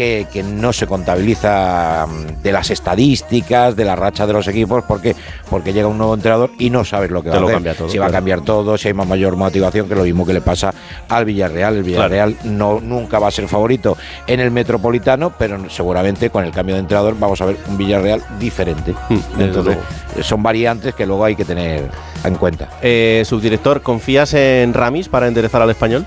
S27: que, que no se contabiliza mm, de las estadísticas, de la racha de los equipos, porque porque llega un nuevo entrenador y no sabes lo que
S2: Te
S27: va
S2: lo
S27: a hacer.
S2: todo,
S27: si va a cambiar todo, si hay más mayor motivación, que lo mismo que le pasa al Villarreal. El Villarreal no nunca va a ser favorito en el Metropolitano, pero seguramente con el cambio de entrenador vamos a ver un Villarreal diferente.
S2: desde
S27: Entonces, son variantes que luego hay que tener en cuenta.
S2: Eh, subdirector, ¿confías en Ramis para enderezar al español?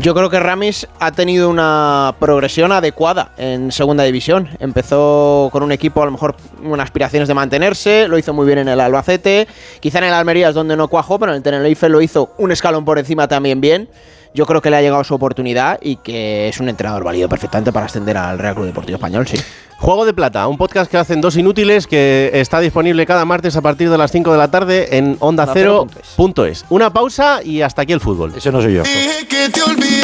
S28: Yo creo que Ramis ha tenido una progresión adecuada en segunda división. Empezó con un equipo a lo mejor con aspiraciones de mantenerse, lo hizo muy bien en el Albacete, quizá en el Almería es donde no cuajó, pero en el Tenerife lo hizo un escalón por encima también bien. Yo creo que le ha llegado su oportunidad y que es un entrenador válido perfectamente para ascender al Real Club Deportivo Español, sí.
S2: Juego de Plata, un podcast que hacen dos inútiles que está disponible cada martes a partir de las 5 de la tarde en onda
S28: Onda
S2: cero
S28: cero
S2: punto es. Una pausa y hasta aquí el fútbol.
S27: Ese no soy yo.
S24: Dije que te olvidé,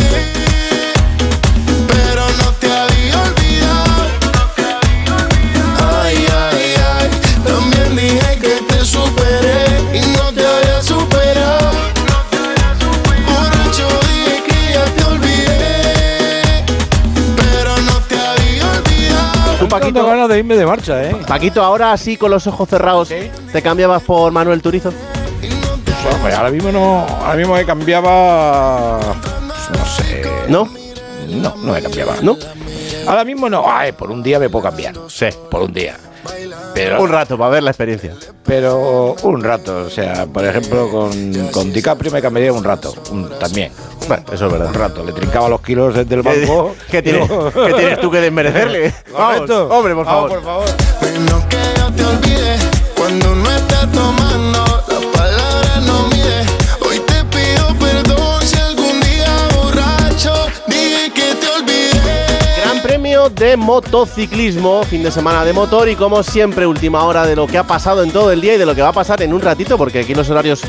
S2: Paquito,
S27: ganas de irme de marcha, ¿eh?
S2: Paquito, ahora así con los ojos cerrados, ¿te cambiabas por Manuel Turizo?
S27: Pues ahora mismo no, ahora mismo me cambiaba, pues no sé.
S2: ¿No?
S27: No, no me cambiaba.
S2: ¿No?
S27: Ahora mismo no. Ay, por un día me puedo cambiar.
S2: Sí.
S27: Por un día. Pero,
S2: Un rato para ver la experiencia.
S27: pero un rato. O sea, por ejemplo, con, con DiCaprio me cambiaría un rato. un- también.
S2: Bueno, eso es verdad.
S27: Un rato. Le trincaba los kilos desde el banco.
S2: ¿Qué tienes,
S27: No.
S2: qué tienes tú que desmerecerle? Vamos, hombre, por favor.
S27: Vamos, por favor.
S24: Bueno, que yo te olvide
S2: de motociclismo, fin de semana de motor y como siempre última hora de lo que ha pasado en todo el día y de lo que va a pasar en un ratito, porque aquí los horarios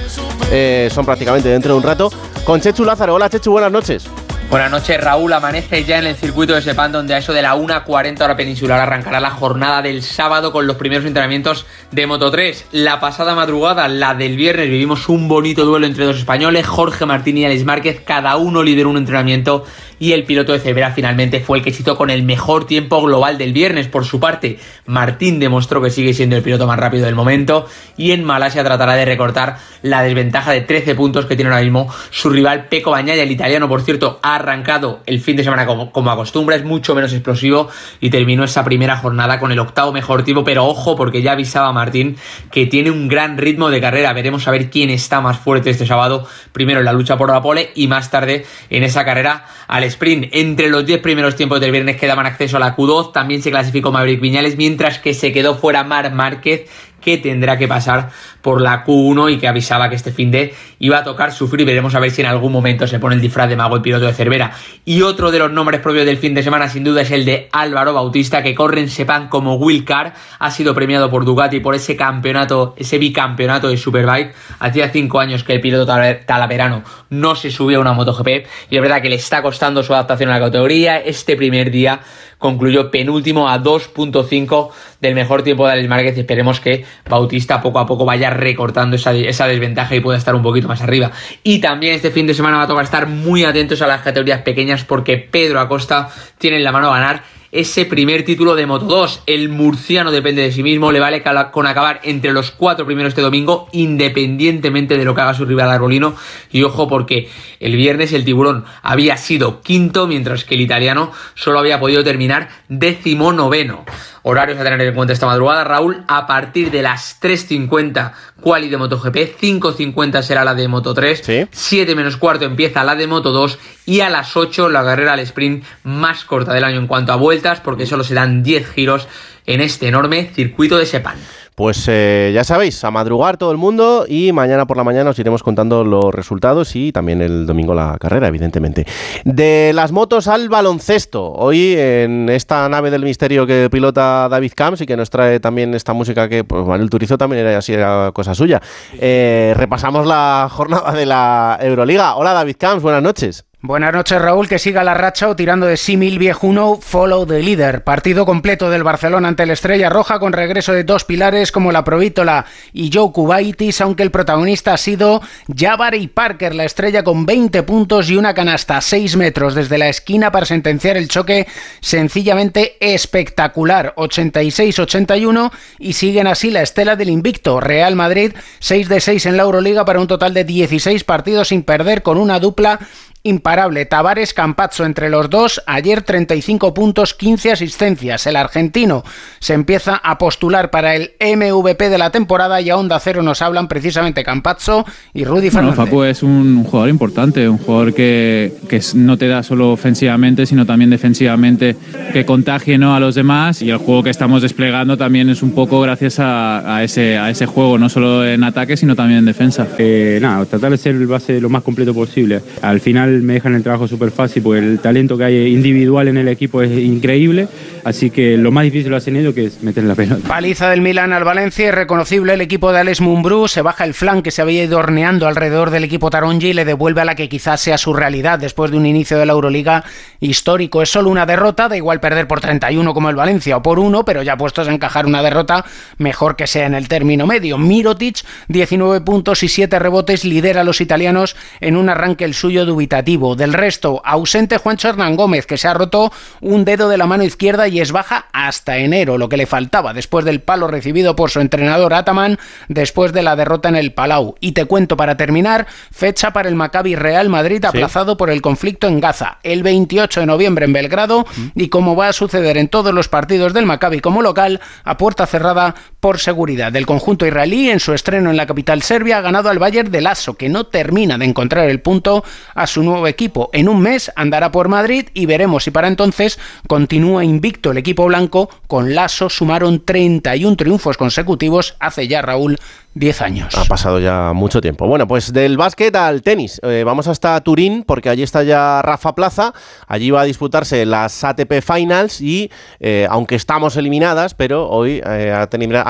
S2: eh, son prácticamente dentro de un rato, con Chechu Lázaro. Hola Chechu, buenas noches.
S29: Buenas noches, Raúl. Amanece ya en el circuito de Sepán, donde a eso de la 1.40 hora peninsular arrancará la jornada del sábado con los primeros entrenamientos de Moto 3. La pasada madrugada, la del viernes, vivimos un bonito duelo entre dos españoles, Jorge Martín y Alex Márquez. Cada uno lideró un entrenamiento y el piloto de Cervera finalmente fue el que se hizo con el mejor tiempo global del viernes. Por su parte, Martín demostró que sigue siendo el piloto más rápido del momento y en Malasia tratará de recortar la desventaja de 13 puntos que tiene ahora mismo su rival Peco Bañaya. El italiano, por cierto, ha arrancado el fin de semana como, como acostumbra, es mucho menos explosivo y terminó esa primera jornada con el octavo mejor tiempo, pero ojo porque ya avisaba Martín que tiene un gran ritmo de carrera. Veremos a ver quién está más fuerte este sábado, primero en la lucha por la pole y más tarde en esa carrera sprint. Entre los 10 primeros tiempos del viernes que daban acceso a la Q2, también se clasificó Maverick Viñales, mientras que se quedó fuera Mar Márquez, que tendrá que pasar por la Q1 y que avisaba que este fin de iba a tocar sufrir. Veremos a ver si en algún momento se pone el disfraz de mago el piloto de Cervera. Y otro de los nombres propios del fin de semana, sin duda, es el de Álvaro Bautista, que corre en Sepan como Will Carr. Ha sido premiado por Ducati por ese campeonato, ese bicampeonato de Superbike. Hacía cinco años que el piloto tal- talaverano no se subía a una MotoGP y es verdad que le está costando su adaptación a la categoría. Este primer día concluyó penúltimo a 2.5 del mejor tiempo de Alex Márquez y esperemos que Bautista poco a poco vaya recortando esa, desventaja y pueda estar un poquito más arriba. Y también este fin de semana va a tocar estar muy atentos a las categorías pequeñas porque Pedro Acosta tiene en la mano ganar ese primer título de Moto 2. El murciano depende de sí mismo, le vale con acabar entre los cuatro primeros este domingo, independientemente de lo que haga su rival arbolino. Y ojo, porque el viernes el tiburón había sido quinto, mientras que el italiano solo había podido terminar décimo noveno. Horarios a tener en cuenta esta madrugada, Raúl, a partir de las 3.50 quali de MotoGP, 5.50 será la de Moto 3, 7 menos cuarto empieza la de Moto 2 y a las 8 la carrera al sprint más corta del año en cuanto a vueltas, porque solo se dan 10 giros en este enorme circuito de Sepang.
S2: Pues eh, ya sabéis, a madrugar todo el mundo y mañana por la mañana os iremos contando los resultados y también el domingo la carrera, evidentemente. De las motos al baloncesto, hoy en esta nave del misterio que pilota David Camps y que nos trae también esta música que pues Manuel Turizo también era así, era cosa suya. Eh, repasamos la jornada de la Euroliga. Hola David Camps, buenas noches.
S30: Buenas noches, Raúl. Que siga la racha o tirando de símil viejuno, follow the leader. Partido completo del Barcelona ante la Estrella Roja con regreso de dos pilares como la Provítola y Joe Kubaitis, aunque el protagonista ha sido Jabari Parker, la estrella con 20 puntos y una canasta a 6 metros desde la esquina para sentenciar el choque sencillamente espectacular. 86-81 y siguen así la estela del invicto. Real Madrid 6 de 6 en la Euroliga para un total de 16 partidos sin perder con una dupla imparable. Tavares Campazzo entre los dos, ayer 35 puntos, 15 asistencias. El argentino se empieza a postular para el MVP de la temporada y a Onda Cero nos hablan precisamente Campazzo y Rudy
S31: Bueno,
S30: Fernández.
S31: Facu es un jugador importante, un jugador que, que no te da solo ofensivamente, sino también defensivamente, que contagie ¿no? a los demás y el juego que estamos desplegando también es un poco gracias a, a ese, a ese juego, no solo en ataque, sino también en defensa.
S32: Eh, nada, tratar de ser el base lo más completo posible. Al final me dejan el trabajo súper fácil porque el talento que hay individual en el equipo es increíble, así que lo más difícil lo hacen ellos que es meter la pelota.
S30: Paliza del Milan al Valencia, irreconocible el equipo de Alex Mumbrú, se baja el flan que se había ido horneando alrededor del equipo Taronji y le devuelve a la que quizás sea su realidad después de un inicio de la Euroliga histórico. Es solo una derrota, da igual perder por 31 como el Valencia o por uno, pero ya puestos a encajar una derrota, mejor que sea en el término medio. Mirotic, 19 puntos y 7 rebotes, lidera a los italianos en un arranque el suyo dubitativo. Del resto, ausente Juancho Hernán Gómez, que se ha roto un dedo de la mano izquierda y es baja hasta enero, lo que le faltaba después del palo recibido por su entrenador Ataman después de la derrota en el Palau. Y te cuento para terminar, fecha para el Maccabi Real Madrid aplazado por el conflicto en Gaza, el 28 de noviembre en Belgrado y como va a suceder en todos los partidos del Maccabi como local, a puerta cerrada por seguridad. del conjunto israelí en su estreno en la capital serbia ha ganado al Bayern de Lasso, que no termina de encontrar el punto a su nuevo equipo. En un mes andará por Madrid y veremos si para entonces continúa invicto el equipo blanco. Con Lasso sumaron 31 triunfos consecutivos hace ya Raúl 10 años.
S2: Ha pasado ya mucho tiempo. Bueno, pues del básquet al tenis. Eh, vamos hasta Turín porque allí está ya Rafa Plaza. Allí va a disputarse las ATP Finals y eh, aunque estamos eliminadas, pero hoy eh, ha,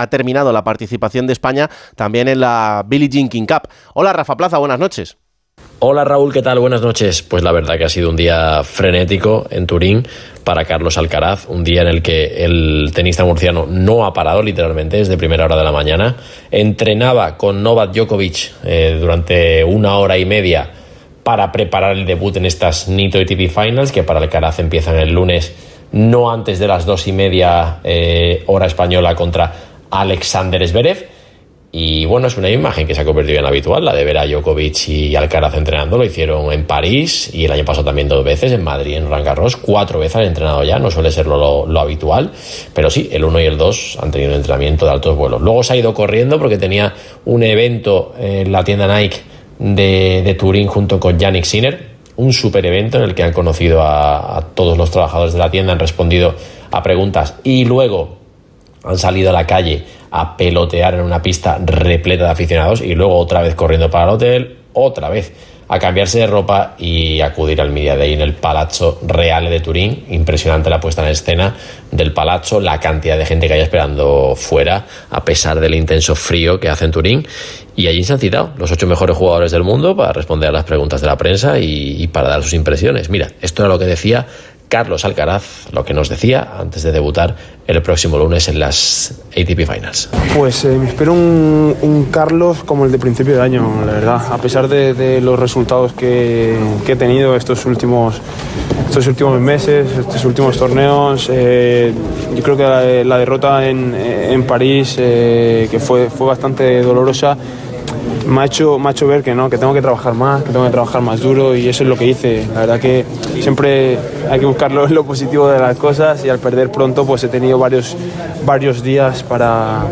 S2: ha terminado la participación de España también en la Billie Jean King Cup. Hola Rafa Plaza, buenas noches.
S33: Hola Raúl, ¿qué tal? Buenas noches. Pues la verdad que ha sido un día frenético en Turín para Carlos Alcaraz, un día en el que el tenista murciano no ha parado literalmente desde primera hora de la mañana. Entrenaba con Novak Djokovic eh, durante una hora y media para preparar el debut en estas NITO ATP Finals, que para Alcaraz empiezan el lunes, no antes de las dos y media eh, hora española contra Alexander Zverev. Y bueno, es una imagen que se ha convertido en habitual, la de ver a Djokovic y Alcaraz entrenando. Lo hicieron en París y el año pasado también dos veces, en Madrid, en Roland Garros. Cuatro veces han entrenado ya, no suele ser lo, lo habitual. Pero sí, el 1 y el 2 han tenido un entrenamiento de altos vuelos. Luego se ha ido corriendo porque tenía un evento en la tienda Nike de, de Turín junto con Yannick Sinner. Un super evento en el que han conocido a, a todos los trabajadores de la tienda, han respondido a preguntas y luego han salido a la calle a pelotear en una pista repleta de aficionados y luego otra vez corriendo para el hotel, otra vez a cambiarse de ropa y acudir al Media Day en el Palazzo Reale de Turín. Impresionante la puesta en escena del palazzo, la cantidad de gente que hay esperando fuera, a pesar del intenso frío que hace en Turín. Y allí se han citado los ocho mejores jugadores del mundo para responder a las preguntas de la prensa y, y para dar sus impresiones. Mira, esto era lo que decía Carlos Alcaraz, lo que nos decía antes de debutar el próximo lunes en las ATP Finals.
S34: Pues eh, me espero un, un Carlos como el de principio de año, la verdad. A pesar de, de los resultados que, que he tenido estos últimos, estos últimos meses, estos últimos torneos, eh, yo creo que la, la derrota en, en París, eh, que fue, fue bastante dolorosa, me ha, hecho, ver que no, que tengo que trabajar más, que tengo que trabajar más duro y eso es lo que hice. La verdad que siempre hay que buscar lo, lo positivo de las cosas y al perder pronto pues he tenido varios, varios días para,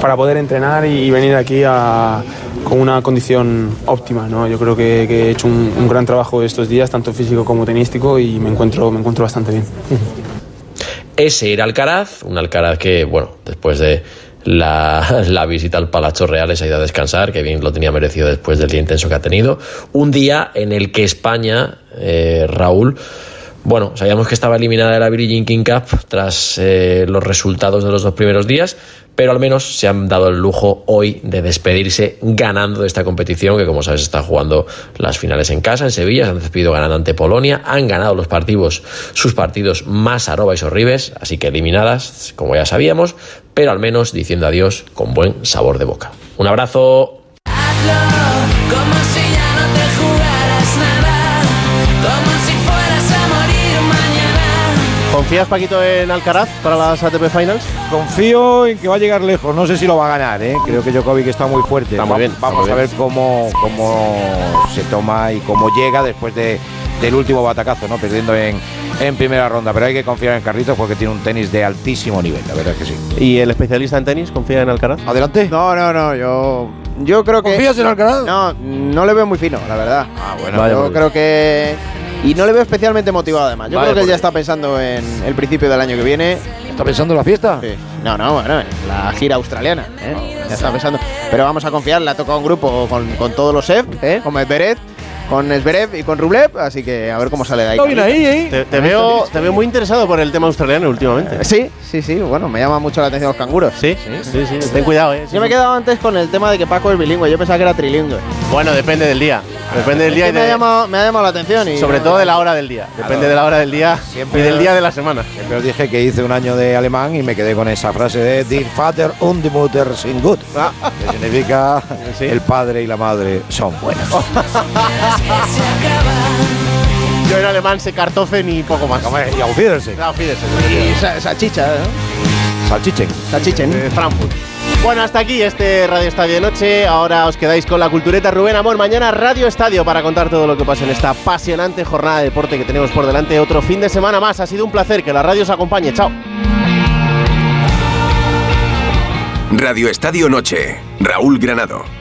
S34: para poder entrenar y, y venir aquí a, con una condición óptima. ¿no? Yo creo que, que he hecho un, un gran trabajo estos días, tanto físico como tenístico y me encuentro, me encuentro bastante bien.
S33: Ese era Alcaraz, un Alcaraz que, bueno, después de la, visita al Palacio Real se ha ido a descansar, que bien lo tenía merecido después del día intenso que ha tenido. Un día en el que España, eh, Raúl, Bueno, sabíamos que estaba eliminada de la Virgin King Cup tras eh, los resultados de los dos primeros días, pero al menos se han dado el lujo hoy de despedirse ganando de esta competición, que como sabes está jugando las finales en casa, en Sevilla, se han despedido ganando ante Polonia, han ganado los partidos, sus partidos más arroba y sorribes, así que eliminadas, como ya sabíamos, pero al menos diciendo adiós con buen sabor de boca. Un abrazo.
S2: ¿Confías, Paquito, en Alcaraz para las ATP Finals?
S27: Confío en que va a llegar lejos. No sé si lo va a ganar, ¿eh? Creo que Djokovic está muy fuerte.
S2: Está muy
S27: Va-
S2: bien, está
S27: Vamos
S2: muy
S27: a ver
S2: bien.
S27: cómo, cómo se toma y cómo llega después de, del último batacazo, ¿no? Perdiendo en, en primera ronda. Pero hay que confiar en Carlitos porque tiene un tenis de altísimo nivel, la verdad es que sí.
S2: ¿Y el especialista en tenis confía en Alcaraz?
S27: Adelante.
S28: No, no, no, yo, yo creo que.
S27: ¿Confías en Alcaraz?
S28: No, no le veo muy fino, la verdad.
S27: Ah,
S28: bueno,
S2: Vaya
S28: yo creo que. Y no le veo especialmente motivado además. Yo creo que él
S27: por
S28: ya está pensando en el principio del año que viene.
S27: ¿Está pensando en la fiesta?
S28: Sí. No, no, bueno, en la gira australiana. ¿eh? Ya está pensando. Pero vamos a confiar, le ha tocado un grupo con, con todos los EF, ¿eh? con Medvedev, con Zverev y con Rublev, así que a ver cómo sale de ahí.
S27: Está bien ahí, ¿eh?
S2: Te, te veo, te veo muy interesado por el tema australiano últimamente.
S28: Sí, sí, sí, bueno, me llama mucho la atención los canguros.
S2: Sí, sí, sí. Ten cuidado, eh.
S28: Yo me he quedado antes con el tema de que Paco es bilingüe, yo pensaba que era trilingüe.
S2: Bueno, depende del día. Depende del día y
S28: me, ha
S2: de,
S28: llamado, me ha llamado la atención y
S2: sobre todo de la hora del día. Depende de la hora del día
S27: Siempre-
S2: y del día de la semana.
S27: Siempre os dije que hice un año de alemán y me quedé con esa frase de Die Vater und die Mutter sind gut, que significa el padre y la madre son buenos.
S2: Yo en alemán sé kartoffeln y poco más.
S27: Y auf Wiedersehen.
S2: Auf Wiedersehen.
S28: Y esa, esa chicha, ¿no?
S27: Salchichen.
S28: Salchichen.
S2: de Frankfurt. Bueno, hasta aquí este Radio Estadio de Noche. Ahora os quedáis con la cultureta Rubén Amor. Mañana Radio Estadio para contar todo lo que pasa en esta apasionante jornada de deporte que tenemos por delante. Otro fin de semana más. Ha sido un placer que la radio os acompañe. Chao.
S21: Radio Estadio Noche. Raúl Granado.